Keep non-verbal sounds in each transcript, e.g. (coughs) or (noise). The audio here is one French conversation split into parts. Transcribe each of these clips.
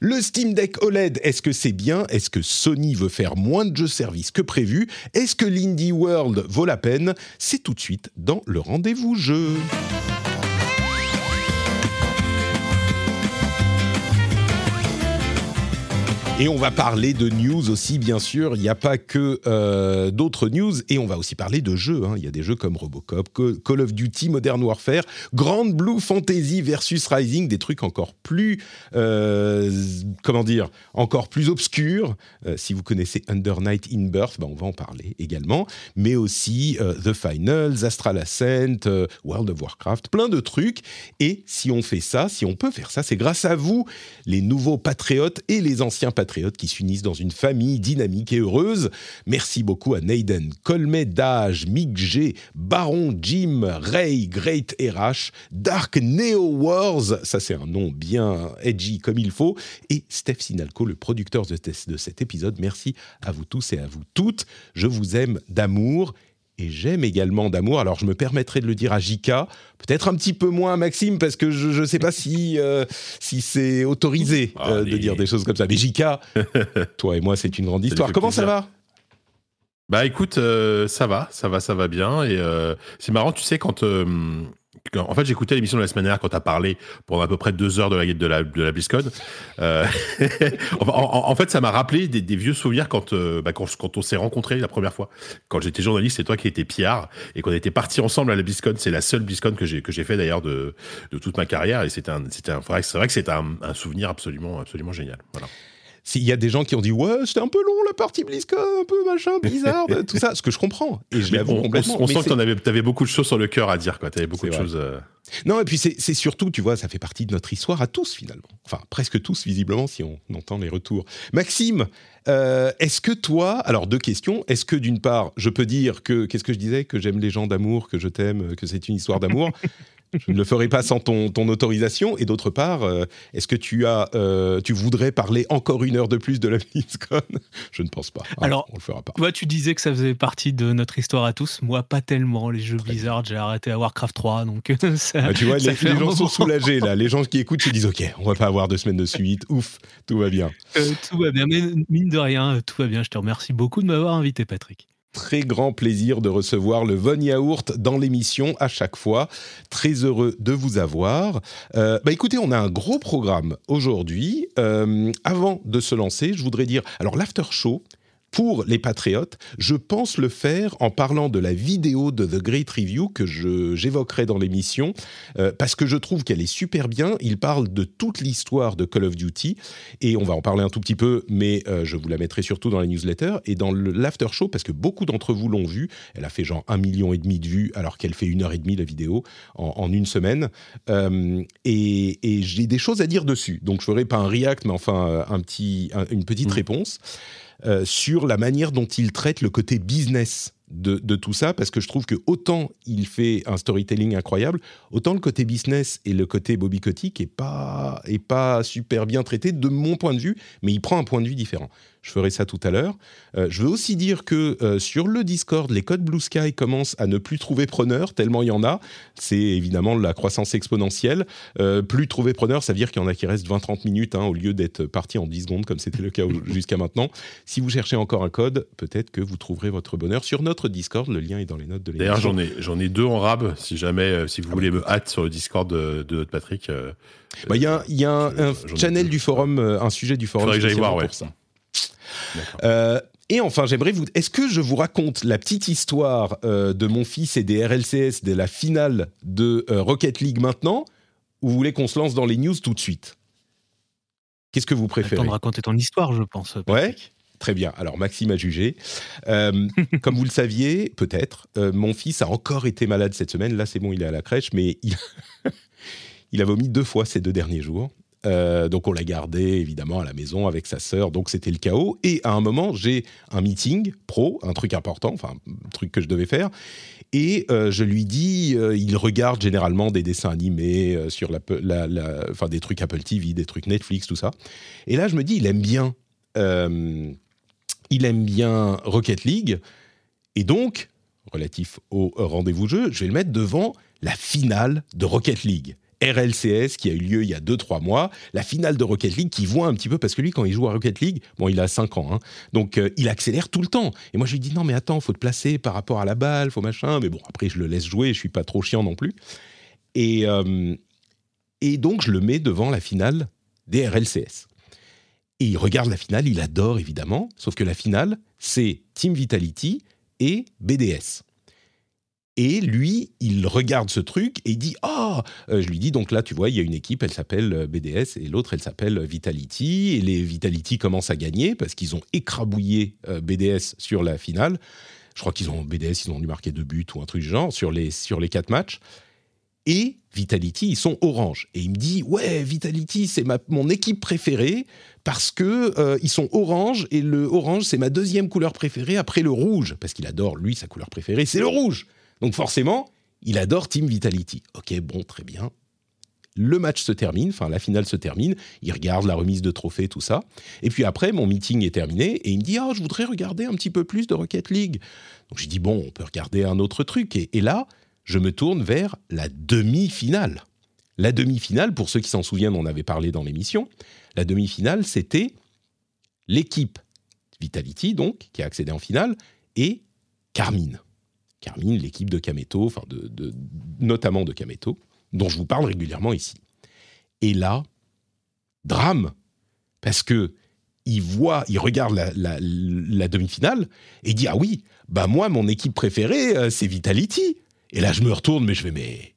Le Steam Deck OLED, est-ce que c'est bien? Est-ce que Sony veut faire moins de jeux services que prévu? Est-ce que l'Indie World vaut la peine? C'est tout de suite dans le rendez-vous jeu. Et on va parler de news aussi, bien sûr. Il n'y a pas que euh, d'autres news. Et on va aussi parler de jeux. hein. Il y a des jeux comme Robocop, Co- Call of Duty, Modern Warfare, Grand Blue Fantasy versus Rising, des trucs encore plus, euh, comment dire, encore plus obscurs. Euh, si vous connaissez Under Night in Birth, ben on va en parler également. Mais aussi The Finals, Astral Ascent, World of Warcraft, plein de trucs. Et si on fait ça, si on peut faire ça, c'est grâce à vous, les nouveaux patriotes et les anciens patriotes qui s'unissent dans une famille dynamique et heureuse. Merci beaucoup à Naden, Colmet, Dage, Mick G, Baron, Jim, Ray, Great RH, Dark Neo Wars, ça c'est un nom bien edgy comme il faut, et Steph Sinalco, le producteur de, de cet épisode. Merci à vous tous et à vous toutes. Je vous aime d'amour et j'aime également d'amour. Alors je me permettrai de le dire à Jika, peut-être un petit peu moins à Maxime parce que je ne sais pas si euh, si c'est autorisé euh, de dire des choses comme ça. Mais Jika, (laughs) toi et moi, c'est une grande histoire. Comment ça va? Bah écoute, euh, ça va, ça va, ça va bien. Et c'est marrant, tu sais, quand. En fait, j'écoutais l'émission de la semaine dernière quand tu as parlé pendant à peu près deux heures de la, de la, de la BlizzCon. Euh, (laughs) en, fait, ça m'a rappelé des, vieux souvenirs quand, euh, bah, quand, quand on s'est rencontrés la première fois. Quand j'étais journaliste, c'est toi qui étais Pierre et qu'on était partis ensemble à la BlizzCon. C'est la seule BlizzCon que j'ai que fait d'ailleurs de, de toute ma carrière. Et c'était un, un, c'est vrai que c'est un, un souvenir absolument, absolument génial. Voilà. S'il y a des gens qui ont dit ouais c'était un peu long la partie BlizzCon, un peu machin bizarre, (laughs) tout ça, ce que je comprends et je l'avoue on- complètement. on mais sent que tu avais, t'avais beaucoup de choses sur le cœur à dire. Tu avais beaucoup de vrai. choses. euh, Non, et puis c'est c'est surtout, tu vois, ça fait partie de notre histoire à tous finalement. Enfin, presque tous visiblement si on entend les retours. Maxime, euh, est-ce que toi, alors deux questions, est-ce que d'une part, je peux dire que, qu'est-ce que je disais, que j'aime les gens d'amour, que je t'aime, que c'est une histoire d'amour (laughs) Je (laughs) ne le ferai pas sans ton, ton autorisation. Et d'autre part, euh, est-ce que tu as, euh, tu voudrais parler encore une heure de plus de la BlizzCon Je ne pense pas. Ah, Alors, on le fera pas. Toi, tu disais que ça faisait partie de notre histoire à tous. Moi, pas tellement. Les jeux Blizzard, j'ai arrêté à Warcraft 3, donc (laughs) ça, Ah, tu vois, ça les, gens sont soulagés là. (laughs) Les gens qui écoutent se disent OK, on va pas avoir deux semaines de suite. Ouf, tout va bien. Euh, tout va bien, mais mine de rien, tout va bien. Je te remercie beaucoup de m'avoir invité, Patrick. Très grand plaisir de recevoir le Von Yaourt dans l'émission à chaque fois. Très heureux de vous avoir. Euh, bah écoutez, on a un gros programme aujourd'hui. Euh, avant de se lancer, je voudrais dire, alors l'after show. Pour les patriotes, je pense le faire en parlant de la vidéo de The Great Review que j'évoquerai dans l'émission, euh, parce que je trouve qu'elle est super bien. Il parle de toute l'histoire de Call of Duty, et on va en parler un tout petit peu, mais euh, je vous la mettrai surtout dans la newsletter et dans l'after show, parce que beaucoup d'entre vous l'ont vu. Elle a fait genre un million et demi de vues, alors qu'elle fait une heure et demie la vidéo en, en une semaine. Euh, et et j'ai des choses à dire dessus. Donc je ferai pas un react, mais enfin un petit, un- une petite réponse euh, sur la manière dont il traite le côté business de, tout ça, parce que je trouve que autant il fait un storytelling incroyable, autant le côté business et le côté Bobby Kotick est pas, est pas super bien traité de mon point de vue, mais il prend un point de vue différent. Je ferai ça tout à l'heure. Euh, je veux aussi dire que euh, sur le Discord, les codes Blue Sky commencent à ne plus trouver preneur, tellement il y en a. C'est évidemment la croissance exponentielle. Euh, plus trouver preneur, ça veut dire qu'il y en a qui restent 20-30 minutes hein, au lieu d'être partis en 10 secondes comme c'était le cas (laughs) jusqu'à maintenant. Si vous cherchez encore un code, peut-être que vous trouverez votre bonheur sur notre Discord. Le lien est dans les notes de l'émission. D'ailleurs, j'en ai, j'en ai deux en rab. Si jamais, si vous voulez me hâte sur le Discord de, de Patrick, Bah, Il y a, il y a un, channel du forum, un sujet du forum Faudrait que j'aille spécialement voir, ouais. pour ça. Euh, et enfin, j'aimerais vous. Est-ce que je vous raconte la petite histoire euh, de mon fils et des RLCS de la finale de euh, Rocket League maintenant, ou vous voulez qu'on se lance dans les news tout de suite? Qu'est-ce que vous Attends préférez de raconter ton histoire, je pense. Ouais. Très bien. Alors, Maxime a jugé. Euh, comme vous le saviez, peut-être, euh, mon fils a encore été malade cette semaine. Là, c'est bon, il est à la crèche, mais il, (laughs) Il a vomi deux fois ces deux derniers jours. Euh, donc on l'a gardé évidemment à la maison avec sa sœur, donc c'était le chaos. Et à un moment, j'ai un meeting pro, un truc important, enfin un truc que je devais faire. Et euh, je lui dis, euh, il regarde généralement des dessins animés sur la, enfin des trucs Apple TV, des trucs Netflix, tout ça. Et là, je me dis, il aime bien, il aime bien Rocket League. Et donc, relatif au rendez-vous jeu, je vais le mettre devant la finale de Rocket League. RLCS qui a eu lieu il y a 2-3 mois, la finale de Rocket League qui voit un petit peu, parce que lui quand il joue à Rocket League, bon il a 5 ans, hein, donc euh, il accélère tout le temps. Et moi je lui dis non mais attends, faut te placer par rapport à la balle, faut machin, mais bon après je le laisse jouer, je suis pas trop chiant non plus. Et, euh, et donc je le mets devant la finale des RLCS. Et il regarde la finale, il adore évidemment, sauf que la finale c'est Team Vitality et BDS. Et lui, il regarde ce truc et il dit Ah Je lui dis donc là, tu vois, il y a une équipe, elle s'appelle euh, BDS et l'autre, elle s'appelle Vitality. Et les Vitality commencent à gagner parce qu'ils ont écrabouillé euh, BDS sur la finale. Je crois qu'ils ont BDS, ils ont dû marquer deux buts ou un truc du genre sur les, sur les quatre matchs. Et Vitality, ils sont orange. Et il me dit Ouais, Vitality, c'est mon équipe préférée parce que ils sont orange et le orange, c'est ma deuxième couleur préférée après le rouge. Parce qu'il adore, lui, sa couleur préférée, c'est le rouge. Donc forcément, il adore Team Vitality. Ok, bon, très bien. Le match se termine, enfin la finale se termine, il regarde la remise de trophées, tout ça. Et puis après, mon meeting est terminé et il me dit, ah, je voudrais regarder un petit peu plus de Rocket League. Donc j'ai dit, bon, on peut regarder un autre truc. Et, et là, je me tourne vers la demi-finale. La demi-finale, pour ceux qui s'en souviennent, on avait parlé dans l'émission, la demi-finale, c'était l'équipe Vitality, donc, qui a accédé en finale, et Carmine. L'équipe de Kameto, enfin de, notamment de Kameto, dont je vous parle régulièrement ici. Et là, drame, parce que il voit, il regarde la, demi-finale et il dit ah oui, bah moi mon équipe préférée euh, c'est Vitality. Et là je me retourne mais je vais mais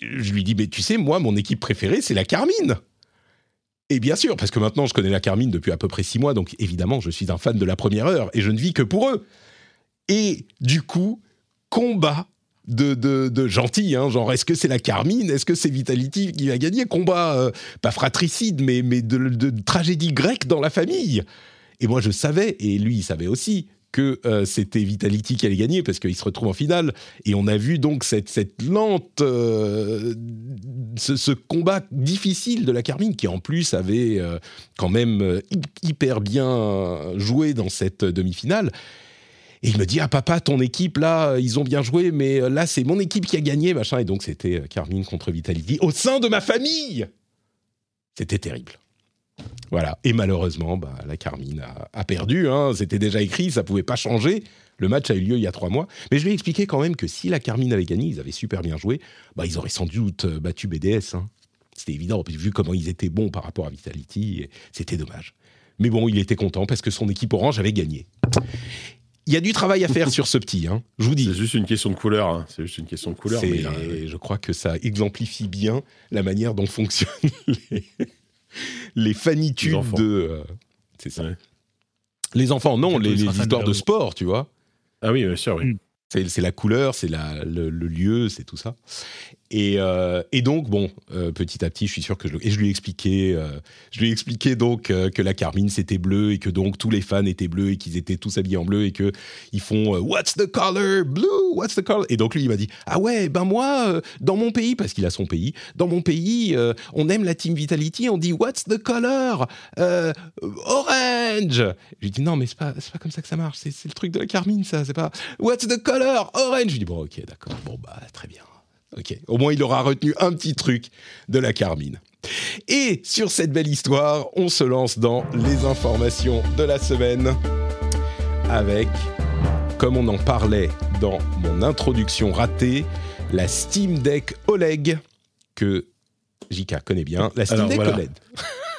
je lui dis mais tu sais moi mon équipe préférée c'est la Carmine. Et bien sûr, parce que maintenant je connais la Carmine depuis à peu près six mois, donc évidemment je suis un fan de la première heure et je ne vis que pour eux. Et du coup, combat de, de, gentils, hein, genre est-ce que c'est la Carmine, est-ce que c'est Vitality qui va gagner? Combat, euh, pas fratricide, mais, mais de, tragédie grecque dans la famille. Et moi je savais, et lui il savait aussi, que euh, c'était Vitality qui allait gagner parce qu'il se retrouve en finale. Et on a vu donc cette, cette lente, euh, ce, combat difficile de la Carmine qui en plus avait quand même hyper bien joué dans cette demi-finale. Et il me dit, ah papa, ton équipe, là, ils ont bien joué, mais euh, là, c'est mon équipe qui a gagné, machin. Et donc, c'était euh, Carmine contre Vitality au sein de ma famille. C'était terrible. Voilà. Et malheureusement, bah, la Carmine a, perdu. Hein. C'était déjà écrit, ça pouvait pas changer. Le match a eu lieu il y a trois mois. Mais je lui ai expliqué quand même que si la Carmine avait gagné, ils avaient super bien joué, bah, ils auraient sans doute euh, battu BDS. Hein. C'était évident, vu comment ils étaient bons par rapport à Vitality, c'était dommage. Mais bon, il était content parce que son équipe orange avait gagné y a du travail à faire sur ce petit, hein, je vous dis. C'est juste une question de couleur. Hein. C'est juste une question de couleur. Mais Je crois que ça exemplifie bien la manière dont fonctionnent (laughs) les, les fanitudes de. Euh, c'est ça. Les enfants, non, les, histoires de sport, tu vois. Ah oui, bien sûr, oui. Mm. C'est la couleur, c'est le, le, lieu, c'est tout ça. Et, euh, et, donc, bon, euh, petit à petit, je suis sûr que je, et je lui ai expliqué, euh, je lui ai donc que la Carmine c'était bleu et que donc tous les fans étaient bleus et qu'ils étaient tous habillés en bleu et que ils font What's the color? Blue What's the color? Et donc lui il m'a dit ah ouais ben moi dans mon pays parce qu'il a son pays dans mon pays on aime la Team Vitality on dit What's the color? Orange. Je lui dis non mais c'est pas pas comme ça que ça marche c'est le truc de la Carmine ça c'est pas What's the color? Orange. Je lui dis bon ok d'accord bon bah très bien. Ok, au moins il aura retenu un petit truc de la Carmine. Et sur cette belle histoire, on se lance dans les informations de la semaine avec, comme on en parlait dans mon introduction ratée, la Steam Deck OLED que JK connaît bien, la Steam Deck OLED (laughs)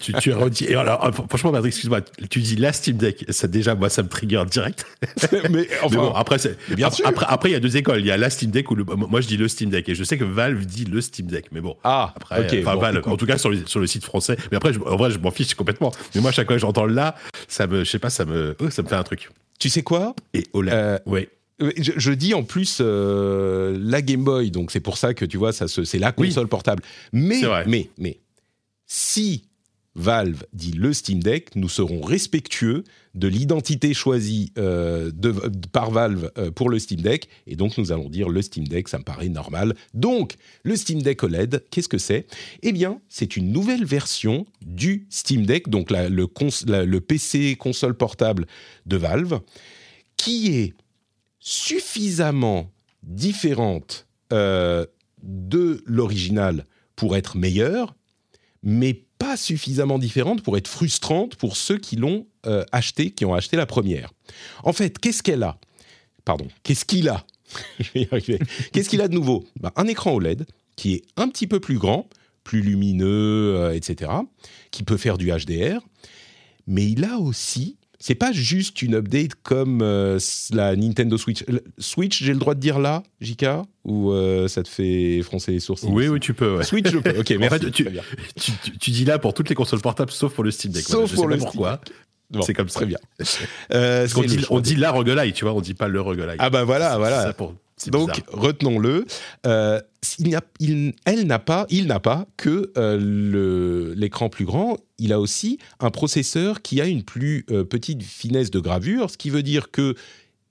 tu, tu redis. alors, euh, franchement, Patrick, excuse-moi, tu dis la Steam Deck, ça déjà, moi, ça me trigger direct. (laughs) mais, enfin, bon, après, bien sûr. Après, après, il y a deux écoles. Il y a la Steam Deck ou le, moi, je dis le Steam Deck. Et je sais que Valve dit le Steam Deck. Mais bon. Ah, après, ok. Enfin, Valve, en tout cas, sur le, sur le site français. Mais après, en vrai, je m'en fiche complètement. Mais moi, chaque fois que j'entends là, ça me, je sais pas, ça me, oh, ça me fait un truc. Tu sais quoi? Et OLED. Euh, ouais. Je, je dis en plus euh, la Game Boy, donc c'est pour ça que tu vois, ça c'est la Oui. console portable. Mais, mais, mais, si Valve dit le Steam Deck, nous serons respectueux de l'identité choisie euh, par Valve euh, pour le Steam Deck, et donc nous allons dire le Steam Deck, ça me paraît normal. Donc, le Steam Deck OLED, qu'est-ce que c'est? Eh bien, c'est une nouvelle version du Steam Deck, donc la- le PC console portable de Valve, qui est suffisamment différente euh, de l'original pour être meilleure, mais pas suffisamment différente pour être frustrante pour ceux qui l'ont euh, acheté, qui ont acheté la première. En fait, qu'est-ce qu'elle a? Pardon, qu'est-ce qu'il a? (laughs) Qu'est-ce qu'il a de nouveau? Ben, Un écran OLED qui est un petit peu plus grand, plus lumineux, euh, etc., qui peut faire du HDR, mais il a aussi. C'est pas juste une update comme euh, la Nintendo Switch. Le- Switch, j'ai le droit de dire là, JK Ou euh, ça te fait froncer les sourcils? Oui, oui, tu peux. ouais. Switch, je peux. Ok, (laughs) merci. fait, tu- très bien. tu, tu- tu dis là pour toutes les consoles portables sauf pour le Steam Deck. Sauf Voilà, je pour sais le pas pourquoi. Bon, c'est comme ça. Très bien. Euh, c'est dit, on dit la roguelite, tu vois, on dit pas le roguelite. Ah bah voilà, voilà. ça pour- Donc retenons-le. Euh, il elle n'a pas, il n'a pas que euh, l'écran plus grand. Il a aussi un processeur qui a une plus euh, petite finesse de gravure, ce qui veut dire que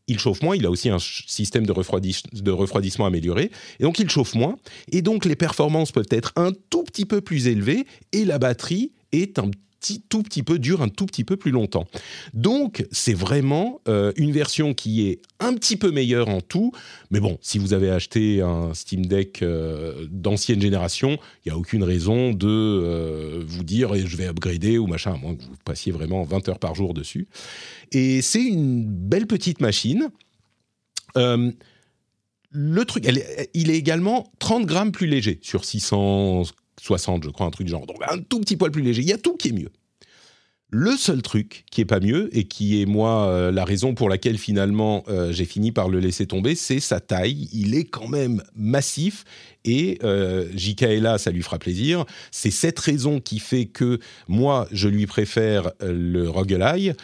il chauffe moins. Il a aussi un système de, refroidis- de refroidissement amélioré, et donc il chauffe moins. Et donc les performances peuvent être un tout petit peu plus élevées, et la batterie est un tout petit peu dure un tout petit peu plus longtemps. Donc c'est vraiment euh, une version qui est un petit peu meilleure en tout, mais bon, si vous avez acheté un Steam Deck euh, d'ancienne génération, il n'y a aucune raison de euh, vous dire eh, je vais upgrader ou machin, à moins que vous passiez vraiment 20 heures par jour dessus. Et c'est une belle petite machine. Le truc, elle il est également 30 grammes plus léger sur 660, je crois, un truc du genre. Donc un tout petit poil plus léger. Il y a tout qui est mieux. Le seul truc qui est pas mieux et qui est moi euh, la raison pour laquelle finalement euh, j'ai fini par le laisser tomber, c'est sa taille. Il est quand même massif et euh, JK est là, ça lui fera plaisir. C'est cette raison qui fait que moi je lui préfère euh, le roguelike.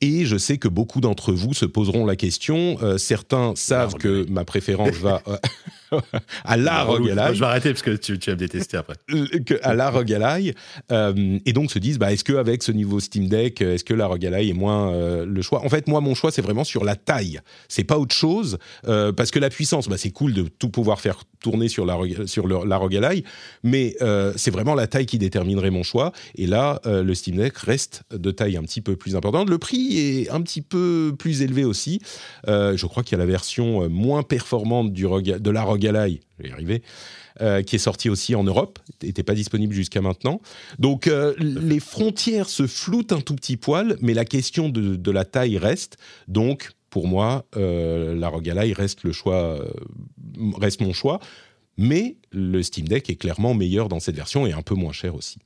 Et je sais que beaucoup d'entre vous se poseront la question. Certains savent que ma préférence va (laughs) (laughs) à la Relou. roguelike Je vais arrêter parce que tu, tu vas me détester après. (laughs) que à la roguelike euh, et donc se disent bah est-ce que avec ce niveau Steam Deck euh, est-ce que la roguelike est moins euh, le choix? En fait moi mon choix c'est vraiment sur la taille c'est pas autre chose euh, parce que la puissance bah c'est cool de tout pouvoir faire tourner sur la sur le- la roguelike mais euh, c'est vraiment la taille qui déterminerait mon choix et là euh, le Steam Deck reste de taille un petit peu plus importante le prix est un petit peu plus élevé aussi Euh, je crois qu'il y a la version moins performante du de la roguelike je vais y arriver euh, qui est sorti aussi en Europe, n'était pas disponible jusqu'à maintenant. Donc les frontières se floutent un tout petit poil, mais la question de, de la taille reste. Donc pour moi, euh, la roguelike reste le choix, euh, reste mon choix. Mais le Steam Deck est clairement meilleur dans cette version et un peu moins cher aussi.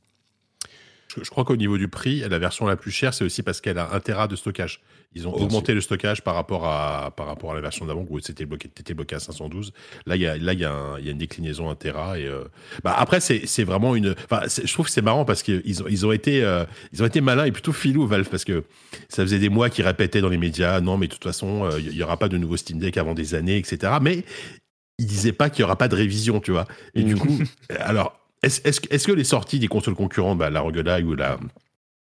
Je, je crois qu'au niveau du prix, la version la plus chère, c'est aussi parce qu'elle a un Tera de stockage. Ils ont Bien augmenté le stockage par rapport à, par rapport à la version d'avant où c'était bloqué, bloqué à 512. Là, il y a, là, il y y a une déclinaison 1 Tera. Et, euh, bah, après, c'est vraiment une. Je trouve que c'est marrant parce qu'ils ont, ils ont, été, euh, ils ont été malins et plutôt filous, Valve, parce que ça faisait des mois qu'ils répétaient dans les médias non, mais de toute façon, euh, il n'y aura pas de nouveau Steam Deck avant des années, etc. Mais ils disaient pas qu'il y aura pas de révision, tu vois. Et du Mhm. coup, alors, est-ce que- est-ce que les sorties des consoles concurrentes, bah, la Roguelike ou la,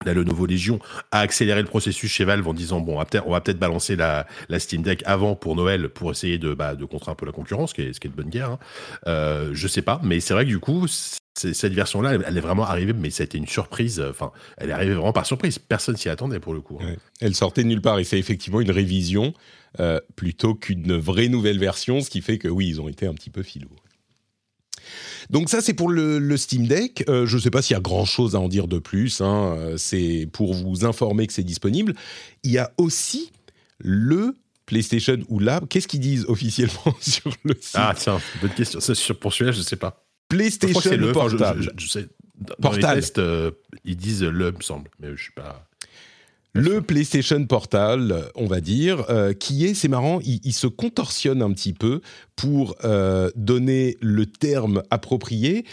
la Lenovo Legion, a accéléré le processus chez Valve en disant bon, on va peut-être balancer la, Steam Deck avant pour Noël pour essayer de, bah, de contrer un peu la concurrence, ce qui est, de bonne guerre. Hein. Euh, je sais pas, mais c'est vrai que du coup, cette version-là, elle, est vraiment arrivée, mais ça a été une surprise. Enfin, elle est arrivée vraiment par surprise. Personne s'y attendait pour le coup. hein. Elle sortait de nulle part et c'est effectivement une révision euh, plutôt qu'une vraie nouvelle version, ce qui fait que oui, ils ont été un petit peu filous. Donc ça, c'est pour le, le Steam Deck. Euh, je ne sais pas s'il y a grand-chose à en dire de plus. hein. Euh, C'est pour vous informer que c'est disponible. Il y a aussi le PlayStation ou là, qu'est-ce qu'ils disent officiellement (laughs) sur le site? Ah tiens, bonne question. Sur- pour celui-là, je sais pas. Je crois que PlayStation le. enfin, je- Portable. je- je sais, dans Portal. les tests, euh, ils disent le, me semble, mais je suis pas. Le PlayStation Portal, on va dire, euh, qui est, c'est marrant, il, il se contorsionne un petit peu pour euh, donner le terme approprié.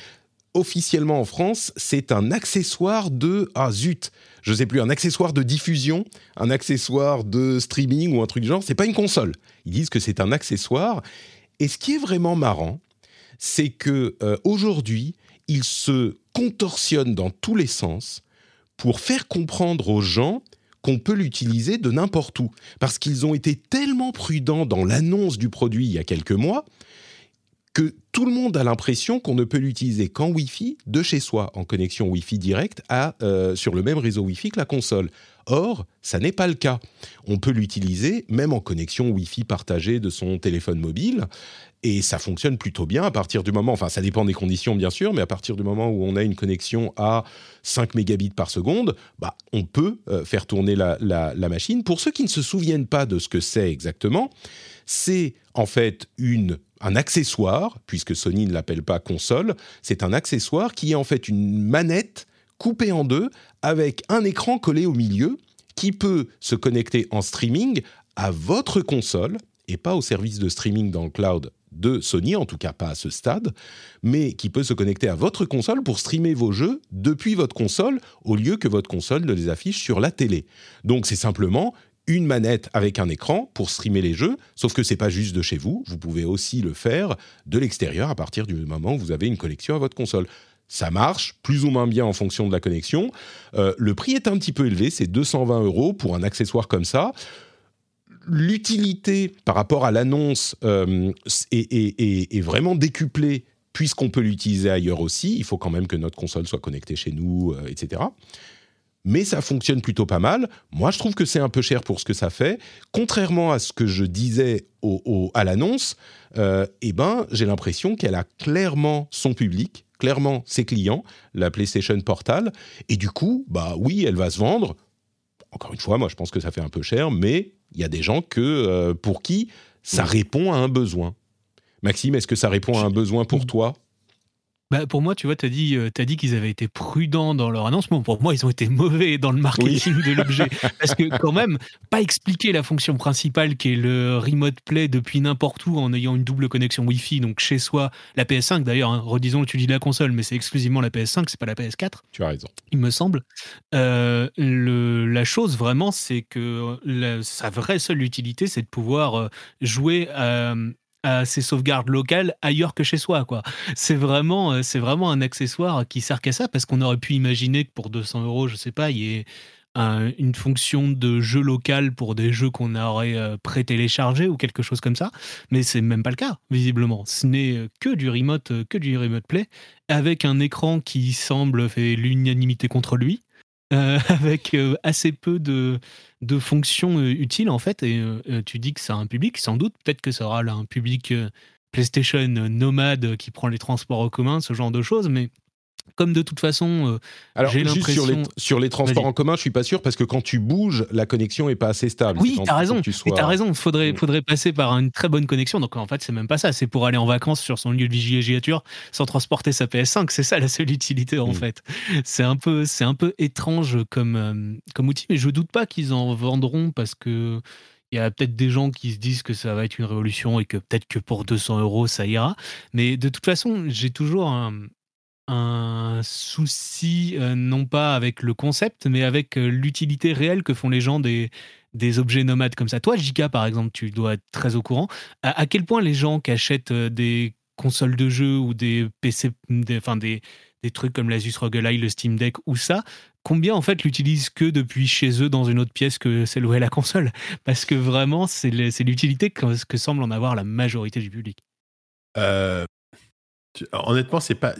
officiellement en France, c'est un accessoire de ah zut, je sais plus, un accessoire de diffusion, un accessoire de streaming ou un truc du genre. C'est pas une console. Ils disent que c'est un accessoire. Et ce qui est vraiment marrant, c'est que euh, aujourd'hui, ils se contorsionnent dans tous les sens pour faire comprendre aux gens qu'on peut l'utiliser de n'importe où. Parce qu'ils ont été tellement prudents dans l'annonce du produit il y a quelques mois que tout le monde a l'impression qu'on ne peut l'utiliser qu'en Wi-Fi de chez soi, en connexion Wi-Fi directe à, euh, sur le même réseau Wi-Fi que la console. Or, ça n'est pas le cas. On peut l'utiliser même en connexion Wi-Fi partagée de son téléphone mobile. Et ça fonctionne plutôt bien à partir du moment, enfin ça dépend des conditions bien sûr, mais à partir du moment où on a une connexion à 5 mégabits par seconde, bah, on peut euh, faire tourner la, machine. Pour ceux qui ne se souviennent pas de ce que c'est exactement, c'est en fait un accessoire, puisque Sony ne l'appelle pas console, c'est un accessoire qui est en fait une manette coupée en deux avec un écran collé au milieu qui peut se connecter en streaming à votre console et pas au service de streaming dans le cloud de Sony, en tout cas pas à ce stade, mais qui peut se connecter à votre console pour streamer vos jeux depuis votre console au lieu que votre console ne les affiche sur la télé. Donc c'est simplement une manette avec un écran pour streamer les jeux, sauf que c'est pas juste de chez vous, vous pouvez aussi le faire de l'extérieur à partir du moment où vous avez une connexion à votre console. Ça marche plus ou moins bien en fonction de la connexion. Euh, le prix est un petit peu élevé, c'est 220 euros pour un accessoire comme ça. L'utilité par rapport à l'annonce euh, est, vraiment décuplée puisqu'on peut l'utiliser ailleurs aussi. Il faut quand même que notre console soit connectée chez nous, euh, etc mais ça fonctionne plutôt pas mal. Moi, je trouve que c'est un peu cher pour ce que ça fait. Contrairement à ce que je disais à l'annonce, euh, eh ben, j'ai l'impression qu'elle a clairement son public, clairement ses clients, la PlayStation Portal, et du coup, bah oui, elle va se vendre. Encore une fois, moi, je pense que ça fait un peu cher, mais il y a des gens que euh, pour qui ça répond à un besoin. Maxime, est-ce que ça répond à un besoin pour toi? Bah, pour moi, tu vois, tu as dit, euh, dit qu'ils avaient été prudents dans leur annoncement. Pour moi, ils ont été mauvais dans le marketing de l'objet. Parce que, quand même, pas expliquer la fonction principale qui est le remote play depuis n'importe où en ayant une double connexion Wi-Fi, donc chez soi, la PS5 d'ailleurs, hein, redisons, tu dis la console, mais c'est exclusivement la PS5, c'est pas la PS4. Tu as raison. Il me semble. Euh, le, la chose vraiment, c'est que sa vraie seule utilité, c'est de pouvoir euh, jouer à ses sauvegardes locales ailleurs que chez soi. quoi. C'est vraiment, euh, c'est vraiment un accessoire qui sert qu'à ça, parce qu'on aurait pu imaginer que pour 200 euros, je sais pas, il y ait une fonction de jeu local pour des jeux qu'on aurait euh, pré-téléchargés ou quelque chose comme ça, mais c'est même pas le cas, visiblement. Ce n'est que du remote, que du remote play, avec un écran qui semble faire l'unanimité contre lui, euh, (laughs) avec assez peu de de fonctions euh, utiles en fait. Et euh, euh, tu dis que ça a un public, sans doute. Peut-être que ça aura un public PlayStation nomade qui prend les transports en commun, ce genre de choses. Mais comme de toute façon, euh, alors juste sur les, sur les transports en commun, je suis pas sûr parce que quand tu bouges, la connexion est pas assez stable. Oui, tu as raison. Tu sois... as raison. Faudrait, mm. faudrait passer par une très bonne connexion. Donc en fait, c'est même pas ça. C'est pour aller en vacances sur son lieu de villégiature sans transporter sa PS5. C'est ça la seule utilité en mm. fait. C'est un peu, c'est un peu étrange comme euh, comme outil, mais je doute pas qu'ils en vendront parce que il y a peut-être des gens qui se disent que ça va être une révolution et que peut-être que pour 200 euros ça ira. Mais de toute façon, j'ai toujours un, un souci, euh, non pas avec le concept, mais avec euh, l'utilité réelle que font les gens des, des objets nomades comme ça. Toi, Jika, par exemple, tu dois être très au courant. À, quel point les gens qui achètent euh, des consoles de jeux ou des PC, enfin des, des trucs comme l'Asus ROG le Steam Deck ou ça, combien en fait l'utilisent que depuis chez eux dans une autre pièce que celle où est la console? (laughs) Parce que vraiment, c'est l'utilité que, que semble en avoir la majorité du public. Honnêtement, c'est pas,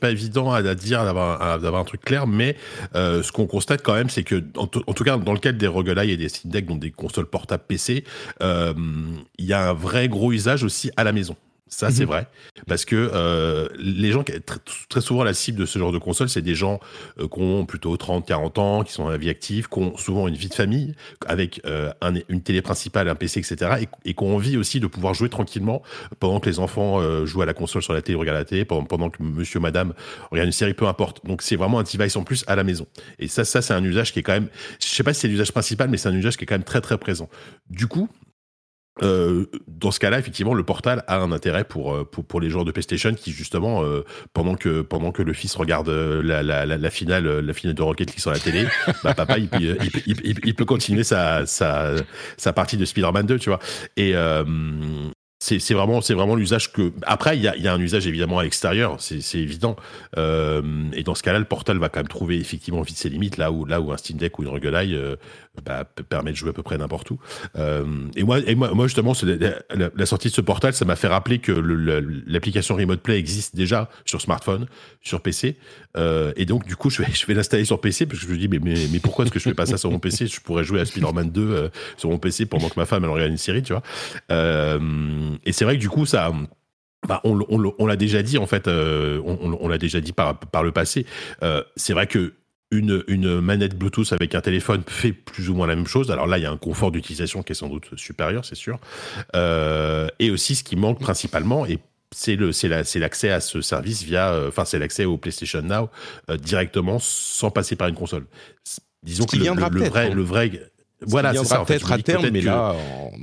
pas évident à, dire d'avoir, d'avoir un truc clair, mais euh, ce qu'on constate quand même, c'est que, en, tout cas, dans le cadre des roguelites et des Steam Deck, donc des consoles portables PC, euh, il y a un vrai gros usage aussi à la maison. Ça, c'est mhm. vrai. Parce que euh, les gens, très, très souvent, la cible de ce genre de console, c'est des gens euh, qui ont plutôt 30, 40 ans, qui sont dans la vie active, qui ont souvent une vie de famille, avec euh, un, une télé principale, un PC, etc. Et, et qui ont envie aussi de pouvoir jouer tranquillement pendant que les enfants jouent à la console sur la télé, regardent la télé, pendant, pendant que monsieur, madame regarde une série, peu importe. Donc, c'est vraiment un device en plus à la maison. Et ça, ça c'est un usage qui est quand même... Je sais pas si c'est l'usage principal, mais c'est un usage qui est quand même très, très présent. Du coup, euh, dans ce cas-là, effectivement, le portal a un intérêt pour, euh, pour, pour les joueurs de PlayStation qui, justement, euh, pendant, que, pendant que le fils regarde la, la, la, finale, la finale de Rocket League sur la télé, (laughs) bah, papa, il, il, il, il, peut continuer sa, sa, sa partie de Spider-Man 2, tu vois. Et, c'est vraiment c'est vraiment l'usage que après il y a, y a, un usage évidemment à l'extérieur c'est évident euh, et dans ce cas-là le portal va quand même trouver effectivement vite ses limites là où là où un Steam Deck ou une Regueulaille euh, bah, permet de jouer à peu près n'importe où euh, et moi moi, moi justement la, sortie de ce portal ça m'a fait rappeler que l'application Remote Play existe déjà sur smartphone sur PC euh, et donc du coup je vais (laughs) l'installer sur PC parce que je me dis mais pourquoi est-ce que je fais pas ça sur mon PC je pourrais jouer à Spider-Man 2 euh, sur mon PC pendant que ma femme elle regarde une série tu vois et c'est vrai que du coup, ça. Bah, on, l'a déjà dit en fait, on, l'a déjà dit par, le passé. C'est vrai que une, une, manette Bluetooth avec un téléphone fait plus ou moins la même chose. Alors là, il y a un confort d'utilisation qui est sans doute supérieur, c'est sûr. Euh, et aussi, ce qui manque principalement, et c'est le c'est l'accès à ce service via enfin c'est l'accès au PlayStation Now directement sans passer par une console disons que le, vrai hein. le vrai voilà, c'est ça. Peut-être à terme, mais là,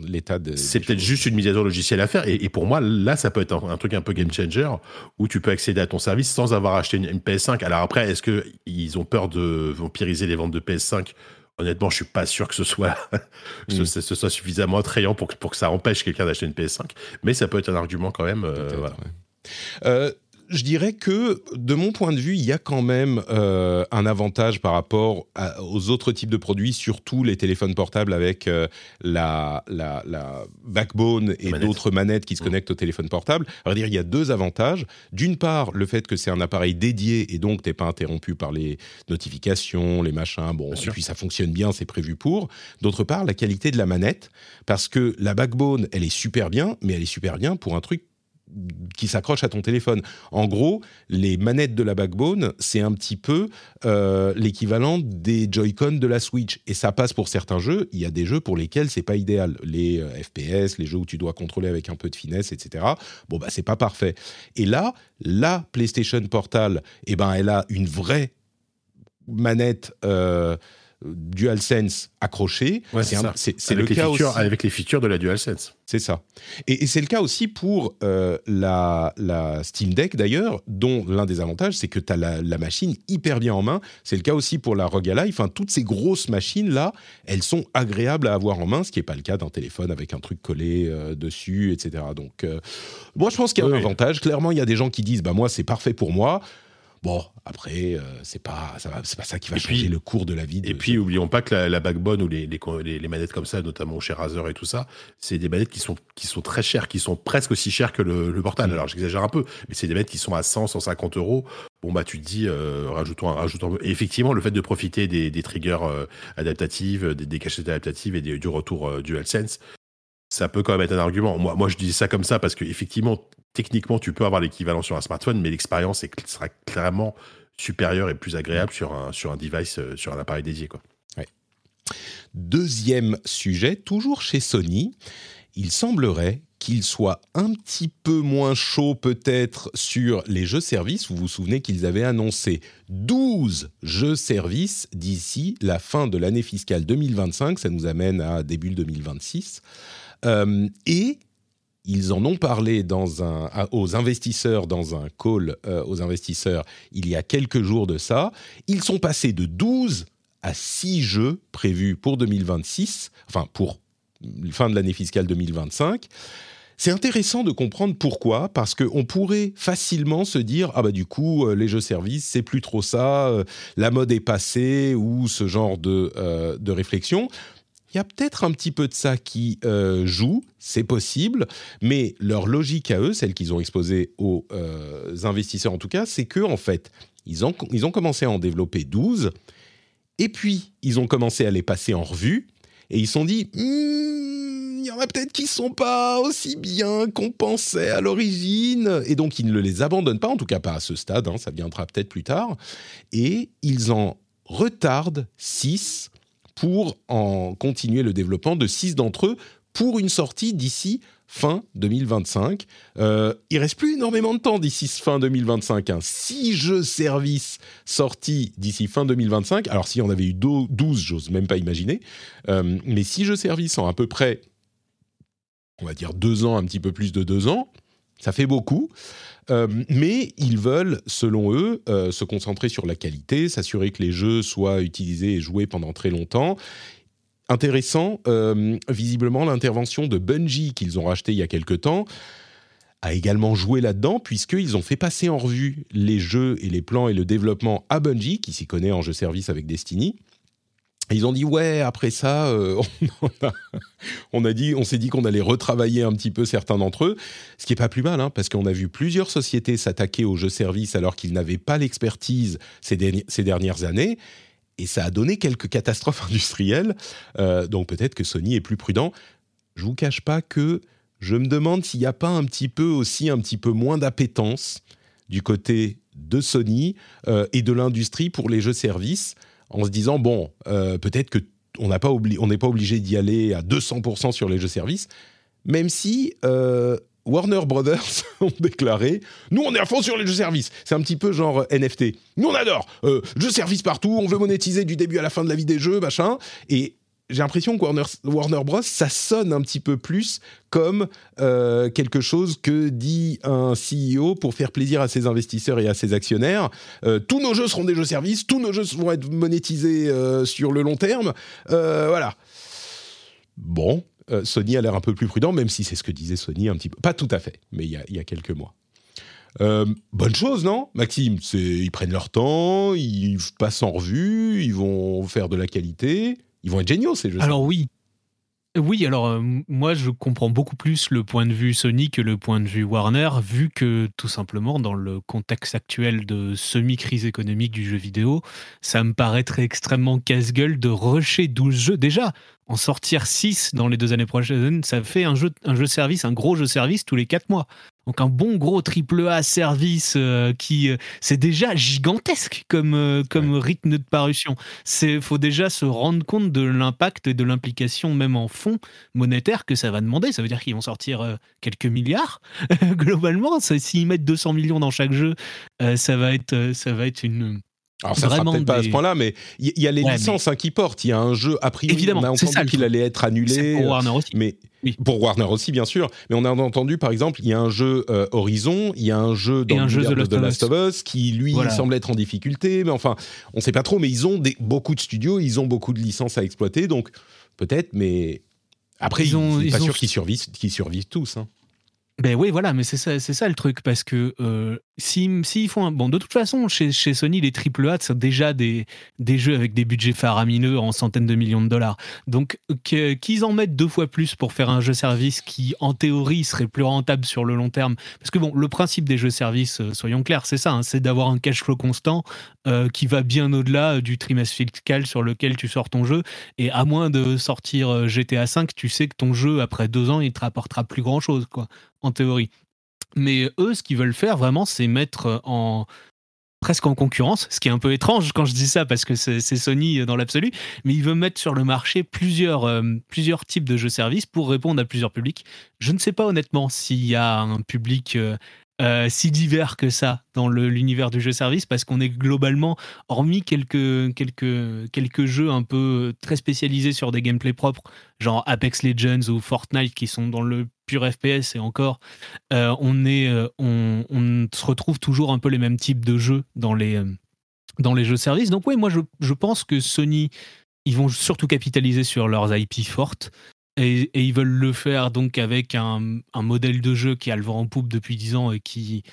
l'état de. C'est peut-être juste une mise à jour logicielle à faire. Et, et, pour moi, là, ça peut être un, truc un peu game changer où tu peux accéder à ton service sans avoir acheté une, PS5. Alors après, est-ce que ils ont peur de vampiriser les ventes de PS5 Honnêtement, je suis pas sûr que ce soit, (laughs) mm. ce, soit suffisamment attrayant pour, pour que ça empêche quelqu'un d'acheter une PS5. Mais ça peut être un argument quand même. Euh, voilà. euh, je dirais que, de mon point de vue, il y a quand même euh, un avantage par rapport aux autres types de produits, surtout les téléphones portables avec euh, la, la, la, backbone et d'autres manettes qui se mmh. connectent au téléphone portable. Alors dire, il y a deux avantages. D'une part, le fait que c'est un appareil dédié et donc t'es pas interrompu par les notifications, les machins. Bon, et puis ça fonctionne bien, c'est prévu pour. D'autre part, la qualité de la manette, parce que la backbone, elle est super bien, mais elle est super bien pour un truc qui s'accroche à ton téléphone. En gros, les manettes de la backbone, c'est un petit peu euh, l'équivalent des Joy-Con de la Switch. Et ça passe pour certains jeux. Il y a des jeux pour lesquels c'est pas idéal. Les euh, FPS, les jeux où tu dois contrôler avec un peu de finesse, etc. Bon, bah, c'est pas parfait. Et là, la PlayStation Portal, eh ben, elle a une vraie manette. Euh, DualSense accroché. c'est le cas aussi. Avec les features de la DualSense. C'est ça. Et, c'est le cas aussi pour euh, la, la, Steam Deck d'ailleurs, dont l'un des avantages, c'est que tu as la, machine hyper bien en main. C'est le cas aussi pour la ROG Ally. Enfin, toutes ces grosses machines-là, elles sont agréables à avoir en main, ce qui n'est pas le cas d'un téléphone avec un truc collé euh, dessus, etc. Donc, euh, moi, je pense qu'il y a un avantage. Clairement, il y a des gens qui disent, bah, moi, c'est parfait pour moi. Bon, après, euh, c'est pas, ça qui va changer le cours de la vie. et puis, oublions pas que la, backbone ou les, les, manettes comme ça, notamment chez Razer et tout ça, c'est des manettes qui sont, qui sont très chères, qui sont presque aussi chères que le, portal. Mm. Alors, j'exagère un peu, mais c'est des manettes qui sont à 100, 150 euros. Bon, bah, tu te dis, euh, rajoutons, rajoutons. Et effectivement, le fait de profiter des, triggers euh, adaptatives, des, des cachettes adaptatives et du retour DualSense, ça peut quand même être un argument. Moi, moi je dis ça comme ça parce qu'effectivement, techniquement, tu peux avoir l'équivalent sur un smartphone, mais l'expérience sera clairement supérieure et plus agréable sur un, sur un device, euh, sur un appareil dédié. Quoi. Deuxième sujet, toujours chez Sony, il semblerait qu'il soit un petit peu moins chaud peut-être sur les jeux services. Vous vous souvenez qu'ils avaient annoncé 12 jeux services d'ici la fin de l'année fiscale 2025. Ça nous amène à début 2026. Euh, et ils en ont parlé aux investisseurs dans un call euh, aux investisseurs il y a quelques jours de ça. Ils sont passés de 12 à 6 jeux prévus pour 2026, enfin pour fin de l'année fiscale 2025. C'est intéressant de comprendre pourquoi, parce qu'on pourrait facilement se dire ah bah du coup euh, les jeux services c'est plus trop ça, la mode est passée ou ce genre de, de réflexion il y a peut-être un petit peu de ça qui euh, joue, c'est possible, mais leur logique à eux, celle qu'ils ont exposée aux euh, investisseurs en tout cas, c'est que en fait, ils ont, ils ont commencé à en développer 12, et puis ils ont commencé à les passer en revue, et ils se sont dit, hmm, il y en a peut-être qui sont pas aussi bien qu'on pensait à l'origine, et donc ils ne les abandonnent pas, en tout cas pas à ce stade, hein, ça viendra peut-être plus tard, et ils en retardent 6 pour en continuer le développement de six d'entre eux pour une sortie d'ici fin 2025. Euh, il reste plus énormément de temps d'ici fin 2025. Hein. Six jeux services sortis d'ici fin 2025. Alors si on avait eu 12, j'ose même pas imaginer. Euh, mais six jeux services en à peu près on va dire deux ans, un petit peu plus de deux ans. Ça fait beaucoup. Euh, mais ils veulent, selon eux, euh, se concentrer sur la qualité, s'assurer que les jeux soient utilisés et joués pendant très longtemps. Intéressant, euh, visiblement, l'intervention de Bungie qu'ils ont racheté il y a quelque temps a également joué là-dedans, puisqu'ils ont fait passer en revue les jeux et les plans et le développement à Bungie, qui s'y connaît en jeu service avec Destiny. Ils ont dit ouais après ça (laughs) on, a, dit on s'est dit qu'on allait retravailler un petit peu certains d'entre eux ce qui est pas plus mal hein, parce qu'on a vu plusieurs sociétés s'attaquer aux jeux services alors qu'ils n'avaient pas l'expertise ces, dernières années et ça a donné quelques catastrophes (laughs) industrielles euh, donc peut-être que Sony est plus prudent. Je vous cache pas que je me demande s'il n'y a pas un petit peu aussi un petit peu moins d'appétence du côté de Sony euh, et de l'industrie pour les jeux services en se disant bon, euh, peut-être que on n'est pas, pas obligé d'y aller à 200% sur les jeux services, même si euh, Warner Brothers (laughs) ont déclaré nous on est à fond sur les jeux services. C'est un petit peu genre NFT. Nous on adore euh, jeux services partout, on veut monétiser du début à la fin de la vie des jeux, machin. Et j'ai l'impression que Warner, Bros, ça sonne un petit peu plus comme euh, quelque chose que dit un CEO pour faire plaisir à ses investisseurs et à ses actionnaires. Euh, tous nos jeux seront des jeux services, tous nos jeux vont être monétisés euh, sur le long terme. voilà. Bon, Sony a l'air un peu plus prudent, même si c'est ce que disait Sony un petit peu. Pas tout à fait, mais il y a quelques mois. bonne chose, non, Maxime? Ils prennent leur temps, ils passent en revue, ils vont faire de la qualité ils vont être géniaux ces jeux. Alors oui. Oui, alors euh, moi je comprends beaucoup plus le point de vue Sony que le point de vue Warner, vu que tout simplement dans le contexte actuel de semi-crise économique du jeu vidéo, ça me paraîtrait extrêmement casse-gueule de rusher 12 jeux. Déjà, en sortir 6 dans les deux années prochaines, ça fait un jeu, un jeu service, un gros jeu service tous les 4 mois. Donc un bon gros triple A service euh, qui euh, c'est déjà gigantesque comme euh, comme rythme de parution. C'est faut déjà se rendre compte de l'impact et de l'implication même en fonds monétaires que ça va demander. Ça veut dire qu'ils vont sortir quelques milliards (laughs) globalement. S'ils mettent 200 millions dans chaque jeu, ça va être ça va être une alors ça sera peut-être pas à ce point-là, mais il y, a les licences hein, qui portent. Il y a un jeu a priori. Évidemment, on a entendu qu'il allait être annulé. Pour Warner aussi. Mais pour Warner aussi, bien sûr. Mais on a entendu, par exemple, il y a un jeu euh, Horizon, il y a un jeu dans le jeu de The Last of Us qui lui semble être en difficulté. Mais enfin, on ne sait pas trop. Mais ils ont des, beaucoup de studios, ils ont beaucoup de licences à exploiter, donc peut-être. Mais après, ils ont, pas sûr qu'ils survivent, qu'ils survivent tous. Hein. Ben oui, voilà, mais c'est ça, c'est ça le truc, parce que euh, s'ils si, font un... Bon, de toute façon, chez, Sony, les AAA, c'est déjà des, des jeux avec des budgets faramineux en centaines de millions de dollars. Donc, qu'ils en mettent deux fois plus pour faire un jeu-service qui, en théorie, serait plus rentable sur le long terme. Parce que, bon, le principe des jeux-services, euh, soyons clairs, c'est ça, hein, c'est d'avoir un cash flow constant euh, qui va bien au-delà du trimestre fiscal sur lequel tu sors ton jeu. Et à moins de sortir GTA V, tu sais que ton jeu, après deux ans, il te rapportera plus grand-chose, quoi en théorie. Mais eux, ce qu'ils veulent faire vraiment, c'est mettre en presque en concurrence, ce qui est un peu étrange quand je dis ça parce que c'est Sony dans l'absolu, mais ils veulent mettre sur le marché plusieurs, euh, plusieurs types de jeux-services pour répondre à plusieurs publics. Je ne sais pas honnêtement s'il y a un public euh, euh, si divers que ça dans l'univers du jeu service parce qu'on est globalement, hormis quelques, quelques, quelques jeux un peu très spécialisés sur des gameplays propres, genre Apex Legends ou Fortnite qui sont dans le pur FPS et encore, euh, on, est, euh, on, on, se retrouve toujours un peu les mêmes types de jeux dans les, dans les jeux services. Donc oui, moi je, je pense que Sony ils vont surtout capitaliser sur leurs IP fortes. Et, ils veulent le faire donc avec un, modèle de jeu qui a le vent en poupe depuis 10 ans et qui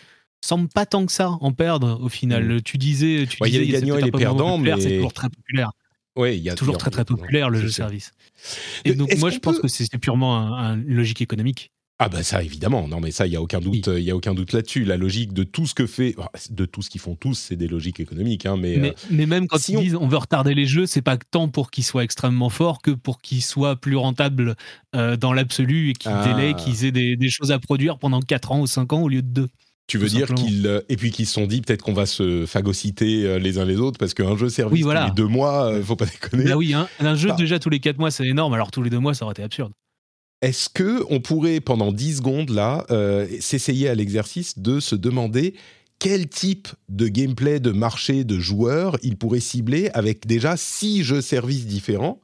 semble pas tant que ça en perdre au final. Mm. Tu disais, tu disais, il y a les gagnants et les perdants, mais c'est toujours très populaire. Oui, il y a toujours très très populaire le jeu service. Et donc moi je pense que c'est purement une logique économique. Ah bah ça évidemment, non mais ça il y a aucun doute, il y a aucun doute là-dessus. La logique de tout ce que fait, de tout ce qu'ils font tous, c'est des logiques économiques. Hein, mais, mais, euh, même quand ils disent on veut retarder les jeux, c'est pas tant pour qu'ils soient extrêmement forts que pour qu'ils soient plus rentables euh, dans l'absolu et qu'ils ah. qu'ils aient des, choses à produire pendant 4 ans ou 5 ans au lieu de 2. Tu veux dire qu'ils euh, et puis qu'ils se sont dit peut-être qu'on va se phagocyter les uns les autres parce qu'un jeu service tous les deux mois, faut pas déconner. Bah oui, hein. un jeu déjà tous les 4 mois c'est énorme, alors tous les deux mois ça aurait été absurde. Est-ce que on pourrait pendant 10 secondes là euh, s'essayer à l'exercice de se demander quel type de gameplay, de marché, de joueurs il pourrait cibler avec déjà six jeux services différents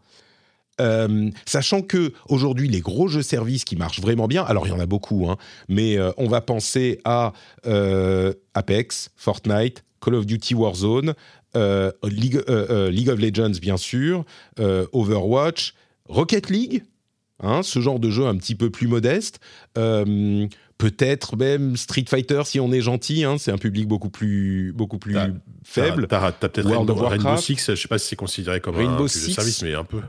Euh, sachant que aujourd'hui les gros jeux services qui marchent vraiment bien, alors il y en a beaucoup, hein, mais euh, on va penser à euh, Apex, Fortnite, Call of Duty Warzone, League, League, of Legends bien sûr, Overwatch, Rocket League, hein, ce genre de jeu un petit peu plus modeste. Peut-être même Street Fighter si on est gentil, hein, c'est un public beaucoup plus, beaucoup plus faible. T'as peut-être Rainbow, Rainbow, Six, je sais pas si c'est considéré comme un jeu service, mais un peu.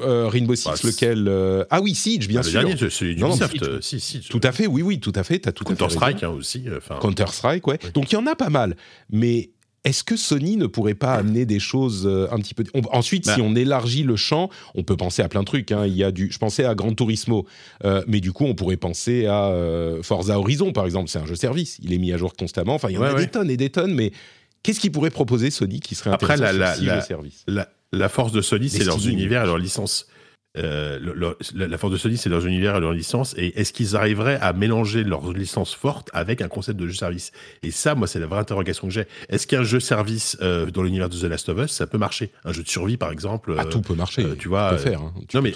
Euh, Rainbow Six, bah, lequel euh, Ah oui, Siege, bien ah, sûr. Le dernier, Ubisoft. Euh, si, si, tout à fait, oui, oui, tout à fait. As tout Counter Strike hein, aussi. Counter Strike, ouais. Donc il y en a pas mal, mais est-ce que Sony ne pourrait pas amener des choses un petit peu Ensuite, si bah. on élargit le champ, on peut penser à plein de trucs. Hein. Il y a du, je pensais à Gran Turismo, mais du coup, on pourrait penser à Forza Horizon, par exemple. C'est un jeu service. Il est mis à jour constamment. Enfin, il y en a des tonnes et des tonnes, mais qu'est-ce qu'il pourrait proposer Sony qui serait intéressant Après, la, la, service? la force de Sony, c'est leurs univers et leurs licences. Euh, la force de Sony, c'est leur univers et leur licence. Et est-ce qu'ils arriveraient à mélanger leurs licences fortes avec un concept de jeu service? Et ça, moi, c'est la vraie interrogation que j'ai. Est-ce qu'un jeu service euh, dans l'univers de The Last of Us, ça peut marcher? Un jeu de survie, par exemple. Ah, tout peut marcher. Euh, tu vois. faire. Hein. non, mais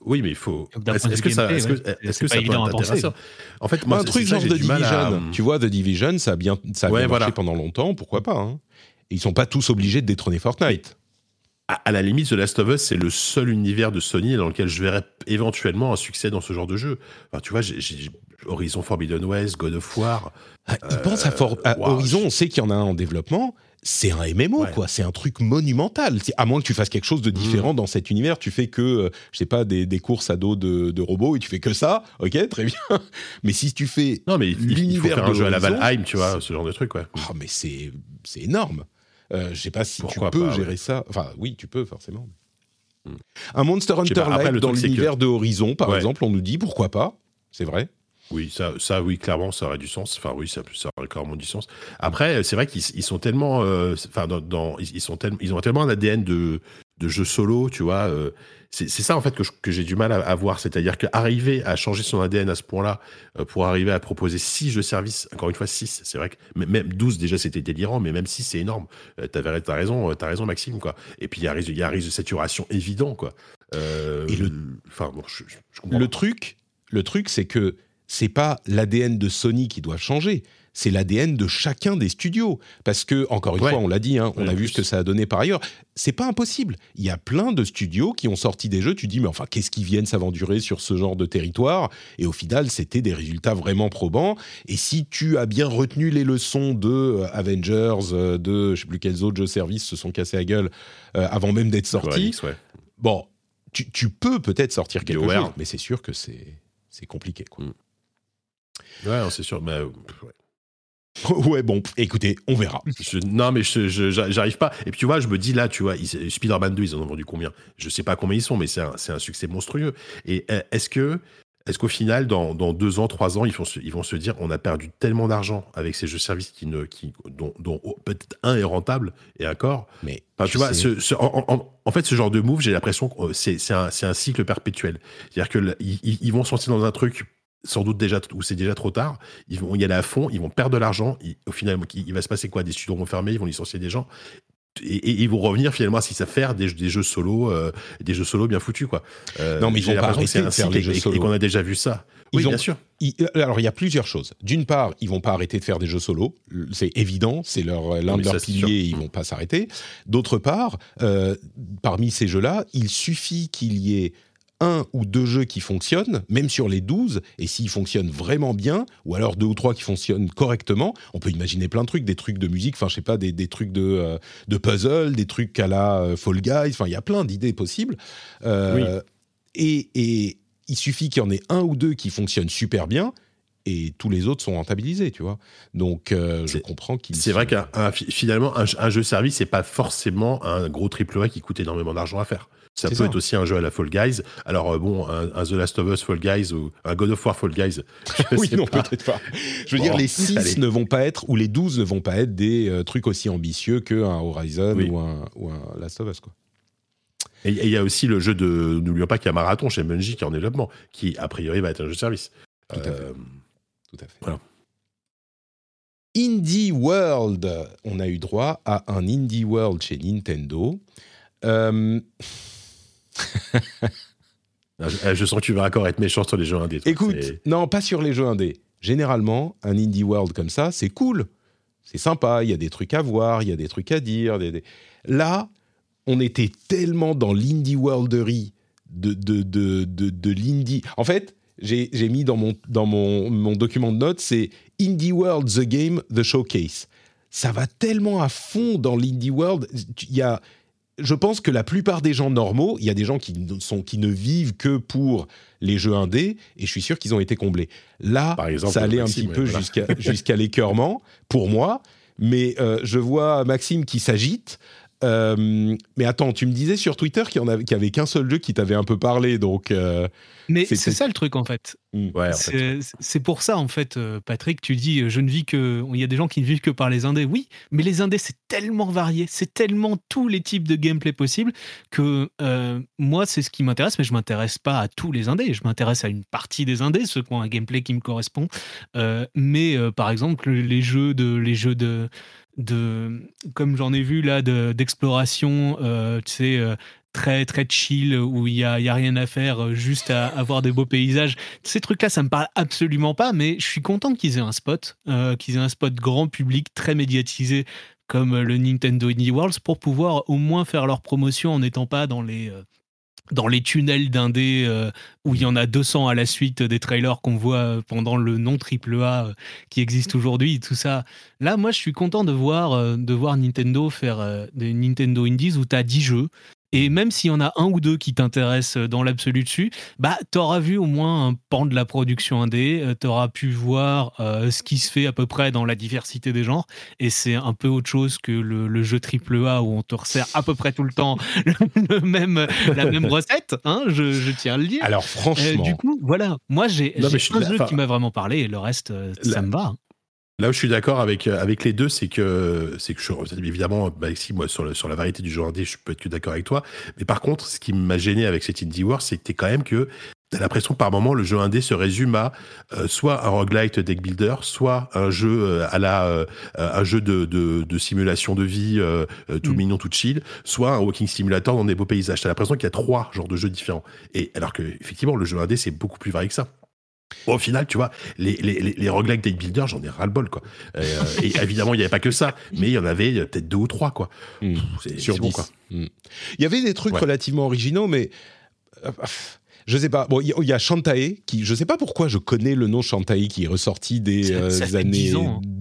oui, mais il faut. Est-ce que ça, est-ce que, est que ça peut être intéressant En fait, moi, un truc genre The Division. Tu vois, The Division, ça a bien, ça a bien marché pendant longtemps. Pourquoi pas hein Ils sont pas tous obligés de détrôner Fortnite à, la limite, The Last of Us, c'est le seul univers de Sony dans lequel je verrais éventuellement un succès dans ce genre de jeu. Enfin, tu vois, j'ai Horizon Forbidden West, God of War. Ah, il pense à, euh, Horizon, on sait qu'il y en a un en développement. C'est un MMO, quoi. C'est un truc monumental. À moins que tu fasses quelque chose de différent mm. dans cet univers, tu fais que, euh, je sais pas, des, courses à dos de, robots et tu fais que ça. Ok, très bien. (laughs) Mais si tu fais non, mais l'univers il faut faire un jeu à la Valheim, tu vois, ce genre de truc, ouais. Oh, mais c'est énorme. Euh, je sais pas si tu peux gérer ça. Enfin, oui, tu peux forcément. Hmm. Un Monster Hunter Live dans l'univers de Horizon, par exemple, on nous dit pourquoi pas. C'est vrai. Oui, ça, ça, oui, clairement, ça aurait du sens. Enfin, oui, ça, ça aurait clairement du sens. Après, c'est vrai qu'ils sont tellement, euh, enfin, dans, ils sont tellement, ils ont tellement un ADN de, de jeu solo, tu vois. Euh, c'est ça en fait que, j'ai du mal à, voir, c'est-à-dire qu'arriver à changer son ADN à ce point-là euh, pour arriver à proposer 6 jeux services, encore une fois 6, c'est vrai que même 12 déjà c'était délirant, mais même 6 c'est énorme. Euh, t'as as raison, as raison Maxime quoi. Et puis il y a un risque de saturation évident quoi. Et le, enfin le truc, le truc c'est que c'est pas l'ADN de Sony qui doit changer, c'est l'ADN de chacun des studios. Parce que, encore une fois, on l'a dit, hein, on a vu ce que ça a donné par ailleurs. C'est pas impossible. Il y a plein de studios qui ont sorti des jeux. Tu dis, mais enfin, qu'est-ce qu'ils viennent s'aventurer sur ce genre de territoire? Et au final, c'était des résultats vraiment probants. Et si tu as bien retenu les leçons de euh, Avengers, euh, de je sais plus quels autres jeux services se sont cassés la gueule euh, avant même d'être sortis, bon, tu, peux peut-être sortir quelque chose, mais c'est sûr que c'est compliqué. Quoi. Mm. Ouais, c'est sûr. Mais, Ouais, (laughs) bon, écoutez, on verra. non, mais je, j'arrive pas. Et puis tu vois, je me dis là, tu vois, Spider-Man 2, ils en ont vendu combien? Je sais pas combien ils sont, mais c'est un, un, succès monstrueux. Et euh, est-ce que, est-ce qu'au final, dans, dans, deux ans, trois ans, ils, vont se, ils vont se dire, on a perdu tellement d'argent avec ces jeux services qui ne, qui, dont, dont peut-être un est rentable et encore. Mais tu vois, ce, en, fait, ce genre de move, j'ai l'impression que c'est, c'est un, un, cycle perpétuel. C'est-à-dire qu'ils ils vont sortir dans un truc sans doute déjà où c'est déjà trop tard, ils vont y aller à fond, ils vont perdre de l'argent, au final il, va se passer quoi? Des studios vont fermer, ils vont licencier des gens et, ils vont revenir finalement à ce qu'ils savent faire des, jeux solo euh, des jeux solo bien foutus quoi. Euh, non mais ils vont pas arrêter de faire des jeux solo et, qu'on a déjà vu ça. Oui, bien sûr. alors, il y a plusieurs choses. D'une part, ils vont pas arrêter de faire des jeux solo. C'est évident, c'est leur, l'un de leurs piliers, ils vont pas s'arrêter. D'autre part, euh, parmi ces jeux-là, il suffit qu'il y ait un ou deux jeux qui fonctionnent, même sur les 12, et s'ils fonctionnent vraiment bien, ou alors deux ou trois qui fonctionnent correctement, on peut imaginer plein de trucs, des trucs de musique, enfin je sais pas, des, trucs de, euh, de puzzle, des trucs à la euh, Fall Guys, enfin il y a plein d'idées possibles. Euh, et, et, il suffit qu'il y en ait un ou deux qui fonctionnent super bien, et tous les autres sont rentabilisés, tu vois. Donc, je comprends qu'il. C'est vrai qu'un finalement un, un, jeu service, c'est pas forcément un gros triple A qui coûte énormément d'argent à faire. Ça peut être aussi un jeu à la Fall Guys. Alors euh, bon, un, The Last of Us Fall Guys ou un God of War Fall Guys. (laughs) oui, non, peut-être pas. Je veux dire, les 6 ne vont pas être, ou les 12 ne vont pas être des euh, trucs aussi ambitieux qu'un Horizon ou, un, ou, un, Last of Us. Quoi. Et il y a aussi le jeu de. N'oublions pas qu'il y a Marathon chez Bungie qui est en développement, qui a priori va être un jeu de service. Tout à fait. Euh, Tout à fait. Voilà. Indie World, on a eu droit à un Indie World chez Nintendo. Euh, (laughs) Ah, je, sens que tu vas encore être méchant sur les jeux indés. Écoute, non, pas sur les jeux indés. Généralement, un indie world comme ça, c'est cool. C'est sympa, il y a des trucs à voir, il y a des trucs à dire. Là, on était tellement dans l'indie worldery de, de, de, de, de l'indie. En fait, j'ai mis dans mon, dans mon, mon document de notes, c'est Indie World, The Game, The Showcase. Ça va tellement à fond dans l'indie world. Il y a, je pense que la plupart des gens normaux, il y a des gens qui, sont, qui ne vivent que pour les jeux indés, et je suis sûr qu'ils ont été comblés. Là, ça allait un petit peu jusqu'à jusqu'à l'écœurement, pour moi, mais euh, je vois Maxime qui s'agite. Euh, mais attends, tu me disais sur Twitter qu'il n'y avait, qu'un seul jeu qui t'avait un peu parlé, donc. Euh, mais c'est ça le truc en fait. Hmm. c'est pour ça en fait, euh, Patrick, tu dis je ne vis que. Il y a des gens qui ne vivent que par les indés. Oui, mais les indés c'est tellement varié, c'est tellement tous les types de gameplay possibles que moi c'est ce qui m'intéresse, mais je m'intéresse pas à tous les indés. Je m'intéresse à une partie des indés, ceux qui ont un gameplay qui me correspond. mais par exemple les jeux de les jeux de de, comme j'en ai vu là, d'exploration, euh, tu sais, euh, très très chill où il y a, y a, rien à faire, euh, juste à (laughs) avoir des beaux paysages. Ces trucs-là, ça me parle absolument pas, mais je suis content qu'ils aient un spot, qu'ils aient un spot grand public très médiatisé comme le Nintendo Indie Worlds pour pouvoir au moins faire leur promotion en n'étant pas dans les dans les tunnels d'indé euh, où il y en a 200 à la suite des trailers qu'on voit pendant le non triple A euh, qui existe aujourd'hui, tout ça. Là, moi, je suis content de voir, euh, de voir Nintendo faire des Nintendo Indies où tu as 10 jeux et même s'il y en a un ou deux qui t'intéressent euh, dans l'absolu dessus, bah, tu auras vu au moins un pan de la production indé, euh, tu auras pu voir euh, ce qui se fait à peu près dans la diversité des genres. Et c'est un peu autre chose que le, jeu AAA où on te resserre à peu près tout le temps (laughs) le même, la même (laughs) recette, hein, je, tiens à le dire. Alors franchement. du coup, voilà, moi j'ai un jeu qui m'a vraiment parlé et le reste, ça me va. Là où je suis d'accord avec, euh, avec les deux, c'est que, c'est que je, évidemment, bah, si, moi, sur, le, sur la variété du jeu indé, je peux être que d'accord avec toi. Mais par contre, ce qui m'a gêné avec cet Indie War, c'était quand même que T'as l'impression que par moment le jeu indé se résume à euh, soit un roguelite deck builder, soit un jeu euh, à la un jeu de, de, de, simulation de vie tout mm. mignon, tout chill, soit un walking simulator dans des beaux paysages. T'as l'impression qu'il y a trois genres de jeux différents. Et alors que effectivement le jeu indé c'est beaucoup plus varié que ça. Au final, tu vois, les, les, les roguelike deck builder, j'en ai ras-le-bol, quoi. Euh, et (laughs) évidemment, il n'y avait pas que ça, mais il y en avait peut-être deux ou trois, quoi. C'est Sur bon, quoi. Hmm. Il y avait des trucs relativement originaux, mais euh, je sais pas. Bon, il y, a Shantae qui, je sais pas pourquoi je connais le nom Shantae qui est ressorti des euh, années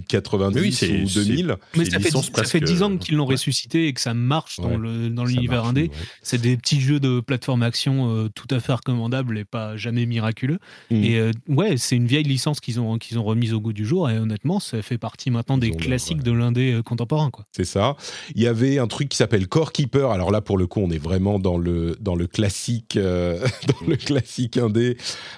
90 hein. ou 2000. Mais ça fait, ça fait 10 ans qu'ils l'ont ressuscité et que ça marche dans le dans l'univers indé. C'est des petits jeux de plateforme action euh, tout à fait recommandables et pas jamais miraculeux. Hmm. Et euh, ouais, c'est une vieille licence qu'ils ont qu'ils ont remise au goût du jour et honnêtement, ça fait partie maintenant des classiques de l'indé contemporain quoi. C'est ça. Il y avait un truc qui s'appelle Core Keeper. Alors là pour le coup, on est vraiment dans le dans le classique (laughs) dans le classique indé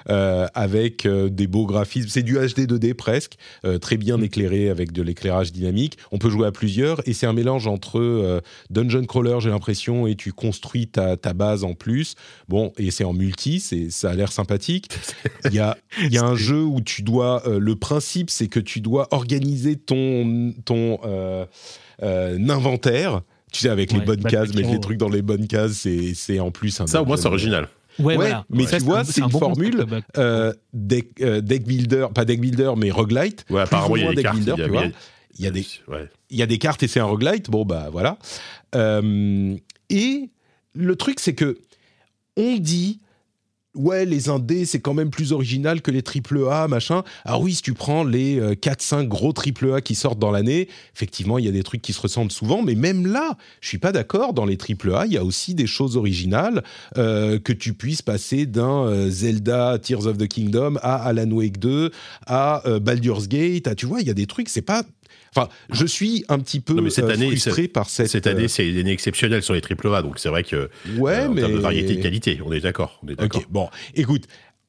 euh, avec euh, des beaux graphismes. C'est du HD 2D presque, euh, très bien mm. éclairé avec de l'éclairage dynamique. On peut jouer à plusieurs et c'est un mélange entre dungeon crawler, j'ai l'impression, et tu construis ta, ta, base en plus. Bon, et c'est en multi, c'est ça a l'air sympathique. (laughs) Il y a, y a un jeu où tu dois. le principe, c'est que tu dois organiser ton ton inventaire tu sais, avec les bonnes cases, mettre les trucs dans les bonnes cases, c'est en plus un. Ça, au moins, c'est original. Ouais, mais tu vois, c'est une formule euh, deck, euh, deck, builder, pas deck builder, mais roguelite. Ouais, apparemment, il y a des cartes. Builder, tu vois. Il y a des, il y a des cartes et c'est un roguelite. Bon, bah voilà. Euh, et le truc, c'est que on dit ouais, les indés, c'est quand même plus original que les triple A, machin. Alors oui, si tu prends les 4-5 euh, gros triple A qui sortent dans l'année, effectivement, il y a des trucs qui se ressemblent souvent, mais même là, je suis pas d'accord, dans les triple A, il y a aussi des choses originales, euh, que tu puisses passer d'un euh, Zelda Tears of the Kingdom à Alan Wake 2, à Baldur's Gate, à, tu vois, il y a des trucs, c'est pas Enfin, je suis un petit peu cette année, frustré par cette. Cette année, c'est une année exceptionnelle sur les triple A, donc c'est vrai que. Ouais, mais. En termes de variété et de qualité, on est d'accord. Ok, bon, écoute.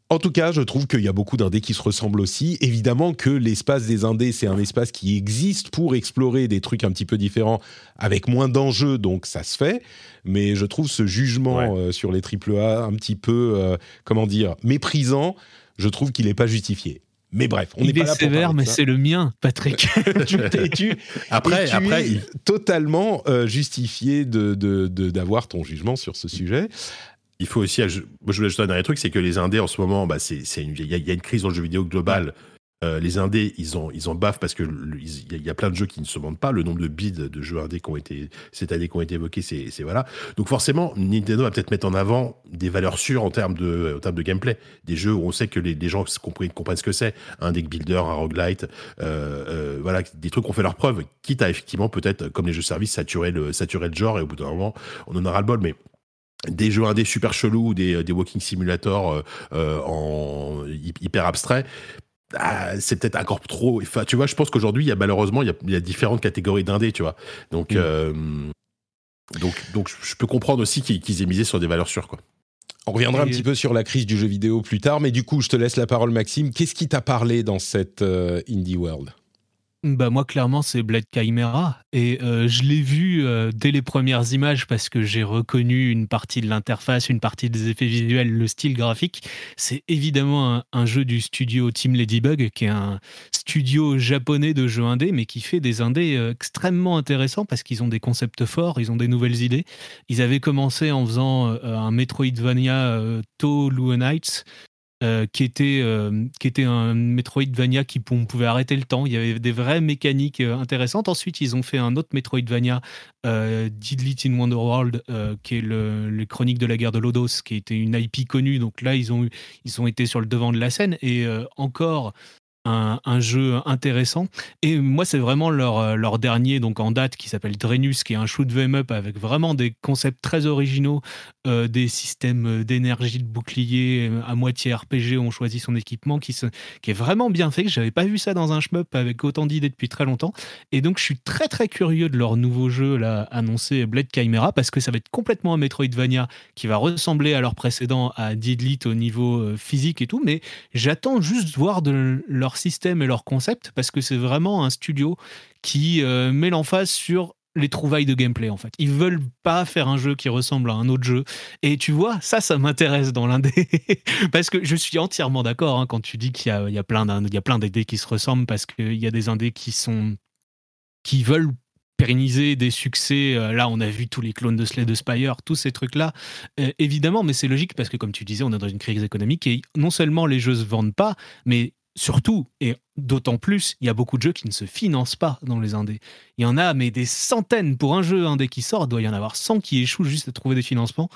En tout cas, je trouve qu'il y a beaucoup d'indés qui se ressemblent aussi. Évidemment que l'espace des indés, c'est un espace qui existe pour explorer des trucs un petit peu différents avec moins d'enjeux, donc ça se fait. Mais je trouve ce jugement euh, sur les AAA un petit peu, euh, comment dire, méprisant. Je trouve qu'il n'est pas justifié. Mais bref, on n'est pas là sévère, mais c'est le mien, Patrick. (laughs) tu, (laughs) tu, après, après, totalement euh, justifié de, d'avoir ton jugement sur ce sujet. il faut aussi, je, je voulais ajouter un dernier truc, c'est que les indés en ce moment, bah, c'est, il y, y, a une crise dans le jeu vidéo global. Euh, les indés, ils en, ils en baffent parce que il y, a plein de jeux qui ne se vendent pas. Le nombre de bids de jeux indés qui ont été cette année qui ont été évoqués, c'est, voilà. Donc forcément, Nintendo va peut-être mettre en avant des valeurs sûres en termes de, en de gameplay, des jeux où on sait que les, gens comprennent, ce que c'est, un deck builder, un roguelite, euh, euh, voilà, des trucs ont fait leur preuve, quitte à effectivement peut-être, comme les jeux services, saturer le, saturer le genre et au bout d'un moment, on en aura le bol, mais des jeux indés super chelous, des, des walking simulators en hyper abstrait, ah, c'est peut-être encore trop. Enfin, tu vois, je pense qu'aujourd'hui, il y a malheureusement, il y a, différentes catégories d'indés, tu vois. Donc, mm. euh, donc, donc, je peux comprendre aussi qu'ils aient misé sur des valeurs sûres, quoi. On reviendra un petit peu sur la crise du jeu vidéo plus tard, mais du coup, je te laisse la parole, Maxime. Qu'est-ce qui t'a parlé dans cette euh, indie world? Bah moi clairement c'est Blade Chimera et euh, je l'ai vu euh, dès les premières images parce que j'ai reconnu une partie de l'interface, une partie des effets visuels, le style graphique. C'est évidemment un, jeu du studio Team Ladybug qui est un studio japonais de jeux indés mais qui fait des indés euh, extrêmement intéressants parce qu'ils ont des concepts forts, ils ont des nouvelles idées. Ils avaient commencé en faisant un Metroidvania To Nights euh, qui, était, euh, qui un Metroidvania qui pouvait arrêter le temps. Il y avait des vraies mécaniques euh, intéressantes. Ensuite, ils ont fait un autre Metroidvania, Didlit in Wonderworld, qui est le, les Chroniques de la guerre de Lodos, qui était une IP connue. Donc là, ils ont, ils ont été sur le devant de la scène. Et encore, un, jeu intéressant. Et moi, c'est vraiment leur, euh, leur dernier donc en date qui s'appelle Drenus, qui est un shoot 'em up avec vraiment des concepts très originaux, euh, des systèmes d'énergie de bouclier euh, à moitié RPG. On choisit son équipement qui, se, qui est vraiment bien fait. J'avais pas vu ça dans un shmup avec autant d'idées depuis très longtemps. Et donc, je suis très très curieux de leur nouveau jeu là annoncé Blade Chimera parce que ça va être complètement un Metroidvania qui va ressembler à leur précédent à Didlit au niveau physique et tout. Mais j'attends juste voir de leur système et leur concept parce que c'est vraiment un studio qui euh, met l'emphase sur les trouvailles de gameplay en fait. Ils veulent pas faire un jeu qui ressemble à un autre jeu. Et tu vois, ça, ça m'intéresse dans l'indé. (laughs) parce que je suis entièrement d'accord hein, quand tu dis qu'il y y a plein d'idées qui se ressemblent parce qu'il y a des indés qui sont qui veulent pérenniser des succès. Euh, là, on a vu tous les clones de Slay de Spire, tous ces trucs-là. Euh, évidemment, mais c'est logique parce que, comme tu disais, on est dans une crise économique et non seulement les jeux se vendent pas, mais surtout, et d'autant plus, il y a beaucoup de jeux qui ne se financent pas dans les indés. Il y en a, mais des centaines pour un jeu indé qui sort, il doit y en avoir 100 qui échouent juste à trouver des financements.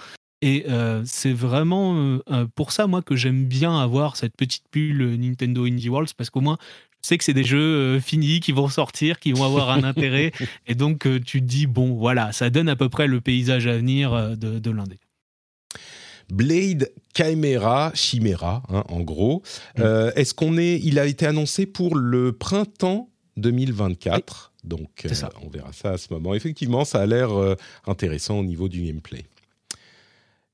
Et euh, c'est vraiment euh, euh, pour ça, moi, que j'aime bien avoir cette petite bulle Nintendo Indie Worlds, parce qu'au moins, je sais que c'est des jeux finis qui vont sortir, qui vont avoir un intérêt. (laughs) Et donc, tu te dis, bon, voilà, ça donne à peu près le paysage à venir de, de l'indé. Blade Chimera, Chimera, hein, en gros. Mm. Euh, est-ce qu'on est, il a été annoncé pour le printemps 2024. Donc, euh, on verra ça à ce moment. Effectivement, ça a l'air euh, intéressant au niveau du gameplay.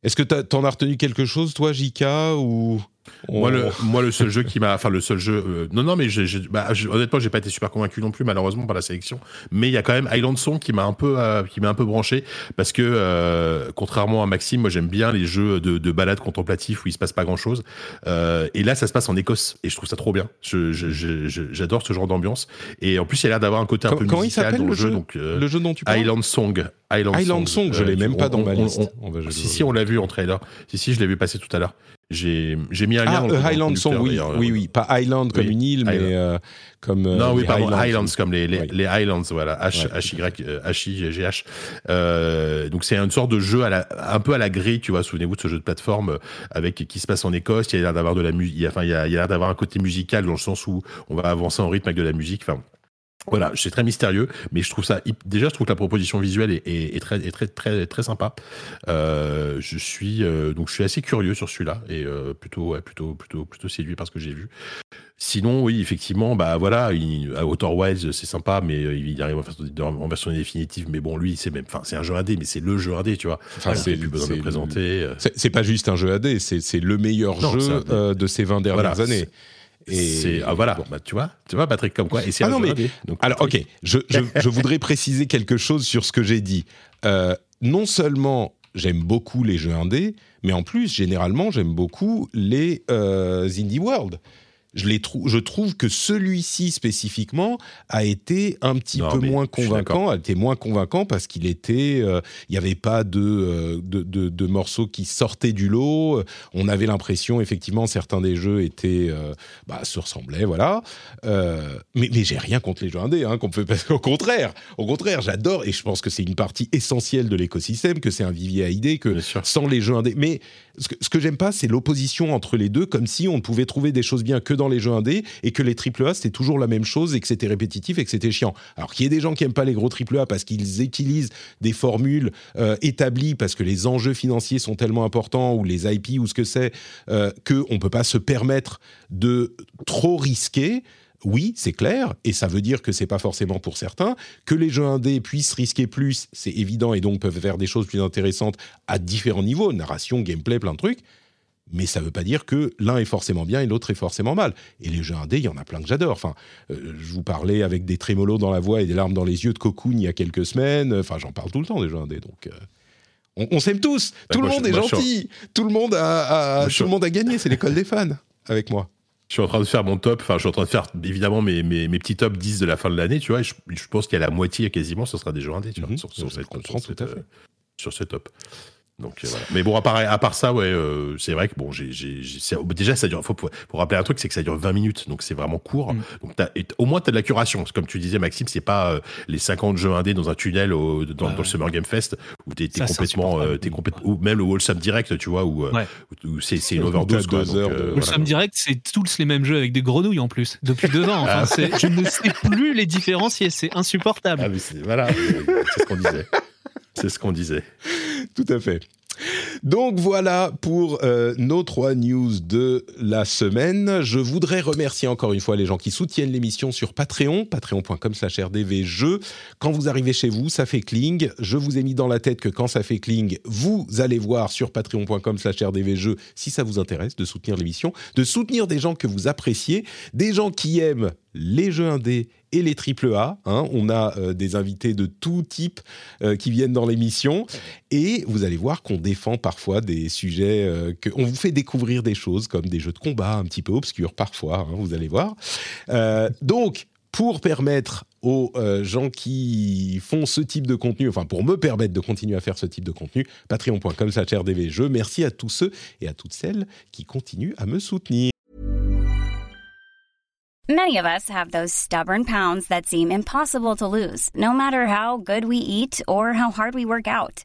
Est-ce que tu en as retenu quelque chose, toi, Jika, ou moi, le, moi, le seul jeu qui m'a, enfin le seul jeu, euh, non, non, mais bah, honnêtement, j'ai pas été super convaincu non plus, malheureusement par la sélection. Mais il y a quand même Island Song qui m'a un peu, euh, qui un peu branché parce que euh, contrairement à Maxime, moi j'aime bien les jeux de, de balade contemplatifs où il se passe pas grand chose. et là, ça se passe en Écosse et je trouve ça trop bien. J'adore ce genre d'ambiance. Et en plus, il a l'air d'avoir un côté un peu musical dans le jeu. donc, le jeu dont tu parles Island Song. Island, Song, je l'ai même pas dans ma liste. si, si, on l'a vu en trailer. Si, si, je l'ai vu passer tout à l'heure. J'ai mis un lien. Ah, Highland Song, oui, oui, oui, pas Island comme une île, mais euh, comme. Euh, non, oui, pardon, Highlands, comme les, les, Highlands, voilà, H, H, Y, H, I, G, H. Euh, donc c'est une sorte de jeu à la, un peu à la grille, tu vois. Souvenez-vous de ce jeu de plateforme avec qui se passe en Écosse. Il y a l'air d'avoir de la musique, enfin, y a, il y a l'air d'avoir un côté musical dans le sens où on va avancer en rythme avec de la musique. Enfin, voilà, c'est très mystérieux, mais je trouve ça déjà, je trouve que la proposition visuelle est, très, très, très, très sympa. Euh, je suis euh, donc je suis assez curieux sur celui-là et euh, plutôt, plutôt, plutôt, plutôt séduit par ce que j'ai vu. Sinon, oui, effectivement, bah voilà, à Outer Wilds, c'est sympa, mais il arrive en version, définitive. Mais bon, lui, c'est même, enfin, c'est un jeu AD, mais c'est le jeu AD, tu vois. Enfin, c'est plus besoin de présenter. C'est pas juste un jeu AD, c'est le meilleur jeu de ces 20 dernières années. Et ah, voilà, bah, tu vois, tu vois Patrick comme quoi. Et ah non, mais, donc, alors ok, je, je, voudrais préciser quelque chose sur ce que j'ai dit. Euh, non seulement j'aime beaucoup les jeux indés, mais en plus généralement j'aime beaucoup les euh, indie world. Je, les trou- je trouve que celui-ci spécifiquement a été un petit Non, peu moins convaincant, a été moins convaincant parce qu'il était, euh, il n'y avait pas de, euh, de, de- de morceaux qui sortaient du lot. On avait l'impression, effectivement, certains des jeux étaient, euh, bah, se ressemblaient, voilà. Euh, mais mais j'ai rien contre les jeux indés, hein, qu'on peut, qu'au contraire, au contraire, j'adore et je pense que c'est une partie essentielle de l'écosystème, que c'est un vivier à idées, que sans les jeux indés. Mais ce que, j'aime pas, c'est l'opposition entre les deux, comme si on ne pouvait trouver des choses bien que dans les jeux indés et que les AAA c'était toujours la même chose et que c'était répétitif et que c'était chiant. Alors qu'il y ait des gens qui aiment pas les gros AAA parce qu'ils utilisent des formules euh, établies parce que les enjeux financiers sont tellement importants ou les IP ou ce que c'est euh, que on peut pas se permettre de trop risquer. Oui, c'est clair, et ça veut dire que c'est pas forcément pour certains. Que les jeux indés puissent risquer plus, c'est évident, et donc peuvent faire des choses plus intéressantes à différents niveaux, narration, gameplay, plein de trucs. Mais ça veut pas dire que l'un est forcément bien et l'autre est forcément mal. Et les jeux indés, il y en a plein que j'adore. Enfin, euh, je vous parlais avec des trémolos dans la voix et des larmes dans les yeux de Cocoon il y a quelques semaines. Enfin, j'en parle tout le temps des jeux indés, donc. euh, on, on s'aime tous. tout le moi, monde je- est gentil. Tout le monde a, tout le monde a gagné. C'est l'école des fans avec moi. Je suis en train de faire mon top, enfin, je suis en train de faire évidemment mes, mes, mes petits top 10 de la fin de l'année, tu vois. et je, je pense qu'à la moitié quasiment, ce sera des jeux indés, tu vois, Mhm. sur, sur cette, sur cette, euh, sur ce top. Donc euh, voilà. Mais bon, à part, à part ça, ouais, euh, c'est vrai que bon, j'ai, déjà, ça dure. Faut, rappeler un truc, c'est que ça dure 20 minutes, donc c'est vraiment court. Mm. Donc et au moins, t'as de la curation. Comme tu disais, Maxime, c'est pas euh, les 50 jeux indés dans un tunnel au, dans, Ouais, dans le Summer Game Fest où c'est complètement, euh, complètement, ou même le Wholesome Direct, tu vois, où, Ouais. où, où c'est, une overdose. quoi, deux donc, heures de- euh, Voilà. Direct, c'est tous les mêmes jeux avec des grenouilles en plus, depuis deux ans. Enfin, Ah. je ne sais plus les différencier, c'est insupportable. Ah, mais voilà, c'est ce qu'on disait. C'est ce qu'on disait. Tout à fait. Donc voilà pour euh, nos trois news de la semaine. Je voudrais remercier encore une fois les gens qui soutiennent l'émission sur Patreon, patreon.com slash rdvjeux. Quand vous arrivez chez vous, ça fait cling. Je vous ai mis dans la tête que quand ça fait cling, vous allez voir sur patreon.com slash rdvjeux si ça vous intéresse de soutenir l'émission, de soutenir des gens que vous appréciez, des gens qui aiment les jeux indés et les triple A. hein. On a euh, des invités de tout type euh, qui viennent dans l'émission. Et vous allez voir qu'on défend parfois des sujets, euh, que, on vous fait découvrir des choses comme des jeux de combat un petit peu obscurs parfois, hein, vous allez voir. Euh, donc, pour permettre aux euh, gens qui font ce type de contenu, enfin pour me permettre de continuer à faire ce type de contenu, patreon.com slash rdvjeux. Merci à tous ceux et à toutes celles qui continuent à me soutenir. Many of us have those stubborn pounds that seem impossible to lose, no matter how good we eat or how hard we work out.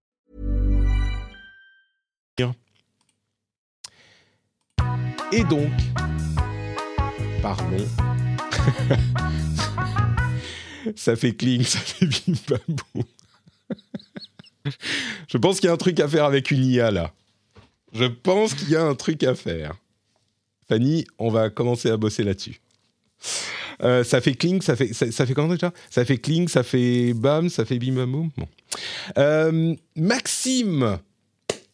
Et donc, parlons. (laughs) ça fait cling, ça fait bim bam boum. Je pense qu'il y a un truc à faire avec une IA là. Je pense qu'il y a un truc à faire. Fanny, on va commencer à bosser là-dessus. Euh, ça fait cling, ça fait, ça, ça fait comment déjà? Ça fait cling, ça fait bam, ça fait bim bam boum. Bon. Euh, Maxime,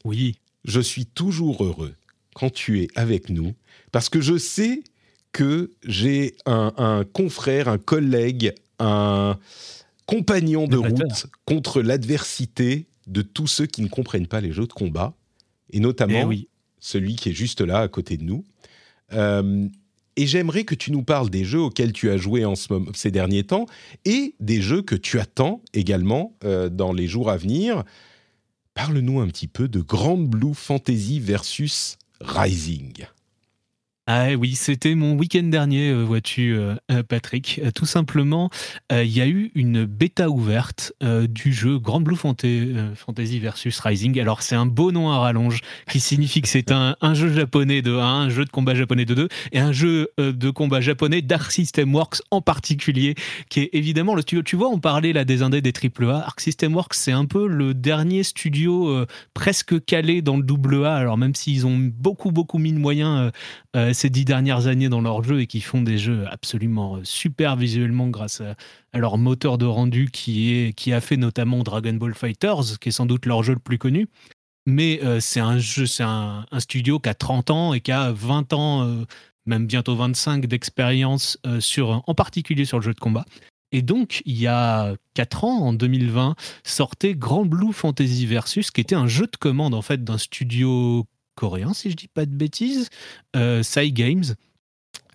Oui. je suis toujours heureux quand tu es avec nous parce que je sais que j'ai un, un confrère, un collègue, un compagnon de route contre l'adversité de tous ceux qui ne comprennent pas les jeux de combat et notamment Eh oui. celui qui est juste là à côté de nous. Euh, et j'aimerais que tu nous parles des jeux auxquels tu as joué en ce moment, ces derniers temps et des jeux que tu attends également euh, dans les jours à venir. Parle-nous un petit peu de Grand Blue Fantasy versus Rising. Ah oui, c'était mon week-end dernier, euh, vois-tu, euh, euh, Patrick. tout simplement, il y a eu une bêta ouverte du jeu Grand Blue Fantasy versus Rising. Alors, c'est un beau nom à rallonge qui signifie que c'est un, jeu japonais de 1, un jeu de combat japonais de 2 et un jeu de combat japonais Dark System Works en particulier, qui est évidemment le studio. Tu vois, on parlait là des indés des AAA. Arc System Works, c'est un peu le dernier studio presque calé dans le double A. Alors, même s'ils ont beaucoup, beaucoup mis de moyens ces dix dernières années dans leur jeu et qui font des jeux absolument euh, super visuellement grâce à, leur moteur de rendu qui, est, qui a fait notamment Dragon Ball Fighters, qui est sans doute leur jeu le plus connu. Mais euh, c'est un jeu, c'est un, studio qui a 30 ans et qui a 20 ans, euh, même bientôt 25 d'expérience en particulier sur le jeu de combat. Et donc, il y a 4 ans, en 2020, sortait Grand Blue Fantasy Versus, qui était un jeu de commande en fait d'un studio coréen, si je dis pas de bêtises, euh, Games,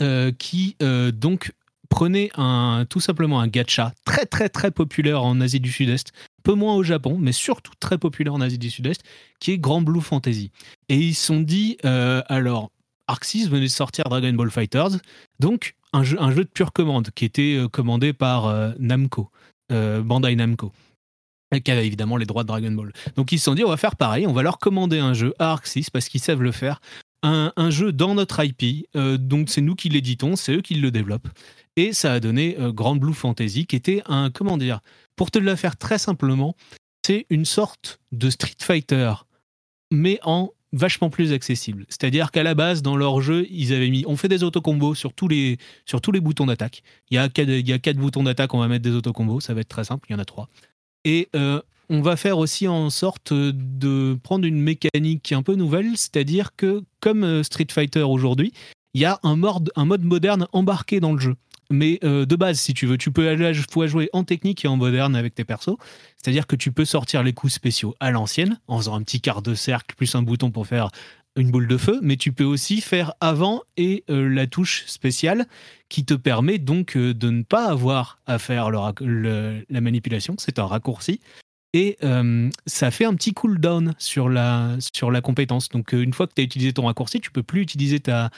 euh, qui euh, donc prenait un, tout simplement un gacha très très très populaire en Asie du Sud-Est, peu moins au Japon, mais surtout très populaire en Asie du Sud-Est, qui est Grand Blue Fantasy. Et ils se sont dit, alors, Arc 6 venait de sortir Dragon Ball Fighters, donc un jeu, un jeu de pure commande qui était commandé par Namco, Bandai Namco qui avait évidemment les droits de Dragon Ball. Donc ils se sont dit, on va faire pareil, on va leur commander un jeu à Arc 6 parce qu'ils savent le faire. Un, jeu dans notre IP, euh, donc c'est nous qui l'éditons, c'est eux qui le développent. Et ça a donné euh, Grand Blue Fantasy, qui était un, comment dire, pour te le faire très simplement, c'est une sorte de Street Fighter, mais en vachement plus accessible. C'est-à-dire qu'à la base, dans leur jeu, ils avaient mis, on fait des autocombos sur tous les, sur tous les boutons d'attaque. Il il y a quatre boutons d'attaque, on va mettre des autocombos, ça va être très simple, il y en a trois. Et euh, on va faire aussi en sorte de prendre une mécanique un peu nouvelle, c'est-à-dire que comme euh, Street Fighter aujourd'hui, il y a un mode, moderne embarqué dans le jeu. Mais euh, de base, si tu veux, tu peux jouer en technique et en moderne avec tes persos. C'est-à-dire que tu peux sortir les coups spéciaux à l'ancienne, en faisant un petit quart de cercle plus un bouton pour faire une boule de feu, mais tu peux aussi faire avant et euh, la touche spéciale qui te permet donc euh, de ne pas avoir à faire la manipulation. C'est un raccourci. Et euh, ça fait un petit cooldown sur la, sur la compétence. Donc une fois que tu as utilisé ton raccourci, tu peux plus utiliser ta,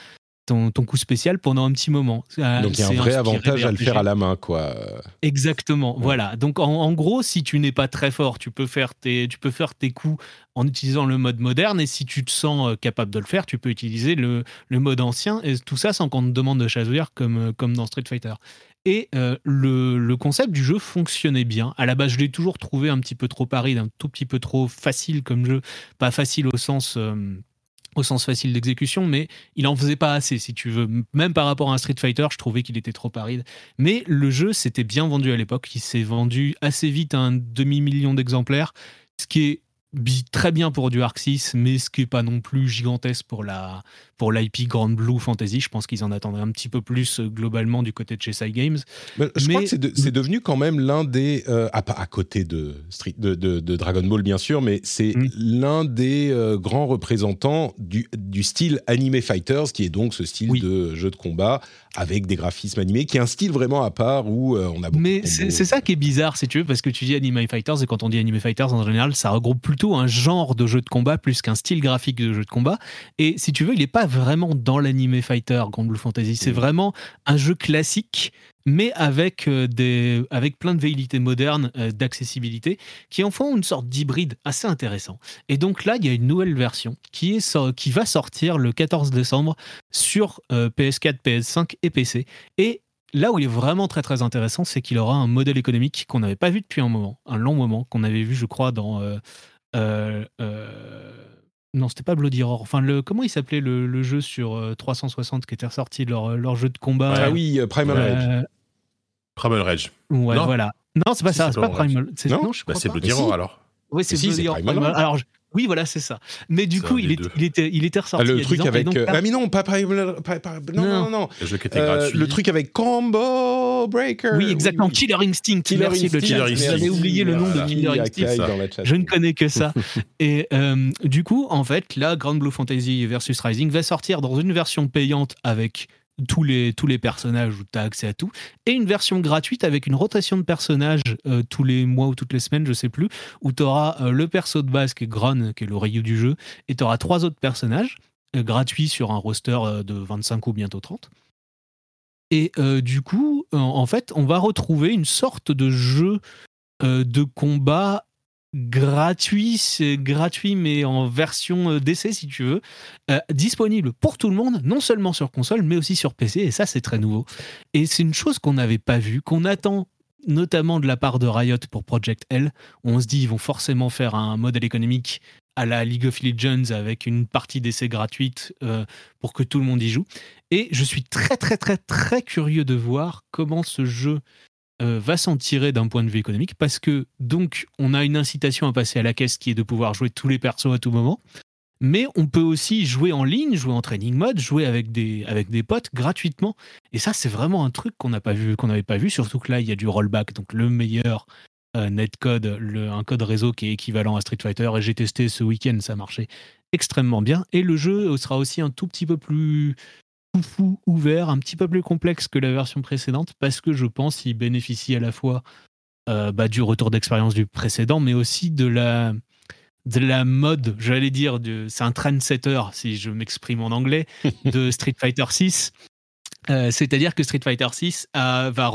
ton, coup spécial pendant un petit moment. Donc il y a un vrai avantage à le faire à la main, quoi. Exactement, voilà. Donc en, gros, si tu n'es pas très fort, tu peux, faire tes, tu peux faire tes coups en utilisant le mode moderne, et si tu te sens euh, capable de le faire, tu peux utiliser le, le mode ancien, et tout ça sans qu'on te demande de choisir comme, euh, comme dans Street Fighter. Et euh, le, le, concept du jeu fonctionnait bien. À la base, je l'ai toujours trouvé un petit peu trop aride, un tout petit peu trop facile comme jeu. Pas facile au sens au sens facile d'exécution, mais il en faisait pas assez, si tu veux. Même par rapport à un Street Fighter, je trouvais qu'il était trop aride. Mais le jeu s'était bien vendu à l'époque. Il s'est vendu assez vite à un demi-million d'exemplaires, ce qui est très bien pour du Arc 6, mais ce qui n'est pas non plus gigantesque pour la pour l'IP Grand Blue Fantasy. Je pense qu'ils en attendraient un petit peu plus euh, globalement du côté de chez Side Games. je crois que c'est, devenu quand même l'un des euh, à, à, côté de, Street, de, de, Dragon Ball bien sûr, mais c'est mm. l'un des euh, grands représentants du, du style anime fighters, qui est donc ce style de jeu de combat avec des graphismes animés, qui est un style vraiment à part où on a beaucoup. Mais c'est ça qui est bizarre, si tu veux, parce que tu dis anime fighters et quand on dit anime fighters en général, ça regroupe plutôt un genre de jeu de combat plus qu'un style graphique de jeu de combat. Et si tu veux, il n'est pas vraiment dans l'anime fighter Grand Blue Fantasy. C'est vraiment un jeu classique mais avec, euh, des, avec plein de velléités modernes euh, d'accessibilité qui en font une sorte d'hybride assez intéressant. Et donc là, il y a une nouvelle version qui, est, qui va sortir le 14 décembre sur PS4, euh, PS5 et PC. Et là où il est vraiment très très intéressant, c'est qu'il aura un modèle économique qu'on n'avait pas vu depuis un moment, un long moment, qu'on avait vu, je crois, dans euh, non, c'était pas Bloody Roar. Enfin, le, comment il s'appelait le, jeu sur 360 euh, qui était ressorti, leur, leur jeu de combat? Ah oui, Primal Rage. Primal Rage. Ouais, voilà. Non, c'est pas ça, c'est pas Primal. Non, non, je crois bah, c'est Bloody Roar alors. Oui, c'est Bloody Roar. Alors, oui, voilà, c'est ça. Mais du coup, il, est, il, était, il était ressorti. Ah, le truc avec. Donc, ah, mais non, pas, pas, non, non, non, Le jeu qui était euh. Le truc avec Combo Breaker. Oui, exactement. Killer Instinct. Killer Merci Instinct. Killer Instinct. J'avais oublié le nom de Killer Instinct. Je ne connais que ça. (laughs) Et euh, du coup, en fait, la Grand Blue Fantasy versus Rising va sortir dans une version payante avec tous les, tous les personnages où tu as accès à tout, et une version gratuite avec une rotation de personnages euh, tous les mois ou toutes les semaines, je sais plus, où tu auras euh, le perso de base qui est Gron, qui est le Ryu du jeu, et tu auras trois autres personnages. gratuit sur un roster de 25 ou bientôt 30. Et du coup, en fait, on va retrouver une sorte de jeu de combat gratuit, c'est gratuit mais en version d'essai si tu veux, disponible pour tout le monde, non seulement sur console mais aussi sur PC et ça c'est très nouveau. Et c'est une chose qu'on n'avait pas vue, qu'on attend notamment de la part de Riot pour Project L, on se dit ils vont forcément faire un modèle économique à la League of Legends avec une partie d'essai gratuite euh, pour que tout le monde y joue. Et je suis très très très très curieux de voir comment ce jeu euh, va s'en tirer d'un point de vue économique parce que donc on a une incitation à passer à la caisse qui est de pouvoir jouer tous les persos à tout moment. Mais on peut aussi jouer en ligne, jouer en training mode, jouer avec des, avec des potes gratuitement. Et ça, c'est vraiment un truc qu'on n'avait pas vu. Surtout que là, il y a du rollback, donc le meilleur euh, netcode, un code réseau qui est équivalent à Street Fighter. Et j'ai testé ce week-end, ça marchait extrêmement bien. Et le jeu sera aussi un tout petit peu plus ouvert, un petit peu plus complexe que la version précédente, parce que je pense qu'il bénéficie à la fois euh, bah, du retour d'expérience du précédent, mais aussi de la de la mode, j'allais dire, c'est un trendsetter, si je m'exprime en anglais, (laughs) de Street Fighter 6. Euh, c'est-à-dire que Street Fighter 6 va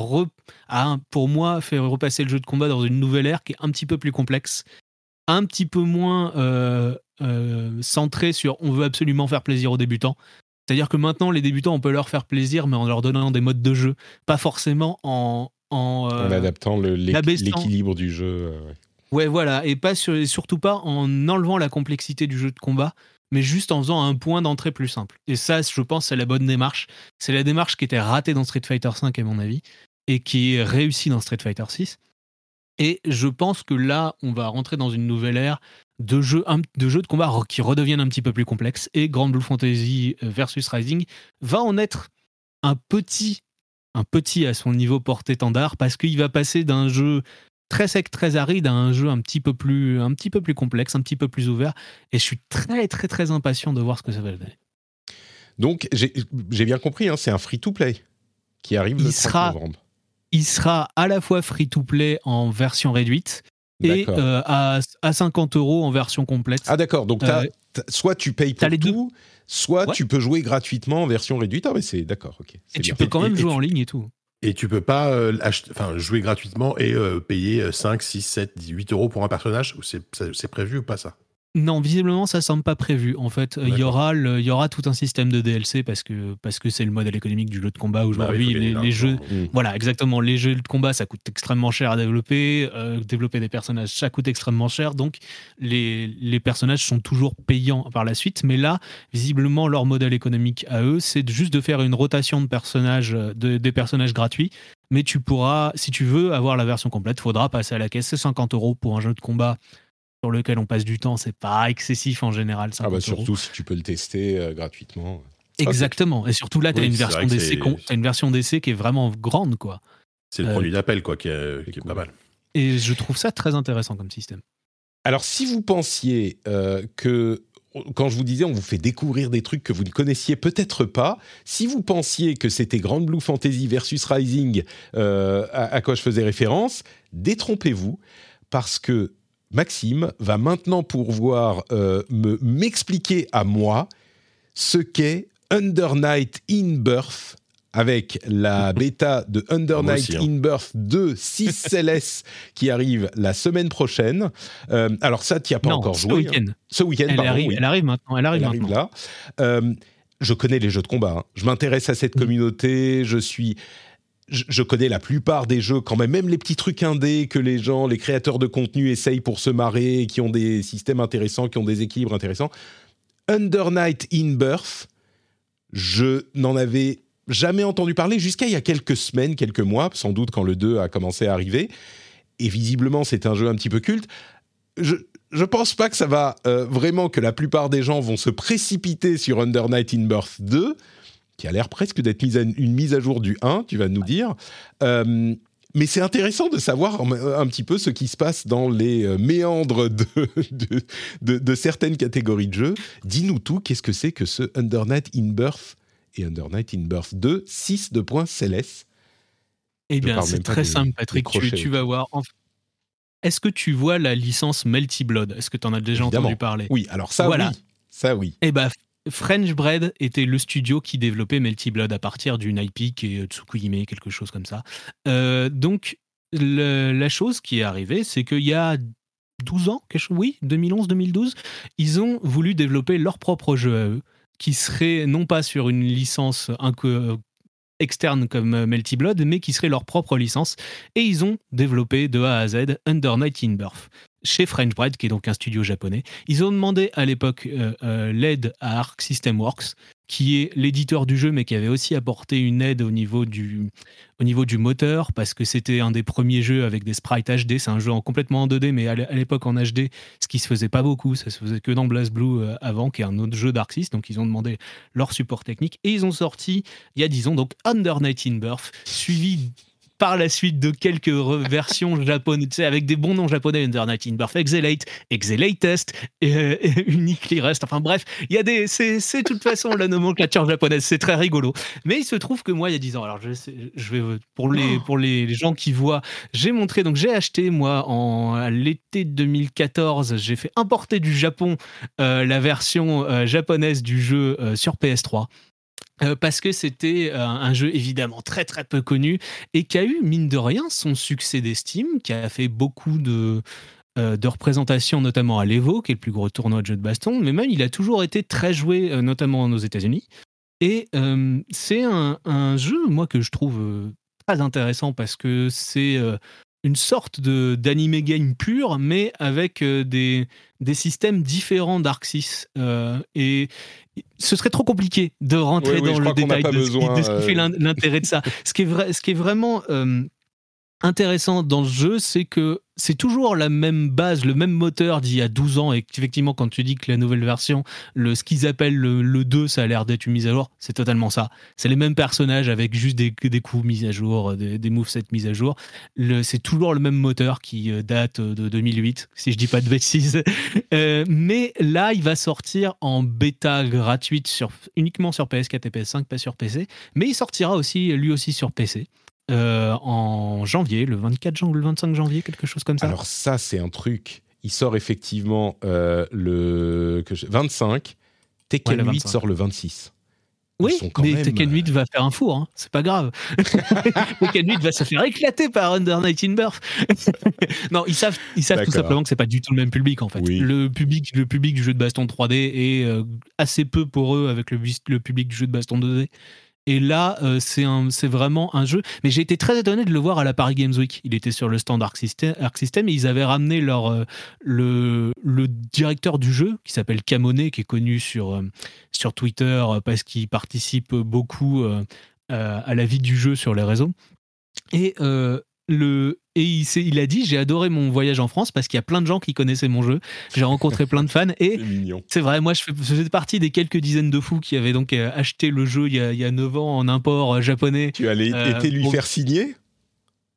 a, pour moi, faire repasser le jeu de combat dans une nouvelle ère qui est un petit peu plus complexe, un petit peu moins euh, euh, centré sur on veut absolument faire plaisir aux débutants. C'est-à-dire que maintenant, les débutants, on peut leur faire plaisir, mais en leur donnant des modes de jeu, pas forcément en. En, en adaptant l'équilibre du jeu. Ouais, voilà, et pas surtout pas en enlevant la complexité du jeu de combat, mais juste en faisant un point d'entrée plus simple. Et ça, je pense, c'est la bonne démarche. C'est la démarche qui était ratée dans Street Fighter V, à mon avis, et qui est réussie dans Street Fighter VI. Et je pense que là, on va rentrer dans une nouvelle ère de jeux, de, jeux de combat qui redeviennent un petit peu plus complexes. Et Grand Blue Fantasy euh, versus Rising va en être un petit, un petit à son niveau porte-étendard, parce qu'il va passer d'un jeu très sec, très aride à un jeu un petit peu plus, un petit peu plus complexe, un petit peu plus ouvert. Et je suis très, très, très impatient de voir ce que ça va donner. Donc, j'ai bien compris, hein, c'est un free-to-play qui arrive le il 30 sera, novembre. Il sera à la fois free-to-play en version réduite et euh, à, à, 50 euros en version complète. Ah d'accord, donc euh, soit tu payes pour tout, soit tu peux jouer gratuitement en version réduite. Ah mais c'est d'accord, ok. Et tu peux quand même jouer en ligne et tout. Et tu peux pas euh, enfin, jouer gratuitement et euh, payer 5, 6, 7, 18 euros pour un personnage? C'est prévu ou pas ça? Non, visiblement, ça semble pas prévu. En fait, il y aura il y aura tout un système de DLC parce que parce que c'est le modèle économique du jeu de combat aujourd'hui. Bah les, jeux, mm. voilà, exactement. Les jeux de combat, ça coûte extrêmement cher à développer. Euh, développer des personnages, ça coûte extrêmement cher. Donc, les, les personnages sont toujours payants par la suite. Mais là, visiblement, leur modèle économique à eux, c'est juste de faire une rotation de personnages, de, des personnages gratuits. Mais tu pourras, si tu veux avoir la version complète, faudra passer à la caisse. C'est 50 euros pour un jeu de combat sur lequel on passe du temps, c'est pas excessif en général. Ah bah surtout si tu peux le tester euh, gratuitement. Exactement. Et surtout là, tu as, une version d'essai une version d'essai qui est vraiment grande, quoi. C'est le euh, produit d'appel, quoi, qui est, pas mal. Et je trouve ça très intéressant comme système. Alors, si vous pensiez euh, que quand je vous disais, on vous fait découvrir des trucs que vous ne connaissiez peut-être pas. Si vous pensiez que c'était Grand Blue Fantasy versus Rising à, à, quoi je faisais référence, détrompez-vous, parce que Maxime va maintenant pouvoir euh, me m'expliquer à moi ce qu'est Under Night in Birth avec la (laughs) bêta de Under Night hein. in Birth 2 6 CLS qui arrive la semaine prochaine. Euh, alors ça, tu n'y as pas encore joué. Week hein. Ce week-end. Elle, arrive, elle arrive maintenant. Elle arrive, maintenant. là. Euh, je connais les jeux de combat. Hein. Je m'intéresse à cette mm. communauté. Je suis je, connais la plupart des jeux quand même, même les petits trucs indés que les gens, les créateurs de contenu essayent pour se marrer, qui ont des systèmes intéressants, qui ont des équilibres intéressants. Under Night in Birth, je n'en avais jamais entendu parler jusqu'à il y a quelques semaines, quelques mois, sans doute quand le 2 a commencé à arriver. Et visiblement, c'est un jeu un petit peu culte. Je, je pense pas que ça va euh, vraiment que la plupart des gens vont se précipiter sur Under Night in Birth 2 qui a l'air presque d'être une mise à jour du 1, tu vas nous dire. Euh, mais c'est intéressant de savoir un, petit peu ce qui se passe dans les euh, méandres de, de, certaines catégories de jeux. Dis-nous tout, qu'est-ce que c'est que ce Under Night in Birth et Under Night in Birth 2, 6 de points CLS Eh bien, c'est très simple, Patrick. Tu, vas voir. Est-ce que tu vois la licence Melty Blood? Est-ce que tu en as déjà entendu parler? Oui, alors ça, oui. Ça, oui. Eh bien, French Bread était le studio qui développait Melty Blood à partir d'une IP qui est Tsukuyime, quelque chose comme ça. donc, la chose qui est arrivée, c'est qu'il y a 12 ans, oui, 2011-2012, ils ont voulu développer leur propre jeu à eux, qui serait non pas sur une licence externe comme Melty Blood, mais qui serait leur propre licence. Et ils ont développé de A à Z Under Night in Birth chez French Bread, qui est donc un studio japonais. Ils ont demandé à l'époque euh, euh, l'aide à Arc System Works, qui est l'éditeur du jeu, mais qui avait aussi apporté une aide au niveau du, au niveau du moteur, parce que c'était un des premiers jeux avec des sprites HD. C'est un jeu en complètement en 2D, mais à l'époque en HD, ce qui se faisait pas beaucoup, ça se faisait que dans Blast Blue euh, avant, qui est un autre jeu d'Arc Donc ils ont demandé leur support technique et ils ont sorti, il y a disons donc Under Night in Birth, suivi par la suite de quelques versions (laughs) japonaises, avec des bons noms japonais, Under Night in Birth, Exelate, Exelatest, euh, (laughs) Uniquely Rest. Enfin bref, il y a des, c'est, de toute façon la nomenclature japonaise, c'est très rigolo. Mais il se trouve que moi, il y a 10 ans, alors je, je vais pour les pour les gens qui voient, j'ai montré donc j'ai acheté moi en l'été 2014, j'ai fait importer du Japon euh, la version euh, japonaise du jeu euh, sur PS3. Euh, parce que c'était euh, un jeu évidemment très très peu connu et qui a eu, mine de rien, son succès d'estime, qui a fait beaucoup de, euh, de représentations, notamment à l'Evo, qui est le plus gros tournoi de jeux de baston, mais même il a toujours été très joué, notamment aux États-Unis. Et c'est un, jeu, moi, que je trouve très intéressant parce que c'est une sorte de d'anime game pur, mais avec euh, des, des systèmes différents d'Arxis. Euh, et ce serait trop compliqué de rentrer dans le détail de, ce qui, fait euh. l'intérêt de ça. ce, qui est vrai, ce qui est vraiment intéressant dans ce jeu, c'est que c'est toujours la même base, le même moteur d'il y a 12 ans. Et effectivement, quand tu dis que la nouvelle version, le, ce qu'ils appellent le, 2, ça a l'air d'être une mise à jour, c'est totalement ça. C'est les mêmes personnages avec juste des, des coups mis à jour, des, des movesets mis à jour. C'est toujours le même moteur qui euh, date de 2008, si je dis pas de bêtises. (laughs) Euh, mais là, il va sortir en bêta gratuite sur, uniquement sur PS4 et PS5, pas sur PC. Mais il sortira aussi, lui aussi sur PC. Euh, en janvier, le 24 janvier, le 25 janvier, quelque chose comme ça. Alors ça, c'est un truc. Il sort effectivement euh, le 25. Tekken 8 sort le 26. Oui, mais Tekken 8 va faire un four, hein. c'est pas grave. (laughs) Tekken 8 va se faire éclater par Under Night in Birth. (laughs) non, ils savent, ils savent tout simplement que c'est pas du tout le même public en fait. Le public, le public du jeu de baston 3D est euh, assez peu pour eux avec le, le public du jeu de baston 2D. Et là, euh, c'est vraiment un jeu. Mais j'ai été très étonné de le voir à la Paris Games Week. Il était sur le stand Arc System, et ils avaient ramené leur, euh, le, le, directeur du jeu, qui s'appelle Camonet, qui est connu sur, euh, sur Twitter parce qu'il participe beaucoup à la vie du jeu sur les réseaux. Et le, et il, il, a dit j'ai adoré mon voyage en France parce qu'il y a plein de gens qui connaissaient mon jeu. J'ai rencontré plein de fans et c'est vrai, moi je, faisais partie des quelques dizaines de fous qui avaient donc euh, acheté le jeu il y a, il 9 ans en import euh, japonais. Tu allais euh, été lui faire signer?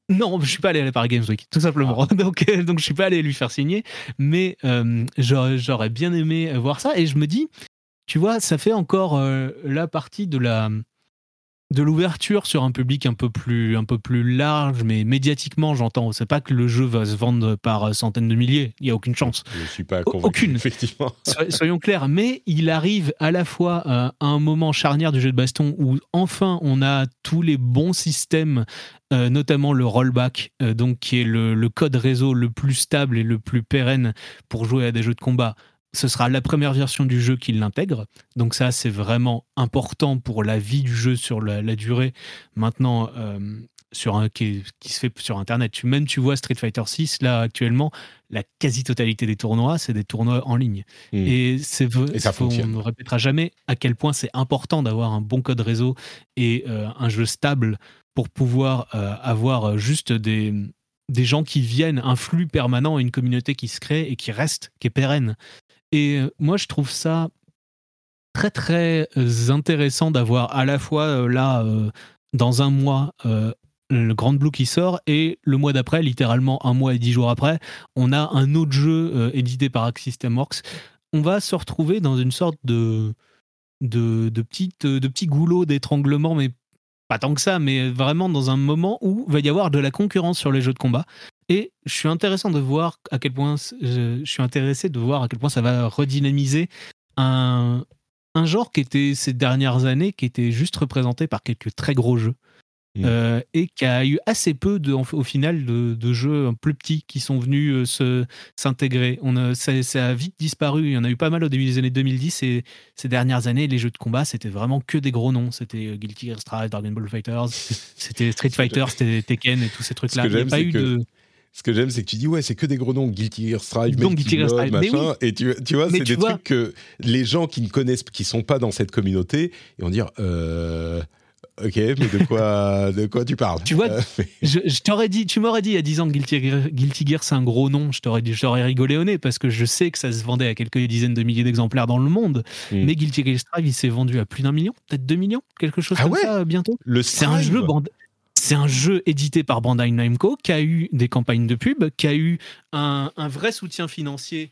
Non, je suis pas allé à la Paris Games Week, tout simplement. Ah. (laughs) Donc, donc je suis pas allé lui faire signer, mais j'aurais bien aimé voir ça. Et je me dis, tu vois, ça fait encore la partie de la de l'ouverture sur un public un peu plus un peu plus large, mais médiatiquement, j'entends. C'est pas que le jeu va se vendre par centaines de milliers. Il y a aucune chance. Je suis pas convaincu, aucune. Effectivement. (laughs) Soyons clairs. Mais il arrive à la fois à un moment charnière du jeu de baston où enfin on a tous les bons systèmes, euh, notamment le rollback, euh, donc qui est le, le code réseau le plus stable et le plus pérenne pour jouer à des jeux de combat ce sera la première version du jeu qui l'intègre. Donc ça, c'est vraiment important pour la vie du jeu sur la, durée. Maintenant, euh, sur un, qui, se fait sur Internet. Tu, même tu vois Street Fighter 6, là actuellement, la quasi-totalité des tournois, c'est des tournois en ligne. Hmm. Et, c'est, et ça on ne répétera jamais à quel point c'est important d'avoir un bon code réseau et euh, un jeu stable pour pouvoir euh, avoir juste des, des gens qui viennent, un flux permanent, une communauté qui se crée et qui reste, qui est pérenne. Et euh, moi, je trouve ça très très euh, intéressant d'avoir à la fois euh, là, dans un mois, le Grand Blue qui sort et le mois d'après, littéralement un mois et dix jours après, on a un autre jeu édité par Arc System Works. On va se retrouver dans une sorte de, de, de, de petit goulot d'étranglement, mais pas tant que ça, mais vraiment dans un moment où il va y avoir de la concurrence sur les jeux de combat. Et je suis intéressant de voir à quel point je, suis intéressé de voir à quel point ça va redynamiser un, un genre qui était ces dernières années, qui était juste représenté par quelques très gros jeux. Mm. Euh, et qui a eu assez peu de, au final de, de jeux plus petits qui sont venus euh, se s'intégrer. On a, ça, ça a vite disparu. Il y en a eu pas mal au début des années 2010 et ces dernières années, les jeux de combat c'était vraiment que des gros noms. C'était euh, Guilty Gear Strive, Dragon Ball Fighters, (laughs) c'était Street Fighter, c'était Tekken et tous ces trucs-là. Il n'y a pas eu que de. Ce que j'aime, c'est que tu dis, ouais, c'est que des gros noms, Guilty Gear Strive, Guilty Gear Strive, machin. Et tu, tu vois, c'est des vois- trucs que les gens qui ne connaissent, qui sont pas dans cette communauté, ils vont dire, euh, ok, mais de quoi, (laughs) de quoi tu parles? Tu vois, Euh, mais- (laughs) Je, je t'aurais dit, tu m'aurais dit il y a 10 ans que Guilty Gear, Guilty Gear, c'est un gros nom, je t'aurais dit, je t'aurais rigolé au nez parce que je sais que ça se vendait à quelques dizaines de milliers d'exemplaires dans le monde. Mm. Mais Guilty Gear Strive, il s'est vendu à plus d'un million, peut-être 2 millions, quelque chose Ah comme ouais? ça bientôt. le C'est un jeu Band- C'est un jeu édité par Bandai Namco qui a eu des campagnes de pub, qui a eu un, un vrai soutien financier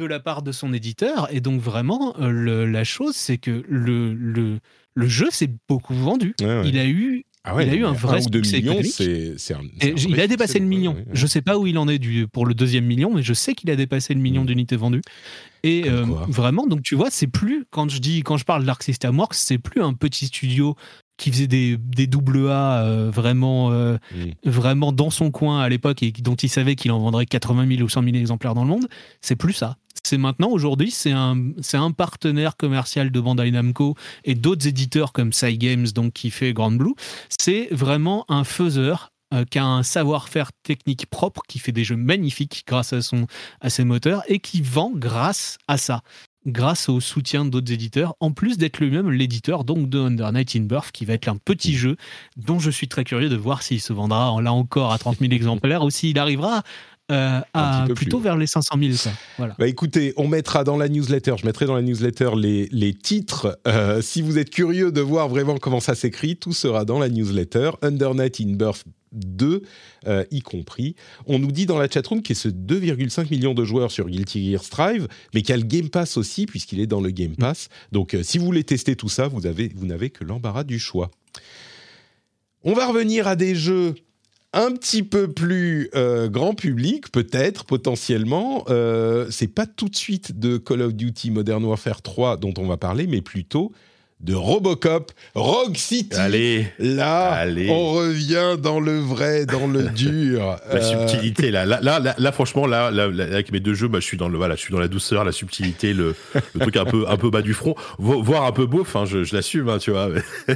de la part de son éditeur. Et donc vraiment, euh, le- la chose, c'est que le, le, le jeu s'est beaucoup vendu. Ouais, ouais. Il a eu Ah ouais, il a eu un vrai succès millions, économique. un vrai il a dépassé le million. ouais, ouais. Je sais pas où il en est du, pour le deuxième million, mais je sais qu'il a dépassé le million Mm. d'unités vendues. Et euh, vraiment, donc tu vois, c'est plus quand je dis quand je parle d'Arc System Works, c'est plus un petit studio qui faisait des, des double A euh, vraiment euh, vraiment dans son coin à l'époque et dont il savait qu'il en vendrait 80 000 ou 100 000 exemplaires dans le monde. C'est plus ça. C'est maintenant aujourd'hui, c'est un c'est un partenaire commercial de Bandai Namco et d'autres éditeurs comme Cygames donc qui fait Grand Blue. C'est vraiment un faiseur euh, qui a un savoir-faire technique propre, qui fait des jeux magnifiques grâce à, son, à ses moteurs et qui vend grâce à ça, grâce au soutien d'autres éditeurs, en plus d'être lui-même l'éditeur donc de Under Night in Birth, qui va être un petit jeu dont je suis très curieux de voir s'il se vendra là encore à 30 000 (laughs) exemplaires ou s'il arrivera euh, à plutôt plus. vers les 500 000. quoi. Voilà. Bah écoutez, on mettra dans la newsletter, je mettrai dans la newsletter les, les titres. Euh, si vous êtes curieux de voir vraiment comment ça s'écrit, tout sera dans la newsletter. Under Night in Birth 2, euh, y compris. On nous dit dans la chatroom qu'il y a ce 2,5 millions de joueurs sur Guilty Gear Strive, mais qu'il y a le Game Pass aussi, puisqu'il est dans le Game Pass. Donc euh, si vous voulez tester tout ça, vous, avez, vous n'avez que l'embarras du choix. On va revenir à des jeux un petit peu plus euh, grand public, peut-être, potentiellement. Euh, c'est pas tout de suite de Call of Duty Modern Warfare 3 dont on va parler, mais plutôt de Robocop Rogue City. Allez, Là, Allez. on revient dans le vrai, dans le (laughs) dur. la Euh, subtilité là. Là, là, franchement, là, là, là, avec mes deux jeux, bah, je suis dans le, voilà, je suis dans la douceur, la subtilité, le, le truc un peu, un peu bas du front, vo- voire un peu beauf. Hein, je, je l'assume, hein, tu vois. (laughs)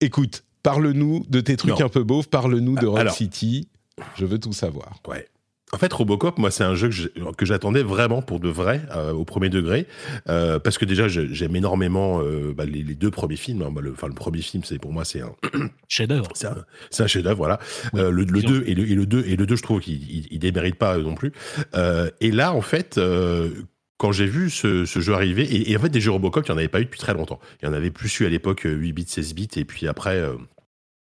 Écoute, parle-nous de tes trucs Non. un peu beaufs, parle-nous de Rogue Alors. City. Je veux tout savoir. Ouais. En fait, Robocop, moi, c'est un jeu que j'attendais vraiment pour de vrai, euh, au premier degré, euh, parce que déjà, j'aime énormément euh, bah, les, les deux premiers films. hein. Bah, le, enfin, le premier film, c'est pour moi, c'est un, (coughs) Chef-d'œuvre. c'est un, chef-d'œuvre, voilà. Oui, le, le disons. 2 et le, et le 2 et le 2, je trouve qu'il il, il démérite pas non plus. Et là, en fait, quand j'ai vu ce, ce jeu arriver, et, et en fait, des jeux Robocop, il n'y en avait pas eu depuis très longtemps. Il y en avait plus eu à l'époque euh, 8 bits, 16 bits, et puis après. euh,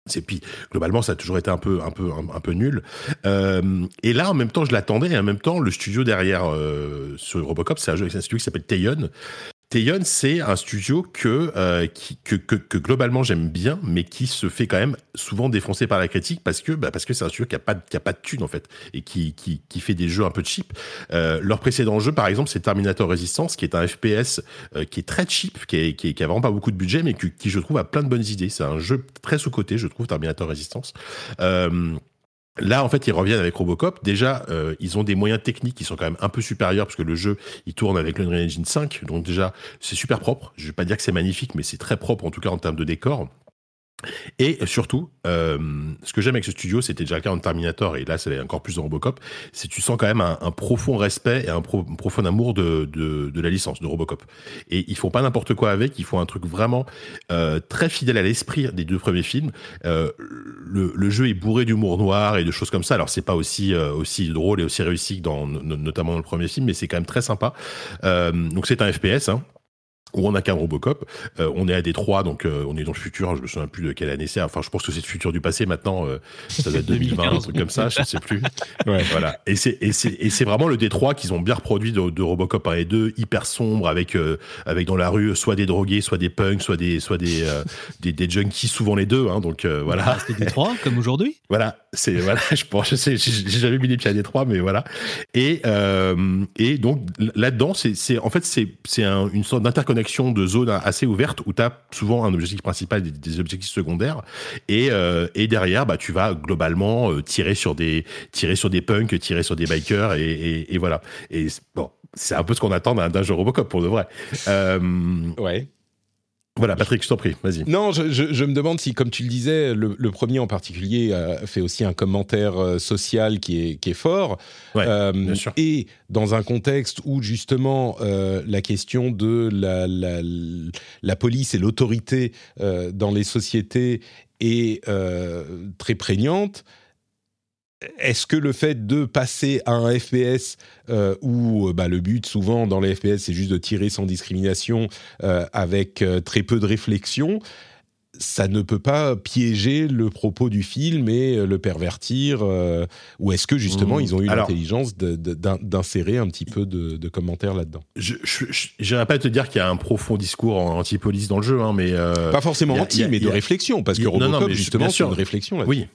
c'est puis globalement ça a toujours été un peu un peu un, peu nul. Euh, et là en même temps je l'attendais et en même temps le studio derrière euh, ce Robocop c'est un, jeu- un studio qui s'appelle Tayon Tayon, c'est un studio que, euh, que, globalement j'aime bien, mais qui se fait quand même souvent défoncer par la critique parce que bah, c'est un studio qui a pas de- thunes en fait et qui, qui, fait des jeux un peu cheap. Euh, leur précédent jeu, par exemple, c'est Terminator Resistance, qui est un FPS euh, qui est très cheap, qui, est, qui, a vraiment pas beaucoup de budget, mais qui, je trouve a plein de bonnes idées. C'est un jeu très sous côté, je trouve, Terminator Resistance. Là, en fait, ils reviennent avec Robocop. Déjà, euh, ils ont des moyens techniques qui sont quand même un peu supérieurs parce que le jeu, il tourne avec l'Unreal Engine 5. Donc déjà, c'est super propre. Je vais pas dire que c'est magnifique, mais c'est très propre en tout cas en termes de décor. Et surtout, euh, ce que j'aime avec ce studio, c'était déjà le cas en Terminator, et là c'est encore plus dans Robocop, c'est tu sens quand même un, profond respect et un, pro- un profond amour de, de, la licence de Robocop. Et ils font pas n'importe quoi avec, ils font un truc vraiment euh, très fidèle à l'esprit des deux premiers films. Euh, le, jeu est bourré d'humour noir et de choses comme ça. Alors c'est pas aussi aussi drôle et aussi réussi que dans no- notamment dans le premier film, mais c'est quand même très sympa. Donc c'est un FPS. Hein. Où on incarne Robocop. Euh, on est à Détroit, donc euh, on est dans le futur. Hein, je me souviens plus de quelle année c'est. Enfin, je pense que c'est le futur du passé maintenant. Euh, ça doit être (laughs) 2020, un truc comme ça. Je ne sais plus. (laughs) Ouais. Voilà. Et c'est et c'est et c'est vraiment le Détroit qu'ils ont bien reproduit de, de, Robocop 1 et 2, hyper sombre, avec avec dans la rue soit des drogués, soit des punks, soit des soit des des, des, junkies, souvent les deux. Hein, donc voilà. C'était Détroit comme aujourd'hui? Voilà. C'est voilà. (laughs) Je pense. Je sais. J'ai jamais mis les pieds à Détroit, mais voilà. Et et donc là-dedans, c'est c'est en fait c'est c'est un, une sorte d'interconnexion de zones assez ouvertes où tu as souvent un objectif principal et des, objectifs secondaires. Et, euh, et derrière, bah, tu vas globalement euh, tirer, sur des, tirer sur des punks, tirer sur des bikers, et, et, voilà. Et bon, c'est un peu ce qu'on attend d'un jeu Robocop pour de vrai. Euh, ouais. Voilà, Patrick, je t'en prie, vas-y. Non, je, je, me demande si, comme tu le disais, le, premier en particulier a fait aussi un commentaire euh, social qui est, qui est fort. Euh, bien sûr. Et dans un contexte où, justement, euh, la question de la, la, la police et l'autorité dans les sociétés est très prégnante, est-ce que le fait de passer à un FPS euh, où euh, bah, le but souvent dans les FPS c'est juste de tirer sans discrimination euh, avec très peu de réflexion, ça ne peut pas piéger le propos du film et le pervertir Ou est-ce que justement mmh. ils ont eu l'intelligence d'insérer un petit peu de, commentaires là-dedans? Je n'irais pas te dire qu'il y a un profond discours anti-police dans le jeu, hein, mais pas forcément anti, mais de réflexion, parce que Robocop justement c'est une réflexion là. Oui,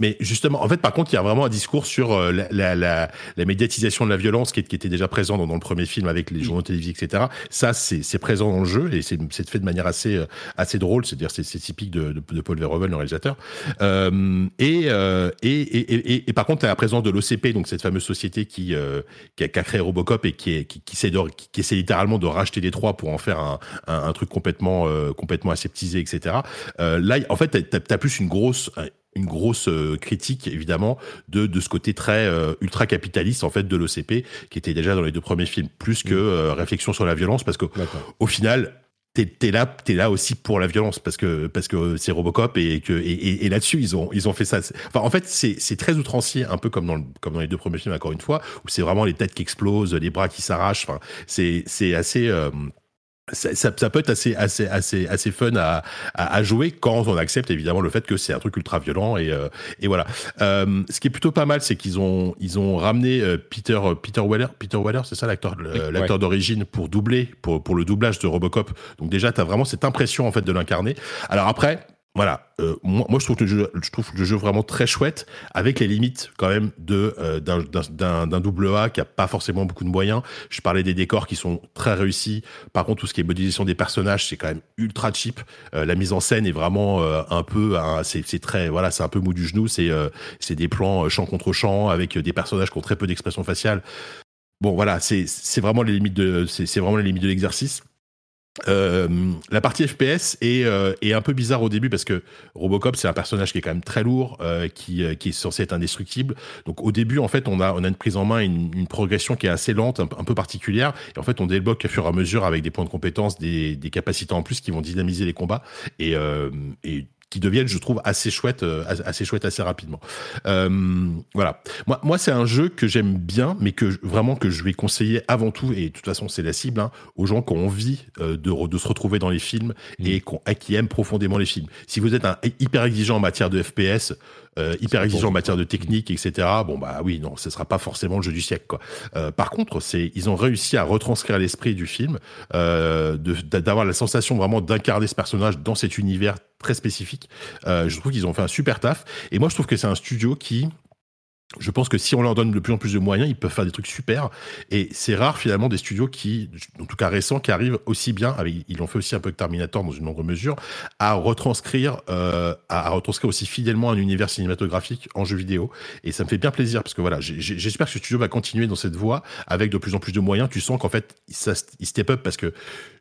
mais justement, en fait, par contre, il y a vraiment un discours sur euh, la, la, la, la médiatisation de la violence qui, qui, était déjà présent dans, dans, le premier film avec les journaux télévisés, etc. Ça, c'est présent dans le jeu et c'est fait de manière assez euh, assez drôle. C'est-à-dire, c'est typique de, de, de, Paul Verhoeven, le réalisateur. Euh, et, euh, et, et, et, et, par contre, la présence de l'OCP, donc cette fameuse société qui, euh, qui a, qui, a, créé Robocop et qui, est, qui, qui, essaie de, qui, essaie littéralement de racheter les trois pour en faire un, un, un truc complètement complètement aseptisé, etc. là, en fait, t'as as, plus une grosse une grosse euh, critique évidemment de, de ce côté très euh, ultra capitaliste en fait de l'OCP qui était déjà dans les deux premiers films plus que mm. euh, réflexion sur la violence parce que au final t'es es là t'es là aussi pour la violence parce que parce que c'est Robocop et que et, et, là-dessus ils ont ils ont fait ça enfin en fait c'est c'est très outrancier un peu comme dans le, comme dans les deux premiers films encore une fois où c'est vraiment les têtes qui explosent les bras qui s'arrachent enfin c'est c'est assez ça, ça, peut être assez assez assez assez fun à, à, jouer quand on accepte évidemment le fait que c'est un truc ultra violent et euh, et voilà. Euh, ce qui est plutôt pas mal, c'est qu'ils ont ils ont ramené euh, Peter Peter Weller Peter Weller, c'est ça l'acteur l'acteur d'origine pour doubler pour pour le doublage de Robocop. Donc déjà tu as vraiment cette impression en fait de l'incarner. Alors après voilà, euh, moi, je trouve le jeu, je trouve le jeu vraiment très chouette, avec les limites quand même de euh, d'un double A qui a pas forcément beaucoup de moyens. Je parlais des décors qui sont très réussis. Par contre, tout ce qui est modélisation des personnages, c'est quand même ultra cheap. Euh, la mise en scène est vraiment un peu, c'est très, voilà, c'est un peu mou du genou. C'est c'est des plans champ contre champ avec des personnages qui ont très peu d'expression faciale. Bon, voilà, c'est vraiment les limites de c'est vraiment les limites de l'exercice. Euh, la partie FPS est, euh, est, un peu bizarre au début parce que Robocop c'est un personnage qui est quand même très lourd, euh, qui, euh, qui, est censé être indestructible. Donc au début en fait on a, on a une prise en main, une, une progression qui est assez lente, un, peu particulière. Et en fait on débloque au fur et à mesure avec des points de compétence, des, des capacités en plus qui vont dynamiser les combats. Et, et qui deviennent, je trouve, assez chouettes, euh, assez chouettes assez rapidement. Euh, voilà. Moi, moi, c'est un jeu que j'aime bien, mais que vraiment que je vais conseiller avant tout, et de toute façon, c'est la cible, hein, aux gens qui ont envie euh, de, de, se retrouver dans les films mmh. et qui aiment profondément les films. Si vous êtes un hyper exigeant en matière de FPS, euh, hyper exigeant en matière de technique, etc. Bon bah oui, non, ce sera pas forcément le jeu du siècle. Quoi. Euh, par contre, c'est ils ont réussi à retranscrire l'esprit du film, euh, d'avoir la sensation vraiment d'incarner ce personnage dans cet univers très spécifique. Euh, je trouve qu'ils ont fait un super taf. Et moi, je trouve que c'est un studio qui je pense que si on leur donne de plus en plus de moyens, ils peuvent faire des trucs super. Et c'est rare finalement des studios qui, en tout cas récents, qui arrivent aussi bien, ils l'ont fait aussi un peu avec Terminator dans une longue mesure, à retranscrire, euh, à, retranscrire aussi fidèlement un univers cinématographique en jeu vidéo. Et ça me fait bien plaisir parce que voilà, j'espère que ce studio va continuer dans cette voie avec de plus en plus de moyens. Tu sens qu'en fait, ça, ils step up parce que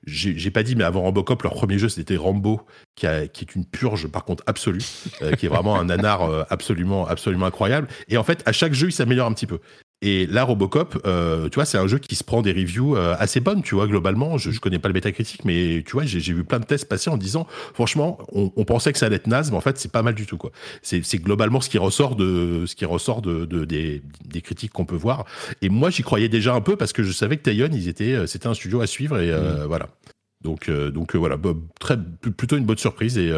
j'ai pas dit, mais avant Robocop, leur premier jeu c'était Rambo, qui, a, qui est une purge par contre absolue, euh, qui est vraiment un nanar euh, absolument, absolument incroyable. Et en fait, à chaque jeu, il s'améliore un petit peu. Et là, Robocop, euh, tu vois, c'est un jeu qui se prend des reviews assez bonnes, tu vois, globalement. Je, je connais pas le métacritique, mais tu vois, j'ai vu plein de tests passer en disant, franchement, on, on, pensait que ça allait être naze, mais en fait, c'est pas mal du tout, quoi. C'est globalement ce qui ressort de ce qui ressort de, de des, des, critiques qu'on peut voir. Et moi, j'y croyais déjà un peu parce que je savais que Tayon, ils étaient, c'était un studio à suivre et mmh. voilà. Donc, donc voilà, très, plutôt une bonne surprise et,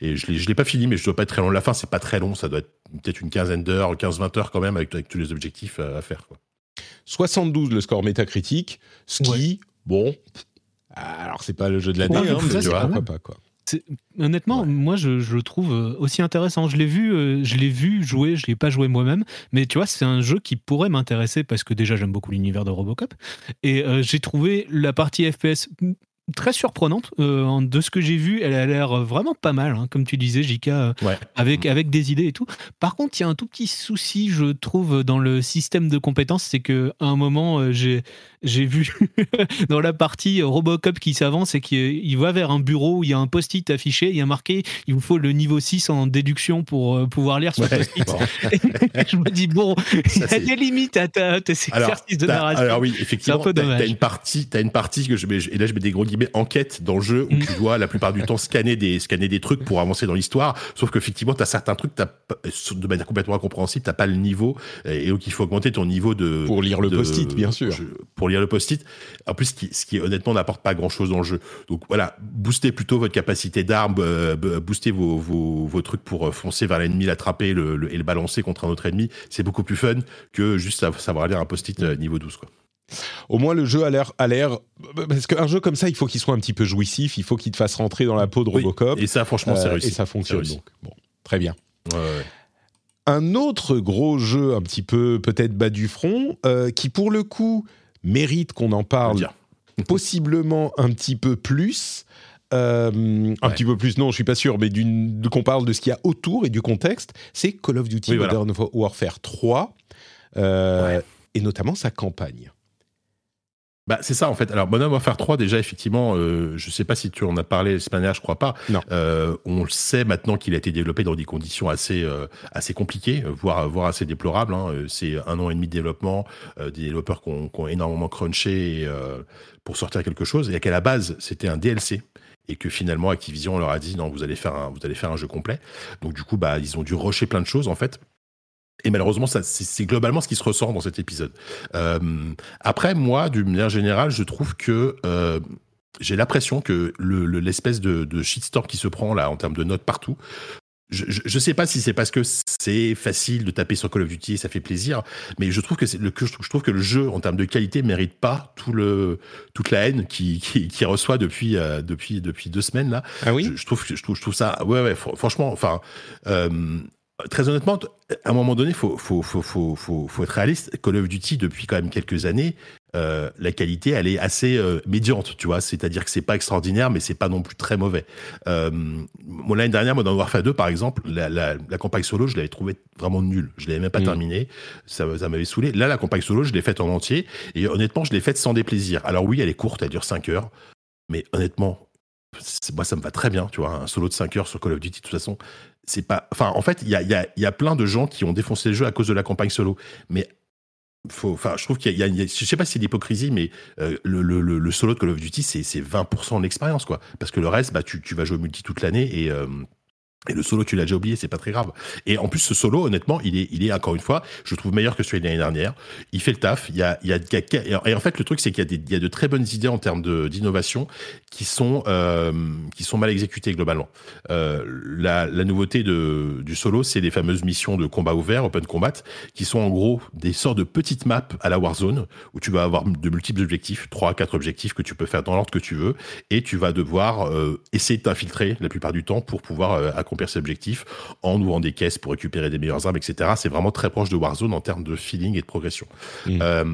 et je ne l'ai pas fini, mais je dois pas être très long. La fin, c'est pas très long, ça doit être peut-être une quinzaine d'heures, 15-20 heures quand même, avec, avec tous les objectifs à, faire. Quoi. 72 le score métacritique, ce qui, bon, alors c'est pas le jeu de l'année, hein, mais pourquoi pas quoi. Honnêtement, moi, je, le trouve euh, aussi intéressant. Je l'ai vu, euh, je l'ai vu jouer, je l'ai pas joué moi-même, mais tu vois, c'est un jeu qui pourrait m'intéresser parce que déjà j'aime beaucoup l'univers de Robocop et euh, j'ai trouvé la partie FPS très surprenante. Euh, de ce que j'ai vu, elle a l'air vraiment pas mal, hein, comme tu disais, Jika, euh, avec, avec des idées et tout. Par contre, il y a un tout petit souci, je trouve, dans le système de compétences, c'est qu'à un moment, euh, j'ai j'ai vu (laughs) dans la partie Robocop qui s'avance et qui va vers un bureau où il y a un post-it affiché, il y a marqué il vous faut le niveau 6 en déduction pour pouvoir lire ce post-it. (laughs) je me dis, bon, il y a des limites à tes exercices de narration. Alors oui, effectivement, tu as, une partie, as une partie que je mets, et là je mets des gros guillemets enquête dans le jeu où mm. tu dois la plupart du temps scanner des, scanner des trucs pour avancer dans l'histoire. Sauf qu'effectivement, tu as certains trucs, as, de manière complètement incompréhensible, t'as pas le niveau. Et donc, il faut augmenter ton niveau de. Pour lire le post-it, bien sûr. pour lire le post-it. En plus, ce qui, ce qui honnêtement n'apporte pas grand chose dans le jeu. Donc voilà, boostez plutôt votre capacité d'arme, euh, boostez vos, vos, vos, trucs pour euh, foncer vers l'ennemi, l'attraper le, et le balancer contre un autre ennemi. C'est beaucoup plus fun que juste savoir lire un post-it euh, niveau 12, quoi. Au moins, le jeu a l'air, a l'air, parce qu'un jeu comme ça, il faut qu'il soit un petit peu jouissif, il faut qu'il te fasse rentrer dans la peau de Robocop. et ça, franchement, c'est euh, réussi. Et ça fonctionne. Donc, bon, très bien. Un autre gros jeu, un petit peu peut-être bas du front, euh, qui pour le coup mérite qu'on en parle, (laughs) possiblement un petit peu plus. Euh, un petit peu plus, non, je suis pas sûr, mais qu'on parle de ce qu'il y a autour et du contexte, c'est Call of Duty Modern Warfare 3, et notamment sa campagne. Bah, c'est ça en fait. Alors Modern Warfare 3 déjà effectivement, euh, je sais pas si tu en as parlé la semaine dernière, je crois pas. Euh, on le sait maintenant qu'il a été développé dans des conditions assez euh, assez compliquées, voire voire assez déplorables. Hein. C'est un an et demi de développement, des développeurs qui ont, énormément crunché pour sortir quelque chose, et qu'à la base c'était un DLC et que finalement Activision leur a dit non vous allez faire un vous allez faire un jeu complet. Donc du coup bah ils ont dû rusher plein de choses en fait. Et malheureusement, c'est globalement ce qui se ressort dans cet épisode. Euh, après, moi, d'une manière générale, je trouve que euh, j'ai l'impression que l'espèce de, de, shitstorm qui se prend là en termes de notes partout, je, je, sais pas si c'est parce que c'est facile de taper sur Call of Duty et ça fait plaisir, mais je trouve que, le, que je, trouve que le jeu en termes de qualité mérite pas tout le toute la haine qui, qui, reçoit depuis euh, depuis depuis deux semaines là. Ah oui? Je, trouve je trouve je trouve ça ouais ouais franchement enfin très honnêtement, à un moment donné, il faut, faut, faut, faut, être réaliste. Call of Duty, depuis quand même quelques années, euh, la qualité, elle est assez euh, médiante, tu vois. C'est-à-dire que c'est pas extraordinaire, mais c'est pas non plus très mauvais. Euh, L'année dernière, moi, dans Warfare 2, par exemple, la, la, la campagne solo, je l'avais trouvé vraiment nulle. Je l'avais même pas mm. terminée. Ça, ça m'avait saoulé. Là, la campagne solo, je l'ai faite en entier. Et honnêtement, je l'ai faite sans déplaisir. Alors oui, elle est courte, elle dure 5 heures. Mais honnêtement, moi, ça me va très bien, tu vois. Un solo de 5 heures sur Call of Duty, de toute façon, en fait, il y a, plein de gens qui ont défoncé le jeu à cause de la campagne solo. Mais je trouve qu'il y, a, je sais pas si c'est l'hypocrisie, mais euh, le, le, solo de Call of Duty, c'est 20% de l'expérience, quoi. Parce que le reste, bah, tu, tu vas jouer au multi toute l'année et, euh, et le solo, tu l'as déjà oublié, c'est pas très grave. Et en plus, ce solo, honnêtement, il est, il est encore une fois, je trouve meilleur que celui de l'année dernière. Il fait le taf. Il y a, il y a, et en fait, le truc, c'est qu'il y a il y a de très bonnes idées en termes d'innovation qui sont, euh, qui sont mal exécutées globalement. Euh, la, nouveauté de, du solo, c'est les fameuses missions de combat ouvert, open combat, qui sont en gros des sortes de petites maps à la Warzone où tu vas avoir de multiples objectifs, trois, quatre objectifs que tu peux faire dans l'ordre que tu veux, et tu vas devoir euh, essayer de t'infiltrer la plupart du temps pour pouvoir euh, accomplir ses objectifs en ouvrant des caisses pour récupérer des meilleures armes, etc. C'est vraiment très proche de Warzone en termes de feeling et de progression. Mm. Euh,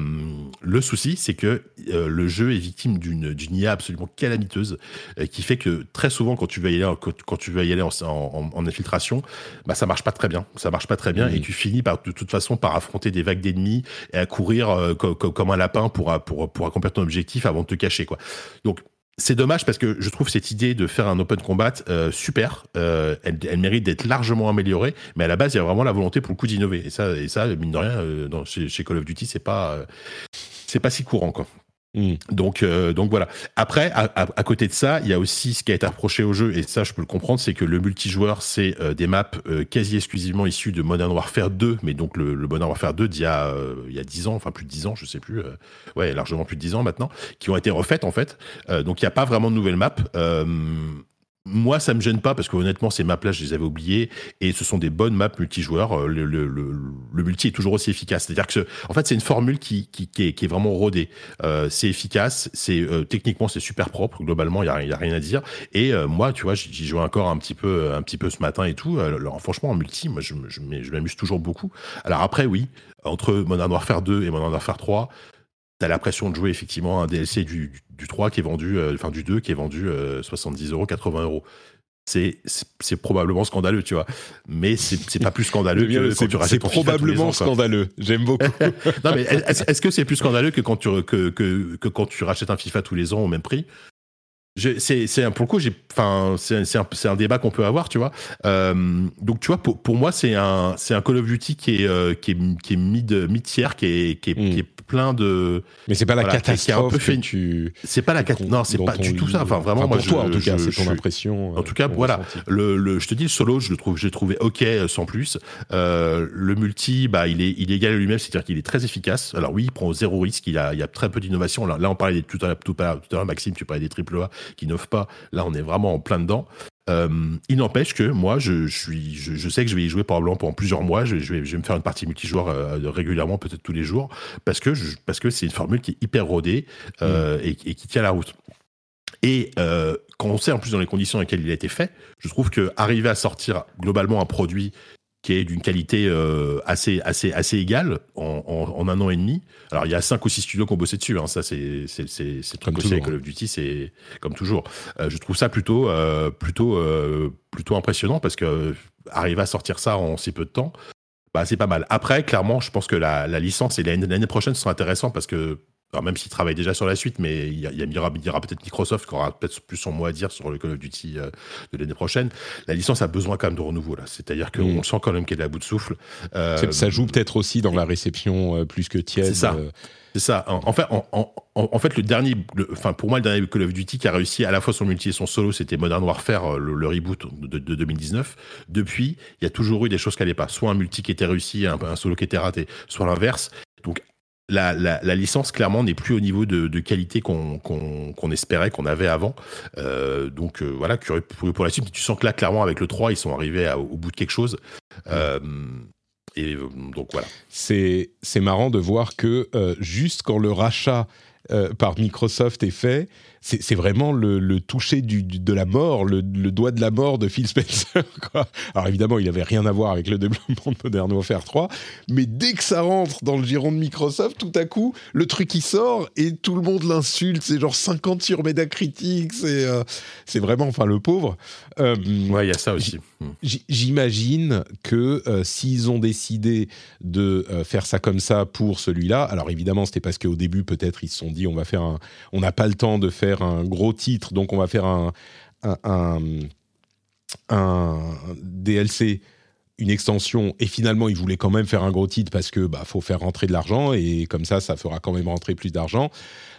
le souci, c'est que euh, le jeu est victime d'une IA absolument calamiteuse euh, qui fait que très souvent, quand tu vas y aller, quand, tu vas y aller en, infiltration, bah, ça marche pas très bien. Ça marche pas très bien et tu finis par, de toute façon par affronter des vagues d'ennemis et à courir comme un lapin pour, pour, pour accomplir ton objectif avant de te cacher. Quoi. Donc, c'est dommage parce que je trouve cette idée de faire un open combat euh, super. Euh, elle, mérite d'être largement améliorée, mais à la base, il y a vraiment la volonté pour le coup d'innover. Et ça, et ça, mine de rien, euh, dans, chez, chez, Call of Duty, c'est pas, c'est pas si courant, quoi. Mm. Donc, euh, donc voilà. Après, à, côté de ça, il y a aussi ce qui a été reproché au jeu, et ça, je peux le comprendre, c'est que le multijoueur, c'est euh, des maps euh, quasi exclusivement issues de Modern Warfare 2, mais donc le, Modern Warfare 2 d'il y a y a 10 ans, enfin plus de 10 ans, je sais plus, ouais, largement plus de 10 ans maintenant, qui ont été refaites en fait. donc il n'y a pas vraiment de nouvelles maps moi, ça me gêne pas parce que honnêtement, ces maps-là, je les avais oubliées et ce sont des bonnes maps multijoueurs. Euh, le, multi est toujours aussi efficace. C'est-à-dire que, en fait, c'est une formule qui, est, vraiment rodée. Euh, c'est efficace, c'est euh, techniquement c'est super propre. Globalement, il y a, rien à dire. Et moi, tu vois, j'y joue encore un petit peu, ce matin et tout. Alors, franchement, en multi, moi, je m'amuse toujours beaucoup. Alors après, oui, entre Modern Warfare 2 et Modern Warfare 3, t'as l'impression de jouer effectivement un DLC du, du, 3 qui est vendu, euh, enfin du 2 qui est vendu 70 euh, euros, 80 euros. C'est, c'est probablement scandaleux, tu vois. Mais c'est pas plus scandaleux (laughs) que quand tu rachètes C'est probablement scandaleux. J'aime beaucoup. (laughs) non, mais (laughs) est-ce que c'est plus scandaleux que quand, tu, que, que, que, quand tu rachètes un FIFA tous les ans au même prix? C'est un pour le coup j'ai enfin c'est un, un, débat qu'on peut avoir tu vois. Euh, donc tu vois pour, pour moi c'est un c'est un Call of Duty qui est euh, qui est qui est mid mid tiers qui est qui est, qui est hmm. plein de mais c'est pas la catastrophe un peu fait, tu c'est pas la non c'est pas du tout ça. Enfin vraiment enfin, moi pour toi en tout cas c'est ton impression en tout cas voilà. le, le, je te dis le solo je le trouve j'ai trouvé ok euh, sans plus. Euh, le multi bah il est il est égal à lui-même c'est-à-dire qu'il est très efficace. Alors oui il prend zéro risque il a il y a très peu d'innovation. Là, là on parlait tout à l'heure tout à l'heure Maxime tu parlais des triple A qui n'offrent pas. Là, on est vraiment en plein dedans. Euh, il n'empêche que moi, je, suis, je, sais que je vais y jouer probablement pendant plusieurs mois. Je, vais, je vais me faire une partie multijoueur euh, régulièrement, peut-être tous les jours, parce que parce que c'est une formule qui est hyper rodée euh, mm. et, qui tient la route. Et quand on sait en plus dans les conditions dans lesquelles il a été fait, je trouve que arriver à sortir globalement un produit qui est d'une qualité euh, assez, assez, assez égale en, en, un an et demi. Alors, il y a cinq ou six studios qui ont bossé dessus. Hein. Ça, c'est c'est truc aussi avec Call of Duty, c'est comme toujours. Euh, je trouve ça plutôt, euh, plutôt, plutôt impressionnant parce que arriver à sortir ça en si peu de temps, bah, c'est pas mal. Après, clairement, je pense que la, la licence et l'année prochaine sont intéressantes parce que alors même s'il travaille déjà sur la suite, mais il y, a, il y aura, peut-être Microsoft qui aura peut-être plus son mot à dire sur le Call of Duty euh, de l'année prochaine. La licence a besoin quand même de renouveau là, c'est-à-dire qu'on mm. sent quand même qu'elle est à bout de souffle. Euh, ça joue peut-être aussi dans la réception euh, plus que tiède. C'est ça. C'est ça. En, fait, en, fait, le dernier, enfin pour moi, le dernier Call of Duty qui a réussi à la fois son multi et son solo, c'était Modern Warfare, le, reboot de, 2019. Depuis, il y a toujours eu des choses qui n'allaient pas. Soit un multi qui était réussi, un, un solo qui était raté, soit l'inverse. Donc la, la, licence clairement n'est plus au niveau de, qualité qu'on espérait qu'on avait avant. Euh, donc euh, voilà, curieux pour, pour, la suite. Tu sens que là, clairement, avec le 3, ils sont arrivés au bout de quelque chose. Euh, et donc voilà. C'est marrant de voir que juste quand le rachat par Microsoft est fait, c'est vraiment le, toucher de la mort, le, doigt de la mort de Phil Spencer. (laughs) Alors évidemment, il n'avait rien à voir avec le développement de Modern Warfare 3, mais dès que ça rentre dans le giron de Microsoft, tout à coup, le truc il sort et tout le monde l'insulte. C'est genre 50 sur Metacritic, c'est euh, c'est vraiment, enfin le pauvre. Euh, ouais, il y a ça aussi. J'imagine que euh, s'ils ont décidé de faire ça comme ça pour celui-là, alors évidemment, c'était parce qu'au début, peut-être, ils se sont dit, on va faire un, on n'a pas le temps de faire un gros titre, donc on va faire un, un, DLC une extension et finalement ils voulaient quand même faire un gros titre parce que bah faut faire rentrer de l'argent et comme ça ça fera quand même rentrer plus d'argent.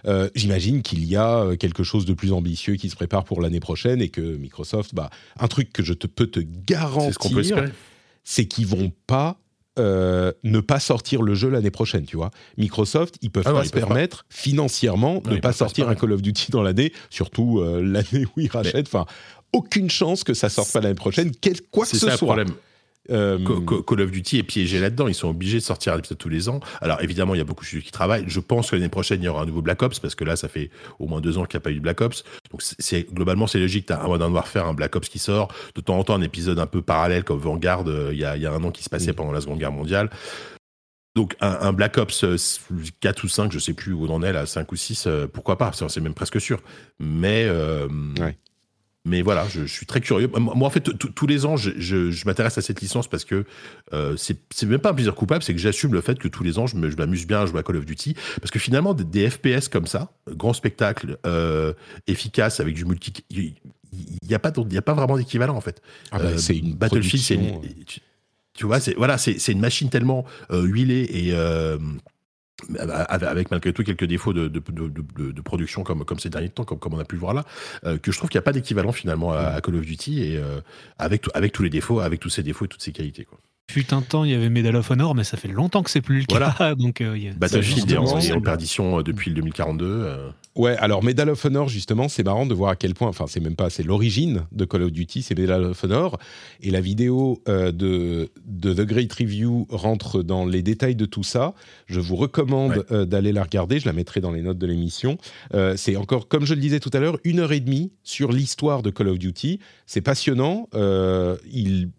Euh, j'imagine qu'il y a euh, quelque chose de plus ambitieux qui se prépare pour l'année prochaine et que Microsoft bah un truc que je te peux te garantir c'est qu'ils vont pas euh, ne pas sortir le jeu l'année prochaine, tu vois. Microsoft, ils peuvent ah pas se permettre financièrement de ne pas sortir un Call of Duty dans l'année, surtout euh, l'année où ils rachètent. Enfin, aucune chance que ça sorte pas l'année prochaine, quel, quoi que ce soit. Problème. Euh, Call of Duty est piégé là-dedans. Ils sont obligés de sortir un épisode tous les ans. Alors évidemment, il y a beaucoup de studios qui travaillent. Je pense que l'année prochaine, il y aura un nouveau Black Ops parce que là, ça fait au moins deux ans qu'il n'y a pas eu de Black Ops. Donc c'est globalement c'est logique. T'as un Modern Warfare, un Black Ops qui sort. De temps en temps, un épisode un peu parallèle comme Vanguard. Euh, il y a, y a un an qui se passait pendant la Seconde Guerre mondiale. Donc un, Black Ops 4 euh, ou 5, je sais plus où on en est là, 5 ou 6, pourquoi pas, c'est même presque sûr. Mais mais voilà, je, suis très curieux. Moi, en fait, tous les ans, je, m'intéresse à cette licence parce que euh, c'est même pas un plaisir coupable, c'est que j'assume le fait que tous les ans, je m'amuse bien à jouer à Call of Duty. Parce que finalement, des, FPS comme ça, grand spectacle, euh, efficace, avec du multi. Il n'y a, pas, a pas vraiment d'équivalent, en fait. Ah bah, euh, c'est une Battlefield, c'est une. Tu, vois, c'est voilà, c'est une machine tellement huilée et avec malgré tout quelques défauts de, production comme, comme ces derniers temps, comme, comme on a pu le voir là, que je trouve qu'il n'y a pas d'équivalent finalement à, Call of Duty et avec, avec tous les défauts, avec tous ces défauts et toutes ces qualités. Quoi. Fut un temps, il y avait Medal of Honor, mais ça fait longtemps que c'est plus le cas. (laughs) Donc, euh, Battlefield est en, perdition euh, depuis le 2042. Euh. Ouais, alors Medal of Honor, justement, c'est marrant de voir à quel point, enfin, c'est même pas, c'est l'origine de Call of Duty, c'est Medal of Honor. Et la vidéo de, de, The Great Review rentre dans les détails de tout ça. Je vous recommande d'aller la regarder, je la mettrai dans les notes de l'émission. c'est encore, comme je le disais tout à l'heure, une heure et demie sur l'histoire de Call of Duty. C'est passionnant. il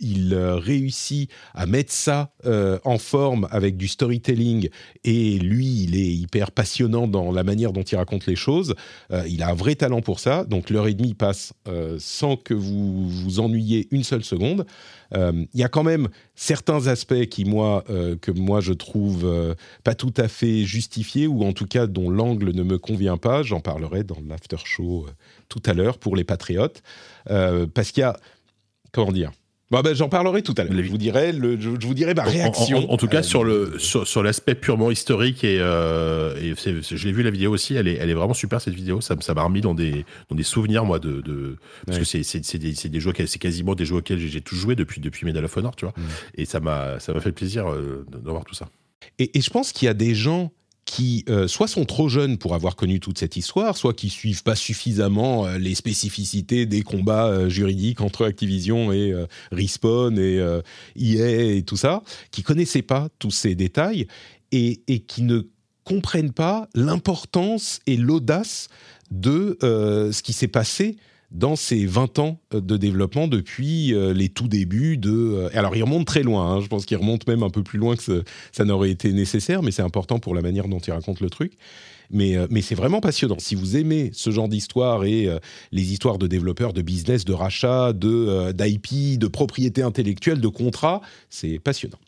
il euh, réussit à mettre ça euh, en forme avec du storytelling et lui, il est hyper passionnant dans la manière dont il raconte les choses. Euh, il a un vrai talent pour ça, donc l'heure et demie passe sans que vous vous ennuyiez une seule seconde. Il y a quand même certains aspects qui moi que moi je trouve pas tout à fait justifiés ou en tout cas dont l'angle ne me convient pas. J'en parlerai dans l'after show tout à l'heure pour les patriotes parce qu'il y a comment dire bah, J'en parlerai tout à l'heure. Je vous dirai, le, je, vous dirai ma réaction. En, tout cas, sur le sur, sur l'aspect purement historique et, euh, et je l'ai vu la vidéo aussi. Elle est elle est vraiment super cette vidéo. Ça ça m'a remis dans des dans des souvenirs moi de, de parce que c'est c'est des c'est des jeux c'est quasiment des jeux auxquels j'ai tout joué depuis depuis Medal of Honor, tu vois. Mm. Et ça m'a ça m'a fait plaisir euh, d'avoir tout ça. Et, et je pense qu'il y a des gens qui euh, soit sont trop jeunes pour avoir connu toute cette histoire, soit qui suivent pas suffisamment euh, les spécificités des combats euh, juridiques entre Activision et Respawn et EA et tout ça, qui connaissaient pas tous ces détails et, et qui ne comprennent pas l'importance et l'audace de ce qui s'est passé dans ces 20 ans euh, de développement depuis euh, les tout débuts de... Euh, alors il remonte très loin, hein, je pense qu'il remonte même un peu plus loin que ça n'aurait été nécessaire, mais c'est important pour la manière dont il raconte le truc. Mais, c'est vraiment passionnant. Si vous aimez ce genre d'histoire et les histoires de développeurs, de business, de rachat, de d'IP, de propriété intellectuelle, de contrats, c'est passionnant.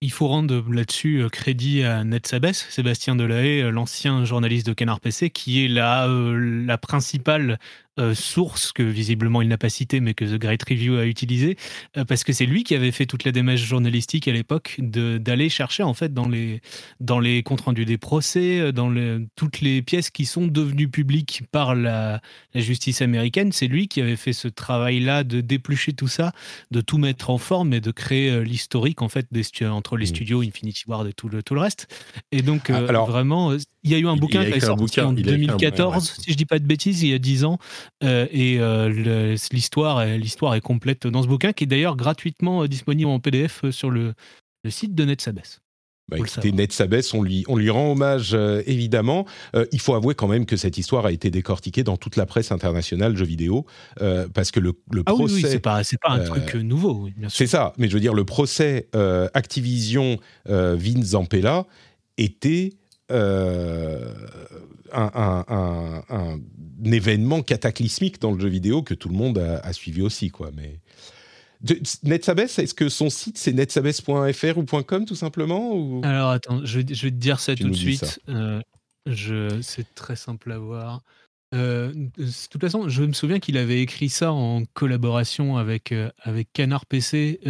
Il faut rendre là-dessus crédit à Ned Sabes, Sébastien Delahaye, l'ancien journaliste de Canard PC, qui est la, la principale euh, source que visiblement il n'a pas cité, mais que The Great Review a utilisé, euh, parce que c'est lui qui avait fait toute la démarche journalistique à l'époque d'aller chercher en fait dans les, dans les comptes rendus des procès, euh, dans toutes les pièces qui sont devenues publiques par la, justice américaine. C'est lui qui avait fait ce travail-là de déplucher tout ça, de tout mettre en forme et de créer l'historique en fait des, entre les mmh. studios Infinity Ward et tout le, tout le reste. Et donc alors, vraiment, il y a eu un bouquin qui est sorti en 2014, si je dis pas de bêtises, il y a 10 ans, euh, et euh, l'histoire, l'histoire est complète dans ce bouquin, qui est d'ailleurs gratuitement euh, disponible en PDF sur le, site de NetSabes. Bah, écoutez, Ned on lui, on lui rend hommage évidemment. il faut avouer quand même que cette histoire a été décortiquée dans toute la presse internationale jeux vidéo, parce que le, le ah procès. Oui, c'est pas, pas un truc nouveau. c'est ça, mais je veux dire, le procès Activision Vince Zampella était un, un, événement cataclysmique dans le jeu vidéo que tout le monde a, suivi aussi, quoi. Mais NetSabes, est-ce que son site c'est netsabes.fr ou .com tout simplement ou... Alors attends, je, vais te dire ça tout de suite. Euh, je, c'est très simple à voir. Euh, de toute façon, je me souviens qu'il avait écrit ça en collaboration avec, euh, avec Canard PC.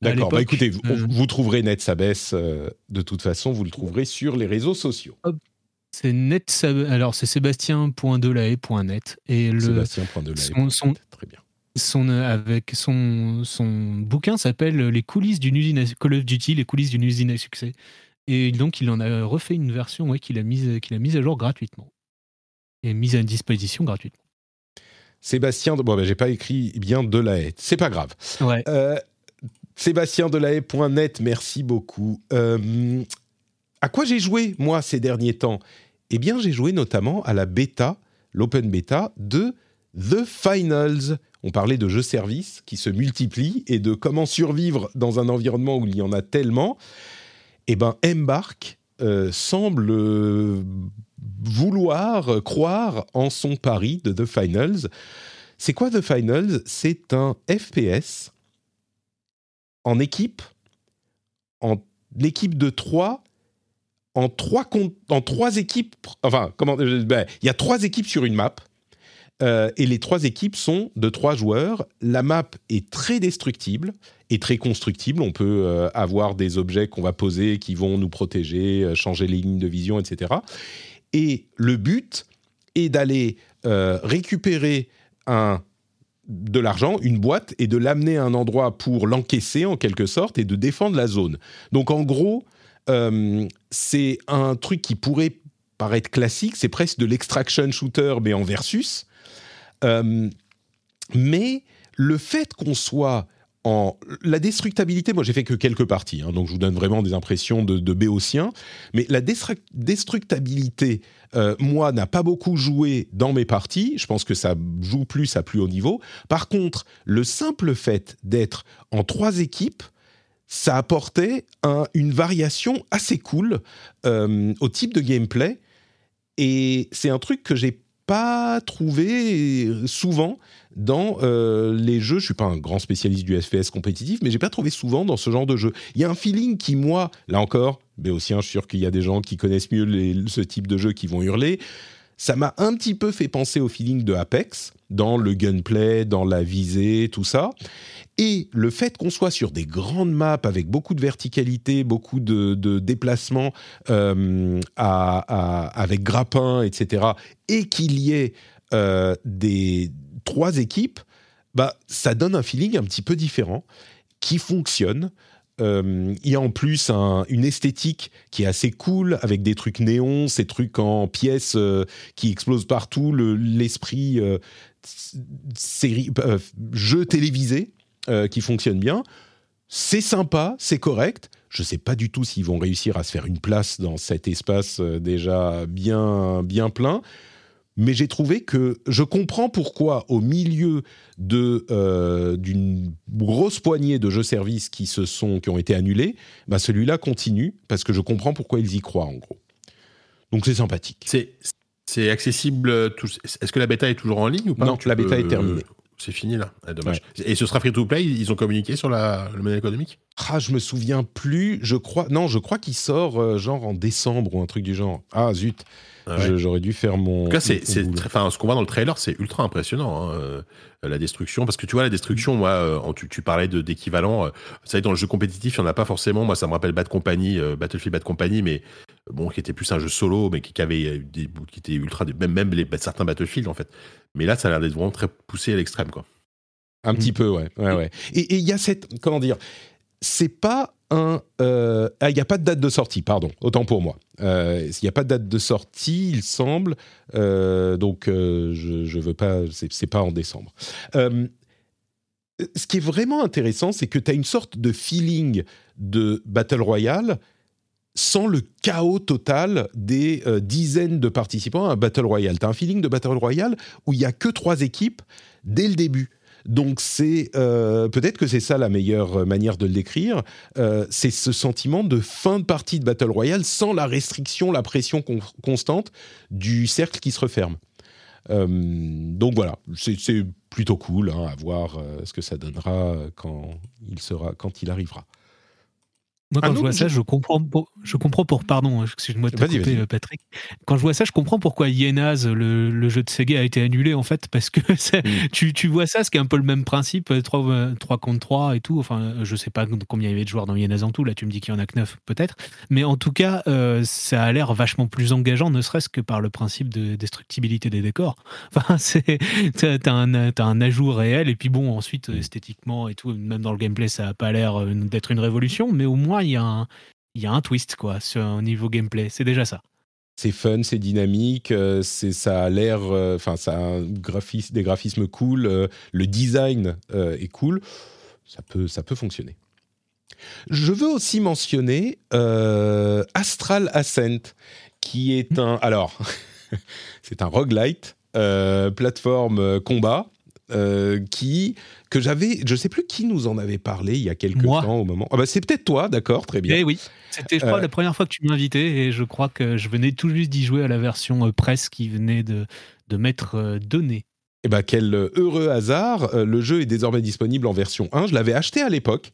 D'accord, bah écoutez, vous, vous trouverez NetSabes de toute façon, vous le trouverez sur les réseaux sociaux. C'est net, alors c'est sébastien.delahaye.net et le Sébastien.delahaye. Son, très bien. Son, avec son, son bouquin s'appelle Les coulisses d'une usine à, Call of Duty, les coulisses d'une usine à succès. Et donc il en a refait une version ouais, qu'il a mise qu'il a mise à jour gratuitement et mise à disposition gratuitement. Sébastien, bon ben j'ai pas écrit bien Delahaye, c'est pas grave. Ouais. Euh, Sébastien.delahaye.net, merci beaucoup. Euh, à quoi j'ai joué, moi, ces derniers temps? Eh bien, j'ai joué notamment à la bêta, l'open bêta de The Finals. On parlait de jeux-services qui se multiplient et de comment survivre dans un environnement où il y en a tellement. Eh bien, Embark euh, semble vouloir croire en son pari de The Finals. C'est quoi The Finals? C'est un FPS en équipe, en équipe de trois en trois, en trois équipes. Enfin, comment euh, ben, Il y a trois équipes sur une map. Euh, et les trois équipes sont de trois joueurs. La map est très destructible et très constructible. On peut euh, avoir des objets qu'on va poser qui vont nous protéger, changer les lignes de vision, etc. Et le but est d'aller récupérer un, de l'argent, une boîte, et de l'amener à un endroit pour l'encaisser en quelque sorte et de défendre la zone. Donc en gros, c'est un truc qui pourrait paraître classique, c'est presque de l'extraction shooter mais en versus. Euh, mais le fait qu'on soit la destructabilité, moi j'ai fait que quelques parties, hein, donc je vous donne vraiment des impressions de, de béotien, mais la destructabilité, euh, moi, n'a pas beaucoup joué dans mes parties, je pense que ça joue plus à plus haut niveau. Par contre, le simple fait d'être en trois équipes, ça apportait une variation assez cool euh, au type de gameplay, et c'est un truc que j'ai pas trouvé souvent dans euh, les jeux. Je suis pas un grand spécialiste du FPS compétitif, mais j'ai pas trouvé souvent dans ce genre de jeu. Il y a un feeling qui, moi, là encore, mais aussi, je suis sûr qu'il y a des gens qui connaissent mieux ce type de jeu qui vont hurler. Ça m'a un petit peu fait penser au feeling de Apex, dans le gunplay, dans la visée, tout ça. Et le fait qu'on soit sur des grandes maps avec beaucoup de verticalité, beaucoup de, déplacements euh, avec grappin, etc., et qu'il y ait euh, des trois équipes, bah, ça donne un feeling un petit peu différent qui fonctionne. Euh, il y a en plus une esthétique qui est assez cool avec des trucs néons, ces trucs en pièces qui explosent partout, l'esprit jeu télévisé euh, qui fonctionne bien. C'est sympa, c'est correct. Je ne sais pas du tout s'ils vont réussir à se faire une place dans cet espace euh, déjà bien, bien plein. Mais j'ai trouvé que je comprends pourquoi, au milieu euh, d'une grosse poignée de jeux-services qui se sont qui ont été annulés, bah celui-là continue parce que je comprends pourquoi ils y croient en gros. Donc c'est sympathique. C'est c'est accessible. Est-ce que la bêta est toujours en ligne ou pas? Non, la bêta est terminée. C'est fini là. Ah, dommage. Et ce sera free to play Ils ont communiqué sur la, le modèle économique? Ah, je me souviens plus. Je crois. Non, je crois qu'il sort euh, genre en décembre ou un truc du genre. Ah zut. Ah j'aurais dû faire mon. En tout cas, c'est, ce qu'on voit dans le trailer, c'est ultra impressionnant. Hein, euh, la destruction, parce que tu vois, la destruction, moi, euh, tu, tu, parlais de, d'équivalent. Euh, ça dans le jeu compétitif, il n'y en a pas forcément. Moi, ça me rappelle Bad Company, Battlefield Bad Company, mais bon, qui était plus un jeu solo, mais qui, avait des, qui était ultra, même, même les, certains Battlefield, en fait. Mais là, ça a l'air d'être vraiment très poussé à l'extrême, quoi. Un petit mm. peu, ouais. ouais, ouais. Et il y a cette. Comment dire C'est pas un. Euh, ah, il n'y a pas de date de sortie, pardon, autant pour moi. Euh, il n'y a pas de date de sortie, il semble. Euh, donc, je ne veux pas. C'est pas en décembre. ce qui est vraiment intéressant, c'est que tu as une sorte de feeling de Battle Royale sans le chaos total des dizaines de participants à Battle Royale. Tu as un feeling de Battle Royale où il n'y a que trois équipes dès le début. Donc c'est euh, peut-être que c'est ça la meilleure manière de le décrire. Euh, c'est ce sentiment de fin de partie de Battle Royale sans la restriction, la pression constante du cercle qui se referme. Euh, donc voilà, c'est plutôt cool hein, à voir ce que ça donnera quand il sera, quand il arrivera. Moi, quand ah je vois ça, je comprends, pour, je comprends pour. Pardon, excuse-moi de te couper, Patrick. Quand je vois ça, je comprends pourquoi Yenaz, le, le, jeu de Sega, a été annulé, en fait, parce que (laughs) mm. tu, tu, vois ça, ce qui est un peu le même principe, 3, euh, 3 euh, contre 3 et tout. Enfin, je sais pas combien il y avait de joueurs dans Yenaz en tout. Là, tu me dis qu'il y en a que 9, peut-être. Mais en tout cas, euh, ça a l'air vachement plus engageant, ne serait-ce que par le principe de destructibilité des décors. (laughs) Enfin, t'as un, as un ajout réel, et puis bon, ensuite, mm. esthétiquement et tout, même dans le gameplay, ça a pas l'air d'être une révolution, mais au moins, il y a un, il y a un twist quoi sur un niveau gameplay. C'est déjà ça. C'est fun, c'est dynamique, euh, c'est ça a l'air, euh, enfin ça a un des graphismes cool, euh, le design est cool, ça peut ça peut fonctionner. Je veux aussi mentionner Astral Ascent, qui est hmm. un alors (laughs) c'est un roguelite plateforme combat euh, qui que j'avais, je sais plus qui nous en avait parlé il y a quelques temps au moment. Ah bah c'est peut-être toi, d'accord, très bien. Eh oui, c'était je crois euh, la première fois que tu m'as invité et je crois que je venais tout juste d'y jouer à la version euh, presse qui venait de de m'être donnée. Eh ben, quel heureux hasard, euh, le jeu est désormais disponible en version 1. Je l'avais acheté à l'époque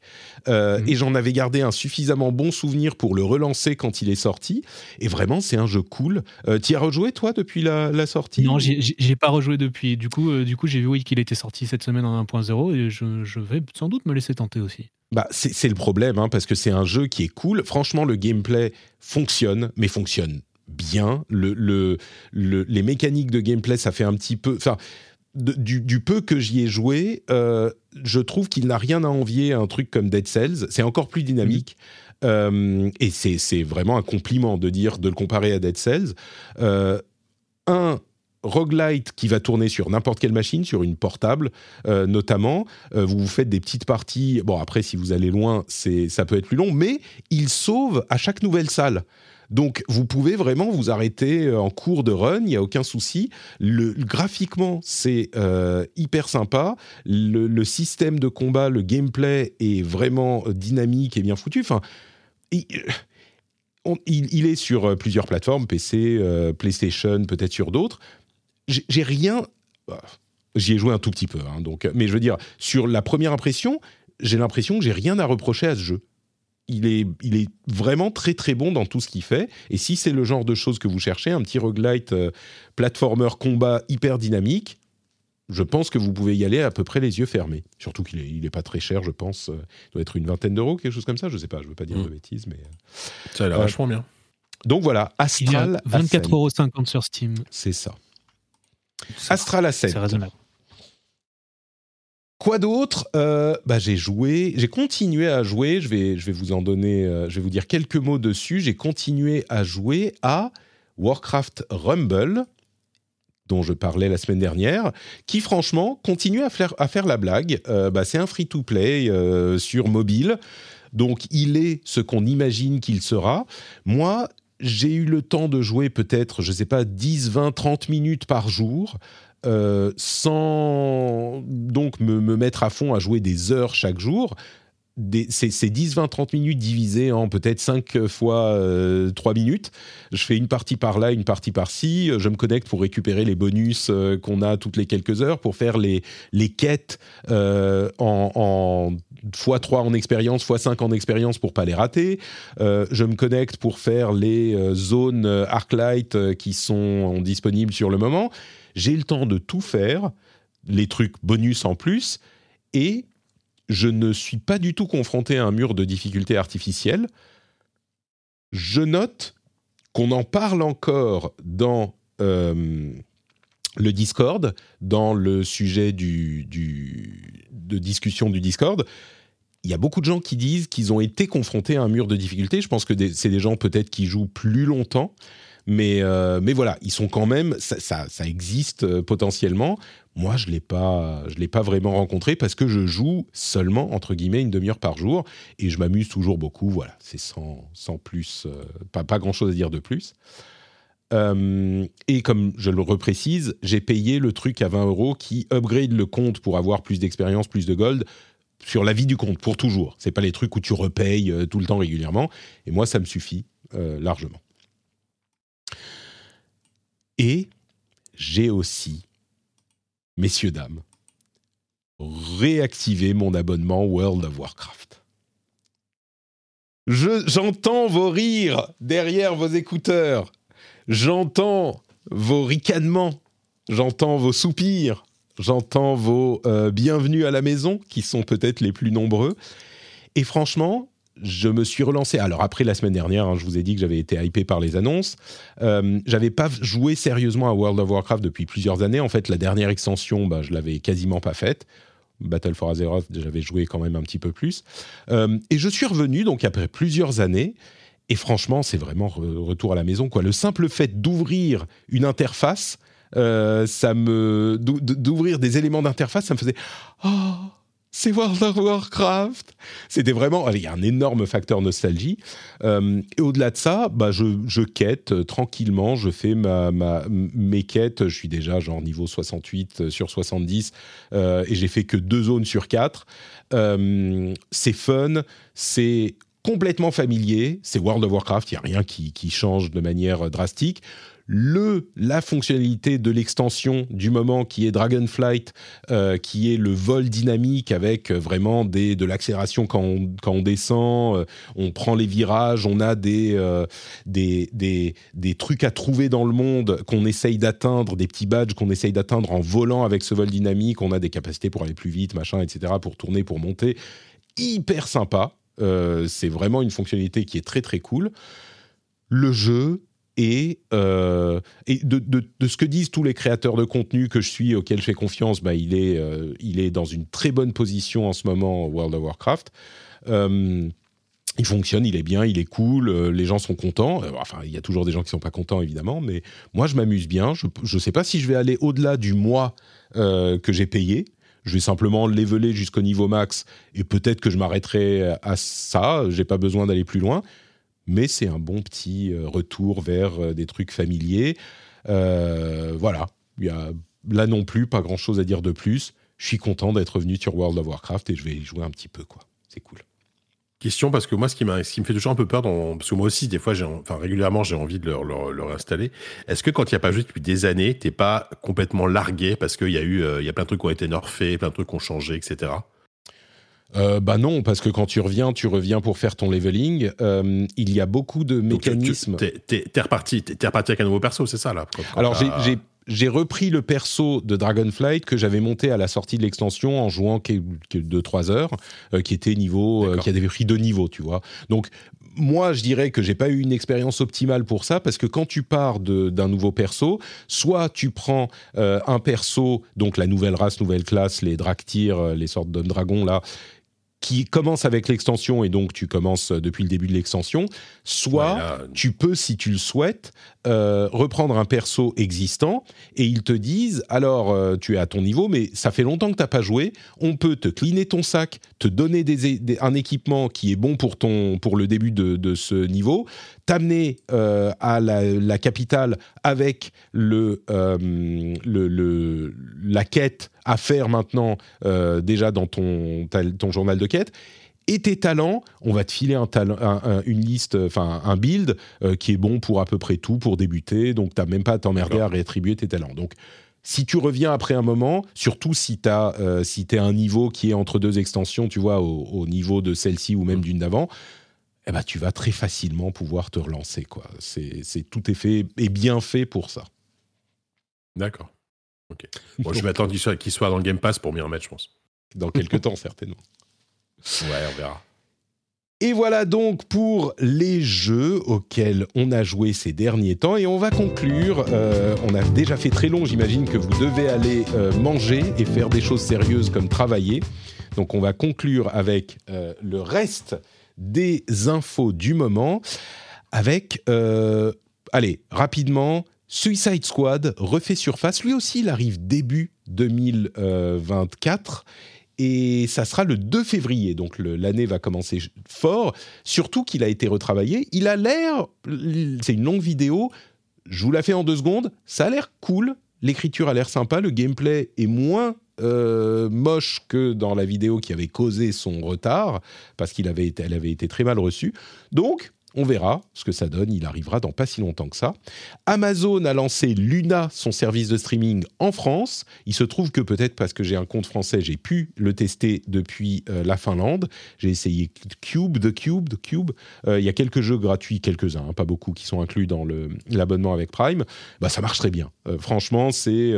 euh, Mhm. et j'en avais gardé un suffisamment bon souvenir pour le relancer quand il est sorti. Et vraiment, c'est un jeu cool. Euh, T'y as rejoué, toi, depuis la, la sortie Non, j'ai pas rejoué depuis. Du coup, euh, du coup j'ai vu oui, qu'il était sorti cette semaine en 1.0 et je, je vais sans doute me laisser tenter aussi. Bah, c'est c'est le problème, hein, parce que c'est un jeu qui est cool. Franchement, le gameplay fonctionne, mais fonctionne bien. Le, le- le- les mécaniques de gameplay, ça fait un petit peu. Enfin, de- du, du peu que j'y ai joué, euh, je trouve qu'il n'a rien à envier à un truc comme Dead Cells. C'est encore plus dynamique. Euh, et c'est vraiment un compliment de dire de le comparer à Dead Cells. Euh, un roguelite qui va tourner sur n'importe quelle machine, sur une portable notamment. Vous vous faites des petites parties. Bon, après, si vous allez loin, ça peut être plus long, mais il sauve à chaque nouvelle salle. Donc, vous pouvez vraiment vous arrêter euh, en cours de run, il n'y a aucun souci. Le, graphiquement, c'est euh, hyper sympa. Le, système de combat, le gameplay est vraiment euh, dynamique et bien foutu. Enfin, il, est sur plusieurs plateformes, PC, PlayStation, peut-être sur d'autres. J'ai rien. J'y ai joué un tout petit peu, hein, donc. Mais je veux dire, sur la première impression, j'ai l'impression que j'ai rien à reprocher à ce jeu. Il est, il est vraiment très très bon dans tout ce qu'il fait. Et si c'est le genre de choses que vous cherchez, un petit roguelite, euh, platformer, combat hyper dynamique, je pense que vous pouvez y aller à peu près les yeux fermés. Surtout qu'il est, il est pas très cher, je pense. Euh, Il doit être une vingtaine d'euros, quelque chose comme ça. Je sais pas, je veux pas dire Mm. de bêtises, mais. Ça a l'air Euh, vachement bien. Donc voilà, Astral. 24,50€ Ascent, sur Steam. C'est ça. C'est- Astral Ascent. C'est raisonnable. Quoi d'autre Euh, bah, J'ai joué, j'ai continué à jouer, je vais, je vais vous en donner, euh, je vais vous dire quelques mots dessus. J'ai continué à jouer à Warcraft Rumble, dont je parlais la semaine dernière, qui franchement continue à faire, la blague. Euh, bah, C'est un free-to-play sur mobile, donc il est ce qu'on imagine qu'il sera. Moi, j'ai eu le temps de jouer peut-être, je ne sais pas, 10, 20, 30 minutes par jour. Euh, sans donc me, me mettre à fond à jouer des heures chaque jour, c'est, c'est 10, 20, 30 minutes divisées en peut-être 5 fois euh, 3 minutes. Je fais une partie par là, une partie par-ci. Je me connecte pour récupérer les bonus euh, qu'on a toutes les quelques heures, pour faire les, les quêtes euh, en, en x3 en expérience, x5 en expérience pour pas les rater. Euh, je me connecte pour faire les euh, zones Arclight qui sont disponibles sur le moment. J'ai le temps de tout faire, les trucs bonus en plus, et je ne suis pas du tout confronté à un mur de difficulté artificielle. Je note qu'on en parle encore dans euh, le Discord, dans le sujet de discussion du Discord. Il y a beaucoup de gens qui disent qu'ils ont été confrontés à un mur de difficulté. Je pense que c'est des gens peut-être qui jouent plus longtemps. Mais, euh, voilà, ils sont quand même, ça existe euh, potentiellement. Moi, je ne l'ai pas, vraiment rencontré parce que je joue seulement, entre guillemets, une demi-heure par jour et je m'amuse toujours beaucoup. Voilà, c'est sans, sans plus, euh, pas, pas grand-chose à dire de plus. Euh, et comme je le reprécise, j'ai payé le truc à 20 euros qui upgrade le compte pour avoir plus d'expérience, plus de gold sur la vie du compte pour toujours. C'est pas les trucs où tu repayes euh, tout le temps régulièrement. Et moi, ça me suffit largement. Et j'ai aussi, messieurs, dames, réactivé mon abonnement World of Warcraft. Je- J'entends vos rires derrière vos écouteurs. J'entends vos ricanements. J'entends vos soupirs. J'entends vos euh, bienvenus à la maison, qui sont peut-être les plus nombreux. Et franchement, je me suis relancé. Alors après la semaine dernière, hein, je vous ai dit que j'avais été hypé par les annonces. Euh, j'avais pas joué sérieusement à World of Warcraft depuis plusieurs années. En fait, la dernière extension, bah, je l'avais quasiment pas faite. Battle for Azeroth, j'avais joué quand même un petit peu plus. Euh, et je suis revenu donc après plusieurs années. Et franchement, c'est vraiment re- retour à la maison. Quoi. Le simple fait d'ouvrir une interface, euh, ça me d'ou- d'ouvrir des éléments d'interface, ça me faisait oh c'est World of Warcraft. C'était vraiment, il y a un énorme facteur nostalgie. Euh, et au-delà de ça, bah, je, je quête euh, tranquillement, je fais ma, ma- mes quêtes. Je suis déjà genre niveau 68 euh, sur 70 euh, et j'ai fait que deux zones sur quatre. C'est fun, c'est complètement familier. C'est World of Warcraft, il n'y a rien qui, qui change de manière drastique. Le la fonctionnalité de l'extension du moment qui est Dragonflight, euh, qui est le vol dynamique avec euh, vraiment des, de l'accélération quand on, quand on descend, euh, on prend les virages, on a des, des, des, des, trucs à trouver dans le monde qu'on essaye d'atteindre, des petits badges qu'on essaye d'atteindre en volant avec ce vol dynamique, on a des capacités pour aller plus vite, machin, etc., pour tourner, pour monter. Hyper sympa. c'est vraiment une fonctionnalité qui est très très cool. Le jeu et, euh, de, ce que disent tous les créateurs de contenu que je suis, auxquels je fais confiance, bah, il, est, euh, il est dans une très bonne position en ce moment, World of Warcraft. Euh, il fonctionne, il est bien, il est cool, les gens sont contents. Enfin, il y a toujours des gens qui sont pas contents, évidemment, mais moi, je m'amuse bien. Je ne sais pas si je vais aller au-delà du mois que j'ai payé. Je vais simplement leveler jusqu'au niveau max et peut-être que je m'arrêterai à ça. J'ai pas besoin d'aller plus loin mais c'est un bon petit euh, retour vers euh, des trucs familiers. Euh, voilà, il y a là non plus pas grand chose à dire de plus. Je suis content d'être venu sur World of Warcraft et je vais y jouer un petit peu quoi. C'est cool. Question parce que moi, ce qui, qui me fait toujours un peu peur, parce que moi aussi, des fois, régulièrement, j'ai envie de le, le, réinstaller. Est-ce que quand il n'y a pas joué depuis des années, t'es pas complètement largué parce qu'il y a eu, il y a plein de trucs qui ont été nerfés, plein de trucs qui ont changé, etc. Euh, bah non, parce que quand tu reviens, tu reviens pour faire ton leveling. Euh, il y a beaucoup de mécanismes. T'es es reparti, es reparti avec un nouveau perso, c'est ça là Alors j'ai repris le perso de Dragonflight que j'avais monté à la sortie de l'extension en jouant que, 2-3 heures, euh, qui était niveau, qui avait pris deux niveaux, tu vois. Donc moi, je dirais que j'ai pas eu une expérience optimale pour ça parce que quand tu pars d'un nouveau perso, soit tu prends un perso, donc la nouvelle race, nouvelle classe, les Draktyr, les sortes de dragons là, qui commence avec l'extension et donc tu commences depuis le début de l'extension, soit tu peux, si tu le souhaites, euh, reprendre un perso existant et ils te disent alors euh, tu es à ton niveau mais ça fait longtemps que tu n'as pas joué, on peut te cleaner ton sac, te donner des, un équipement qui est bon pour, ton, pour le début de, de ce niveau, t'amener euh, à la, capitale avec le, le, le, la quête à faire maintenant déjà dans ton, ton journal de quête et tes talents, on va te filer un, une liste, enfin un build euh, qui est bon pour à peu près tout pour débuter. Donc, tu n'as même pas à t'emmerder à réattribuer tes talents. Donc, si tu reviens après un moment, surtout si tu euh, si es un niveau qui est entre deux extensions, tu vois, au, niveau de celle-ci ou même mm. d'une d'avant, eh ben, tu vas très facilement pouvoir te relancer. Quoi. C'est, tout est fait et bien fait pour ça. D'accord. Ok. Bon, je vais attendre qu'il soit, qu'il soit dans le Game Pass pour m'y remettre, je pense. Dans quelques temps, certainement. Ouais, on verra. Et voilà donc pour les jeux auxquels on a joué ces derniers temps. Et on va conclure. Euh, on a déjà fait très long, j'imagine que vous devez aller euh, manger et faire des choses sérieuses comme travailler. Donc on va conclure avec euh, le reste des infos du moment. Avec, allez, rapidement, Suicide Squad refait surface. Lui aussi, il arrive début 2024 et ça sera le 2 février, donc l'année va commencer fort, surtout qu'il a été retravaillé. Il a l'air, c'est une longue vidéo, je vous la fais en deux secondes, ça a l'air cool, l'écriture a l'air sympa, le gameplay est moins euh, moche que dans la vidéo qui avait causé son retard, parce qu'elle avait, avait été très mal reçue. Donc, on verra ce que ça donne. Il arrivera dans pas si longtemps que ça. Amazon a lancé Luna, son service de streaming en France. Il se trouve que peut-être parce que j'ai un compte français, j'ai pu le tester depuis euh, la Finlande. J'ai essayé Cube, The Cube, The Cube. Euh, il y a quelques jeux gratuits, quelques-uns, hein, pas beaucoup, qui sont inclus dans l'abonnement avec Prime. Bah, ça marche très bien. Euh, franchement, c'est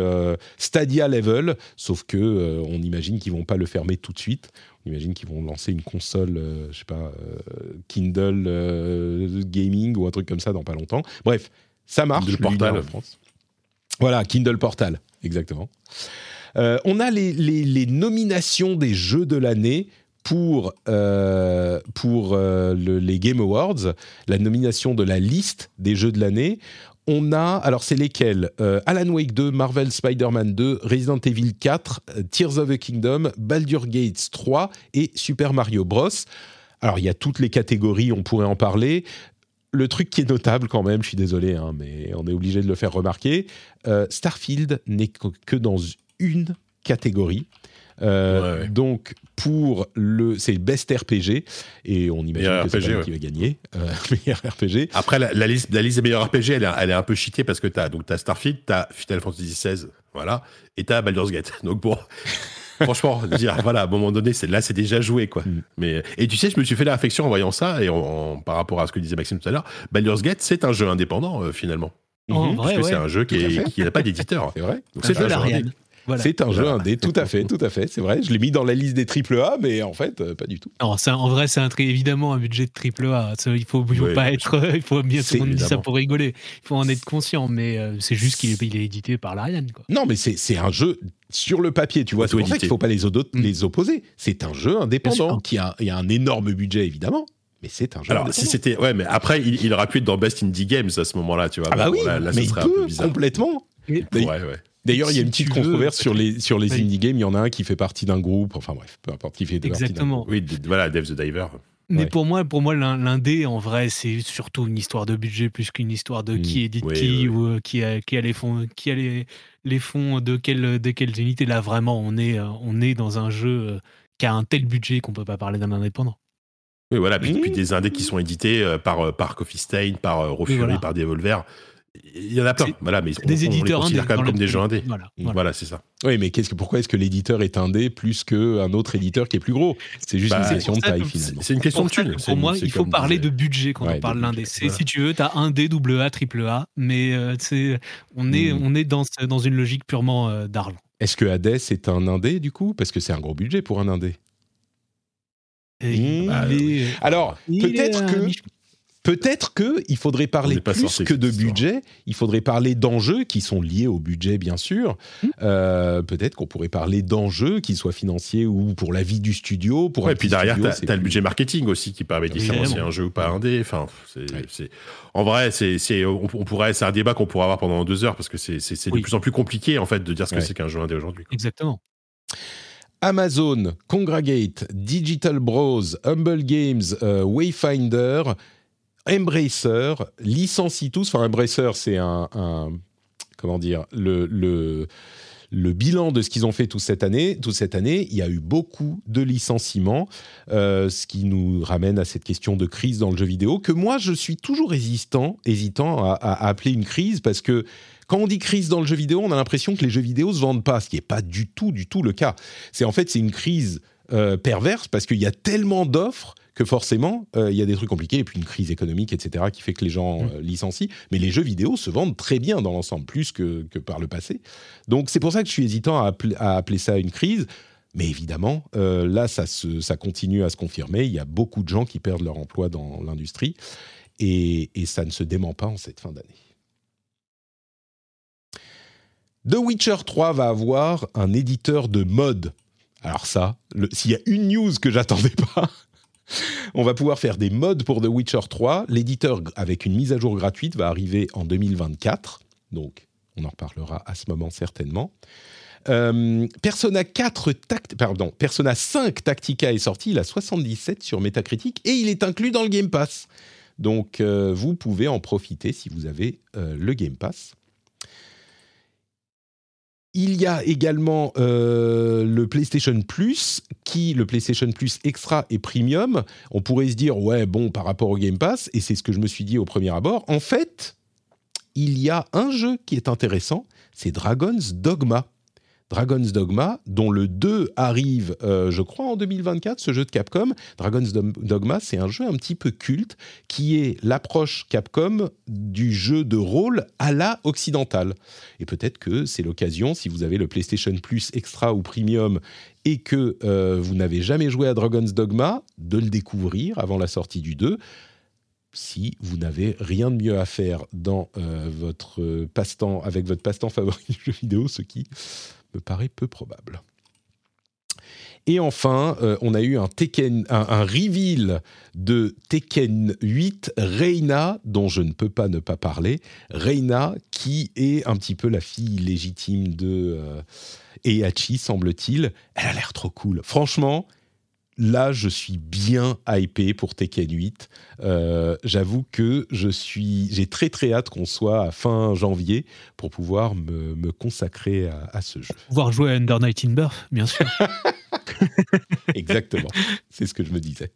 Stadia level, sauf que on imagine qu'ils vont pas le fermer tout de suite. J'imagine qu'ils vont lancer une console, euh, je sais pas, euh, Kindle euh, Gaming ou un truc comme ça dans pas longtemps. Bref, ça marche. Kindle Portal en France. Voilà, Kindle Portal, exactement. on a les, les, nominations des jeux de l'année pour, pour les Game Awards, la nomination de la liste des jeux de l'année on a, alors c'est lesquels euh, Alan Wake 2, Marvel Spider-Man 2, Resident Evil 4, euh, Tears of the Kingdom, Baldur Gates 3 et Super Mario Bros. Alors il y a toutes les catégories, on pourrait en parler. Le truc qui est notable quand même, je suis désolé, hein, mais on est obligé de le faire remarquer, euh, Starfield n'est que dans une catégorie. Euh, Ouais. Donc pour le, c'est Best RPG et on imagine Meilleur que c'est ouais. qui va gagner. Euh, (laughs) meilleur RPG. Après, la, la liste, la liste des meilleurs RPG, elle est, elle est un peu cheatée parce que t'as, donc t'as Starfield, t'as Final Fantasy XVI, voilà, et t'as Baldur's Gate. (laughs) Donc bon, (laughs) franchement, dire, voilà, à un moment donné, c'est, là, c'est déjà joué, quoi. Mm. Mais, et tu sais, je me suis fait la réflexion en voyant ça, et en, en- par rapport à ce que disait Maxime tout à l'heure, Baldur's Gate, c'est un jeu indépendant, euh, finalement. En vrai, Parce que ouais. c'est un jeu qui n'a pas d'éditeur. C'est vrai. Donc Un c'est jeu un jeu d'Ariane. Voilà. C'est un jeu indé, tout à fait, tout à fait, c'est vrai. Je l'ai mis dans la liste des triple A, mais en fait, euh, pas du tout. Alors, ça, en vrai, c'est un, évidemment un budget de triple A. Ça, il faut, il faut Oui, pas bien être. (laughs) Il faut bien tout C'est le monde dit ça pour rigoler. Il faut en être conscient, mais euh, c'est juste qu'il est, il est édité par l'Ariane. Non, mais c'est un jeu sur le papier, tu vois. C'est pour ça qu'il faut pas les, Mm. les opposer. C'est un jeu indépendant qui a, il y a un énorme budget, évidemment, mais c'est un jeu Alors, si indépendant. c'était, ouais, mais après, il, il aurait pu être dans Best Indie Games à ce moment-là, tu vois. Ah bah Bon, oui, là, là, ce mais il serait un peu peut bizarre. complètement. Ouais, ouais. D'ailleurs, il y a une petite controverse sur les, sur les Oui. indie games. Il y en a un qui fait partie d'un groupe. Enfin bref, peu importe qui fait partie d'un Exactement. Oui, voilà, Dave the Diver. Mais Ouais. pour moi, pour moi, l'in- l'indé, en vrai, c'est surtout une histoire de budget plus qu'une histoire de Mm. qui édite qui ou euh, qui a, qui a les fonds, qui a les, les fonds de quelle, de quelles unités. Là, vraiment, on est, euh, on est dans un jeu euh, qui a un tel budget qu'on peut pas parler d'un indépendant. Oui, voilà, puis, Mmh. puis des indés qui sont édités par, par Coffee Stain, par voilà. par Devolver. Il y en a plein, voilà, mais on, Des on les éditeurs considère indés quand même comme des jeux indés. Voilà. Voilà. Voilà, c'est ça. Oui, mais qu'est-ce que, pourquoi est-ce que l'éditeur est indé plus qu'un autre éditeur qui est plus gros? C'est juste Bah, une question de taille, finalement. C'est une question de c'est Pour moi, il faut parler de budget quand Ouais, on parle de l'indé. si tu veux, tu as un D, double A, triple A, mais euh, c'est on est Mm. on est dans dans une logique purement euh, d'argent. Est-ce que Hades est un indé, du coup? Parce que c'est un gros budget pour un indé. Et Mm. Bah, il est- Alors, il est peut-être que... Peut-être que il faudrait parler plus sorti que de budget. Il faudrait parler d'enjeux qui sont liés au budget, bien sûr. Hmm. Euh, Peut-être qu'on pourrait parler d'enjeux, qu'ils soient financiers ou pour la vie du studio. Pour Ouais, un et puis derrière, c'est as le budget marketing aussi qui permet de différencier un jeu ou pas indé. Enfin, Ouais. en vrai, c'est, c'est, on, on pourrait, c'est un débat qu'on pourrait avoir pendant deux heures parce que c'est, Oui. de plus en plus compliqué en fait de dire ce que Ouais. c'est qu'un jeu indé aujourd'hui. Exactement. Amazon, Congragate, Digital Bros, Humble Games, euh, Wayfinder, Embracer licencient tous. Enfin, Embracer, c'est un, comment dire le, le le bilan de ce qu'ils ont fait toute cette année. Toute cette année, il y a eu beaucoup de licenciements, euh, ce qui nous ramène à cette question de crise dans le jeu vidéo que moi je suis toujours hésitant, hésitant à appeler une crise parce que quand on dit crise dans le jeu vidéo, on a l'impression que les jeux vidéo se vendent pas, ce qui n'est pas du tout, du tout le cas. C'est en fait c'est une crise euh, perverse parce qu'il y a tellement d'offres que forcément euh, il y a des trucs compliqués et puis une crise économique, etc., qui fait que les gens euh, licencient. Mais les jeux vidéo se vendent très bien dans l'ensemble, plus que, que par le passé. Donc c'est pour ça que je suis hésitant à appeler, à appeler ça une crise. Mais évidemment, euh, là, ça, se- ça continue à se confirmer. Il y a beaucoup de gens qui perdent leur emploi dans l'industrie et, et ça ne se dément pas en cette fin d'année. The Witcher 3 va avoir un éditeur de mode. Alors ça, s'il y a une news que j'attendais pas, on va pouvoir faire des mods pour The Witcher 3. L'éditeur, avec une mise à jour gratuite, va arriver en 2024. Donc, on en reparlera à ce moment certainement. Euh, Persona 4 tact- pardon, Persona 5 Tactica est sorti, il a 77 sur Metacritic et il est inclus dans le Game Pass. Donc euh, vous pouvez en profiter si vous avez euh, le Game Pass. Il y a également euh, le PlayStation Plus, qui le PlayStation Plus Extra et Premium. On pourrait se dire ouais bon par rapport au Game Pass, et c'est ce que je me suis dit au premier abord. En fait, il y a un jeu qui est intéressant, c'est Dragon's Dogma. Dragon's Dogma, dont le 2 arrive, euh, je crois, en 2024, ce jeu de Capcom. Dragon's Dogma, c'est un jeu un petit peu culte qui est l'approche Capcom du jeu de rôle à la occidentale. Et peut-être que c'est l'occasion, si vous avez le PlayStation Plus Extra ou Premium et que euh, vous n'avez jamais joué à Dragon's Dogma, de le découvrir avant la sortie du 2 si vous n'avez rien de mieux à faire dans euh, votre passe-temps, avec votre passe-temps favori du jeu vidéo, ce qui me paraît peu probable. Et enfin, euh, on a eu un, Tekken, un, reveal de Tekken 8 Reina, dont je ne peux pas ne pas parler. Reina, qui est un petit peu la fille légitime de euh, semble-t-il. Elle a l'air trop cool. Franchement, là, je suis bien hypé pour Tekken 8. Euh, j'avoue que je suis, j'ai très très hâte qu'on soit à fin janvier pour pouvoir me, consacrer à, ce jeu. Pouvoir jouer à Under Night in Birth, bien sûr. (laughs) Exactement, c'est ce que je me disais.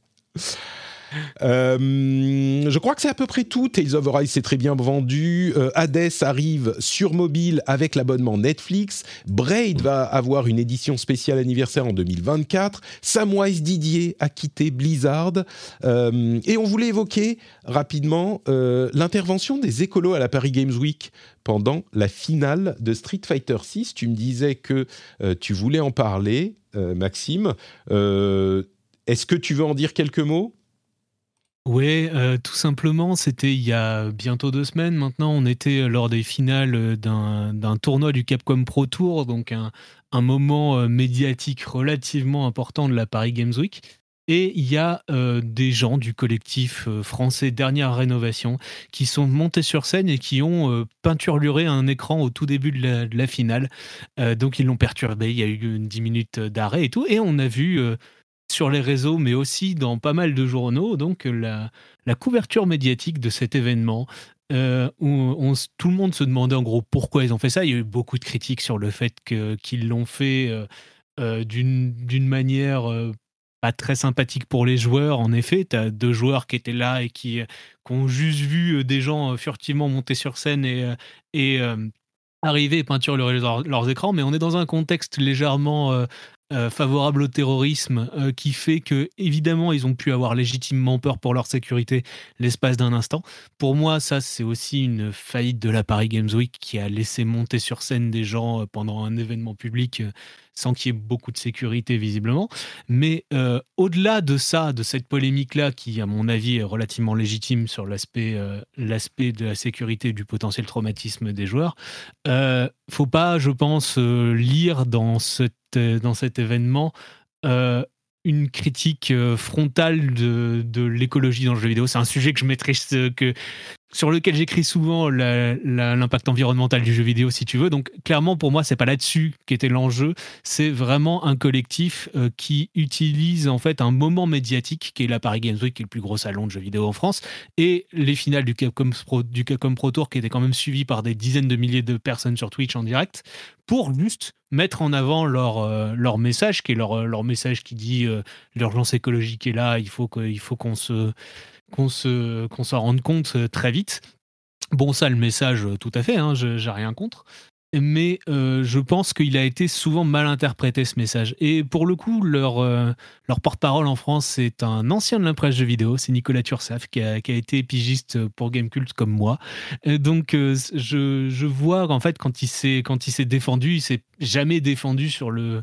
Euh, je crois que c'est à peu près tout. Tales of Arise s'est très bien vendu. Euh, Hades arrive sur mobile avec l'abonnement Netflix. Braid va avoir une édition spéciale anniversaire en 2024. Samwise Didier a quitté Blizzard. Euh, et on voulait évoquer rapidement l'intervention des écolos à la Paris Games Week pendant la finale de Street Fighter 6. Tu me disais que tu voulais en parler, Maxime. Est-ce que tu veux en dire quelques mots? Oui, euh, tout simplement, c'était il y a bientôt deux semaines maintenant. On était lors des finales d'un tournoi du Capcom Pro Tour, donc un, moment euh, médiatique relativement important de la Paris Games Week. Et il y a euh, des gens du collectif français Dernière Rénovation qui sont montés sur scène et qui ont peinturluré un écran au tout début de la, finale. donc ils l'ont perturbé, il y a eu une 10 minutes d'arrêt et tout. Et on a vu sur les réseaux, mais aussi dans pas mal de journaux, donc la, couverture médiatique de cet événement. Euh, où tout le monde se demandait en gros pourquoi ils ont fait ça. Il y a eu beaucoup de critiques sur le fait qu'ils l'ont fait euh, euh, d'une manière pas très sympathique pour les joueurs. En effet, tu as deux joueurs qui étaient là et qui, ont juste vu des gens furtivement monter sur scène et, arriver et peinturer leurs, écrans, mais on est dans un contexte légèrement euh, favorable au terrorisme euh, qui fait que évidemment ils ont pu avoir légitimement peur pour leur sécurité l'espace d'un instant. Pour moi, ça c'est aussi une faillite de la Paris Games Week qui a laissé monter sur scène des gens euh, pendant un événement public sans qu'il y ait beaucoup de sécurité visiblement. Mais au-delà de ça, de cette polémique-là, qui à mon avis est relativement légitime sur l'aspect l'aspect de la sécurité et du potentiel traumatisme des joueurs, faut pas, je pense, lire dans euh, dans cet événement euh, une critique euh, frontale de, de l'écologie dans le jeu vidéo. C'est un sujet que je maîtrise, que, sur lequel j'écris souvent l'impact environnemental du jeu vidéo, si tu veux. Donc, clairement, pour moi, c'est pas là-dessus qu'était l'enjeu. C'est vraiment un collectif euh, qui utilise en fait un moment médiatique qui est la Paris Games Week, qui est le plus gros salon de jeux vidéo en France, et les finales du Capcom Pro, Tour, qui étaient quand même suivies par des dizaines de milliers de personnes sur Twitch en direct, pour juste mettre en avant leur, euh, message, qui est leur, leur message qui dit euh, l'urgence écologique est là, il faut qu'on se qu'on se qu'on s'en rende compte euh, très vite. Bon, ça, le message, euh, tout à fait, hein, j'ai rien contre. Mais euh, je pense qu'il a été souvent mal interprété ce message. Et pour le coup, leur, leur porte-parole en France, c'est un ancien de l'impresse jeux vidéo, c'est Nicolas Tursaf, qui a, qui a, été pigiste pour Gamecult comme moi. donc je, je, vois qu'en fait, quand il s'est défendu, il s'est jamais défendu sur le,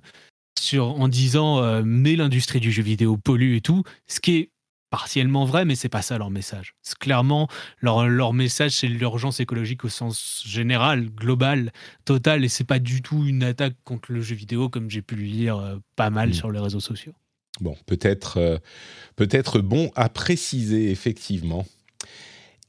sur, en disant mais l'industrie du jeu vidéo pollue et tout, ce qui est partiellement vrai, mais c'est pas ça leur message. Clairement, leur, leur message, c'est l'urgence écologique au sens général, global, total, et c'est pas du tout une attaque contre le jeu vidéo, comme j'ai pu le lire euh, pas mal hmm. sur les réseaux sociaux. Bon, peut-être euh, peut-être bon à préciser, effectivement.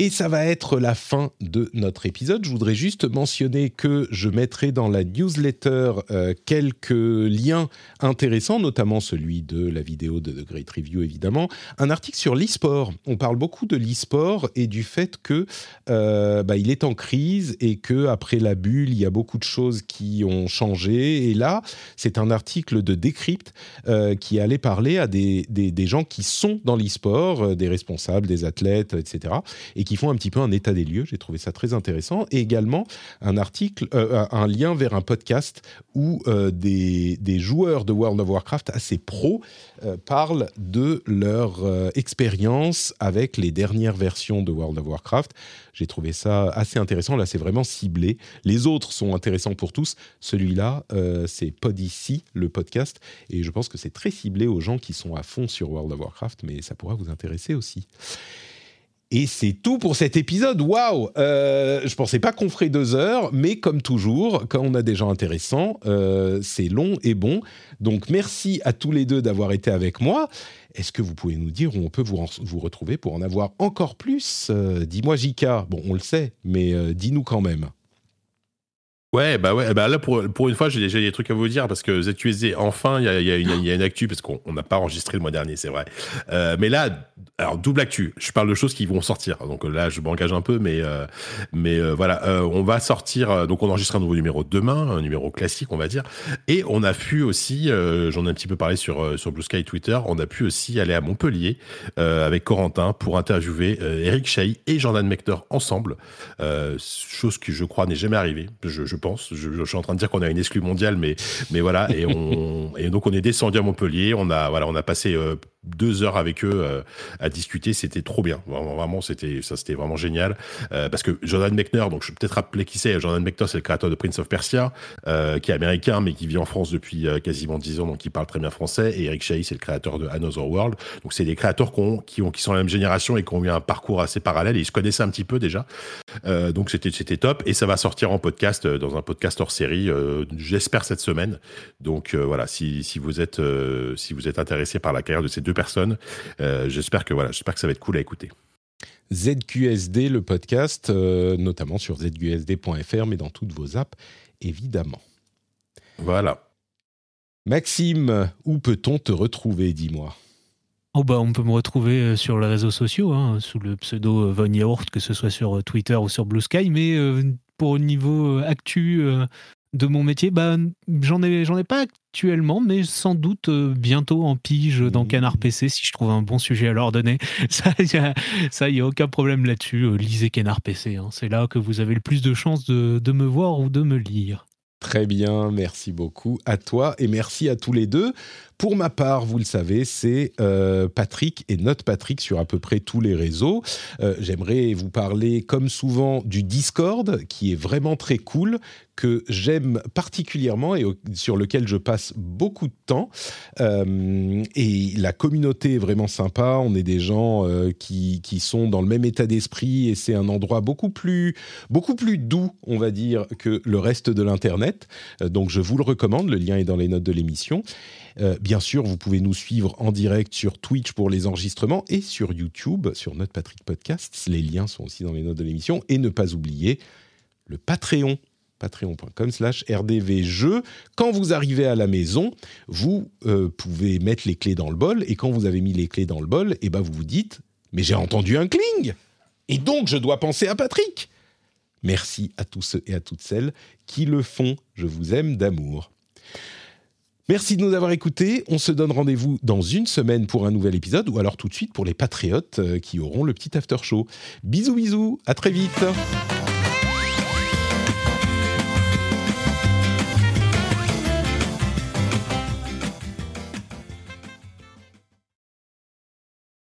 Et ça va être la fin de notre épisode. Je voudrais juste mentionner que je mettrai dans la newsletter euh, quelques liens intéressants, notamment celui de la vidéo de The Great Review, évidemment. Un article sur l'e-sport. On parle beaucoup de l'e-sport et du fait que euh, bah, il est en crise et que après la bulle, il y a beaucoup de choses qui ont changé. Et là, c'est un article de Decrypt euh, qui allait parler à des, gens qui sont dans l'e-sport, des responsables, des athlètes, etc. Et qui font un petit peu un état des lieux. J'ai trouvé ça très intéressant. Et également un article, euh, un lien vers un podcast où euh, des, des, joueurs de World of Warcraft assez pros euh, parlent de leur expérience avec les dernières versions de World of Warcraft. J'ai trouvé ça assez intéressant. Là, c'est vraiment ciblé. Les autres sont intéressants pour tous. Celui-là, c'est Podici, le podcast. Et je pense que c'est très ciblé aux gens qui sont à fond sur World of Warcraft, mais ça pourra vous intéresser aussi. Et c'est tout pour cet épisode. Waouh euh, Je pensais pas qu'on ferait deux heures, mais comme toujours, quand on a des gens intéressants, euh, c'est long et bon. Donc merci à tous les deux d'avoir été avec moi. Est-ce que vous pouvez nous dire où on peut vous, vous retrouver pour en avoir encore plus? Euh, Dis-moi Jika. Bon, on le sait, mais dis-nous quand même. Ouais, bah ouais, bah là pour, pour une fois, j'ai déjà des trucs à vous dire parce que ZQSD, enfin, il y a, y, y a, une actu parce qu'on n'a pas enregistré le mois dernier, c'est vrai. Euh, mais là, alors double actu. Je parle de choses qui vont sortir. Donc là, je m'engage un peu, mais euh, mais euh, voilà, on va sortir. donc on enregistre un nouveau numéro demain, un numéro classique, on va dire. Et on a pu aussi, j'en ai un petit peu parlé sur sur Blue Sky Twitter, on a pu aussi aller à Montpellier avec Corentin pour interviewer Eric Chahi et Jordan Mector ensemble. chose qui, je crois, n'est jamais arrivée. Je pense. Je, suis en train de dire qu'on a une exclue mondiale, mais, voilà. Et, on, et donc, on est descendu à Montpellier. On a, voilà, on a passé euh, deux heures avec eux euh, à discuter. C'était trop bien. Vraiment, c'était ça, c'était vraiment génial. Euh, parce que Jordan Mechner, donc je vais peut-être rappeler qui c'est. Jordan Mechner, c'est le créateur de Prince of Persia, qui est américain, mais qui vit en France depuis quasiment dix ans, donc qui parle très bien français. Et Eric Chahi, c'est le créateur de Another World. Donc, c'est des créateurs qui, ont, qui, ont, qui sont la même génération et qui ont eu un parcours assez parallèle. Et ils se connaissaient un petit peu déjà. donc, c'était, c'était top. Et ça va sortir en podcast dans un podcast hors série, euh, j'espère cette semaine. Donc euh, voilà, si, si, vous êtes euh, si vous êtes intéressé par la carrière de ces deux personnes, j'espère que voilà, j'espère que ça va être cool à écouter. ZQSD, le podcast, notamment sur zqsd.fr, mais dans toutes vos apps, évidemment. Voilà. Maxime, où peut-on te retrouver, dis-moi? Oh bah on peut me retrouver sur les réseaux sociaux, hein, sous le pseudo Von Yaourt, que ce soit sur Twitter ou sur Blue Sky, mais pour le niveau euh, actu euh, de mon métier, bah, j'en ai, j'en ai pas actuellement, mais sans doute euh, bientôt en pige dans mmh. Canard PC si je trouve un bon sujet à leur donner. (laughs) Ça, il n'y a, aucun problème là-dessus. lisez Canard PC. Hein. C'est là que vous avez le plus de chances de, de me voir ou de me lire. Très bien, merci beaucoup à toi et merci à tous les deux. Pour ma part, vous le savez, c'est euh, Patrick et notre Patrick sur à peu près tous les réseaux. Euh, j'aimerais vous parler, comme souvent, du Discord, qui est vraiment très cool, que j'aime particulièrement et sur lequel je passe beaucoup de temps. Euh, et la communauté est vraiment sympa. On est des gens qui, qui, sont dans le même état d'esprit et c'est un endroit beaucoup plus, beaucoup plus doux, on va dire, que le reste de l'Internet. donc je vous le recommande. Le lien est dans les notes de l'émission. Euh, bien sûr, vous pouvez nous suivre en direct sur Twitch pour les enregistrements et sur YouTube, sur notre Patrick Podcast. Les liens sont aussi dans les notes de l'émission. Et ne pas oublier le Patreon patreon.com slash rdvjeux. Quand vous arrivez à la maison, vous euh, pouvez mettre les clés dans le bol, et quand vous avez mis les clés dans le bol, et eh ben vous vous dites « Mais j'ai entendu un cling Et donc je dois penser à Patrick !» Merci à tous ceux et à toutes celles qui le font. Je vous aime d'amour. Merci de nous avoir écoutés. On se donne rendez-vous dans une semaine pour un nouvel épisode ou alors tout de suite pour les patriotes euh, qui auront le petit after show. Bisous bisous, à très vite.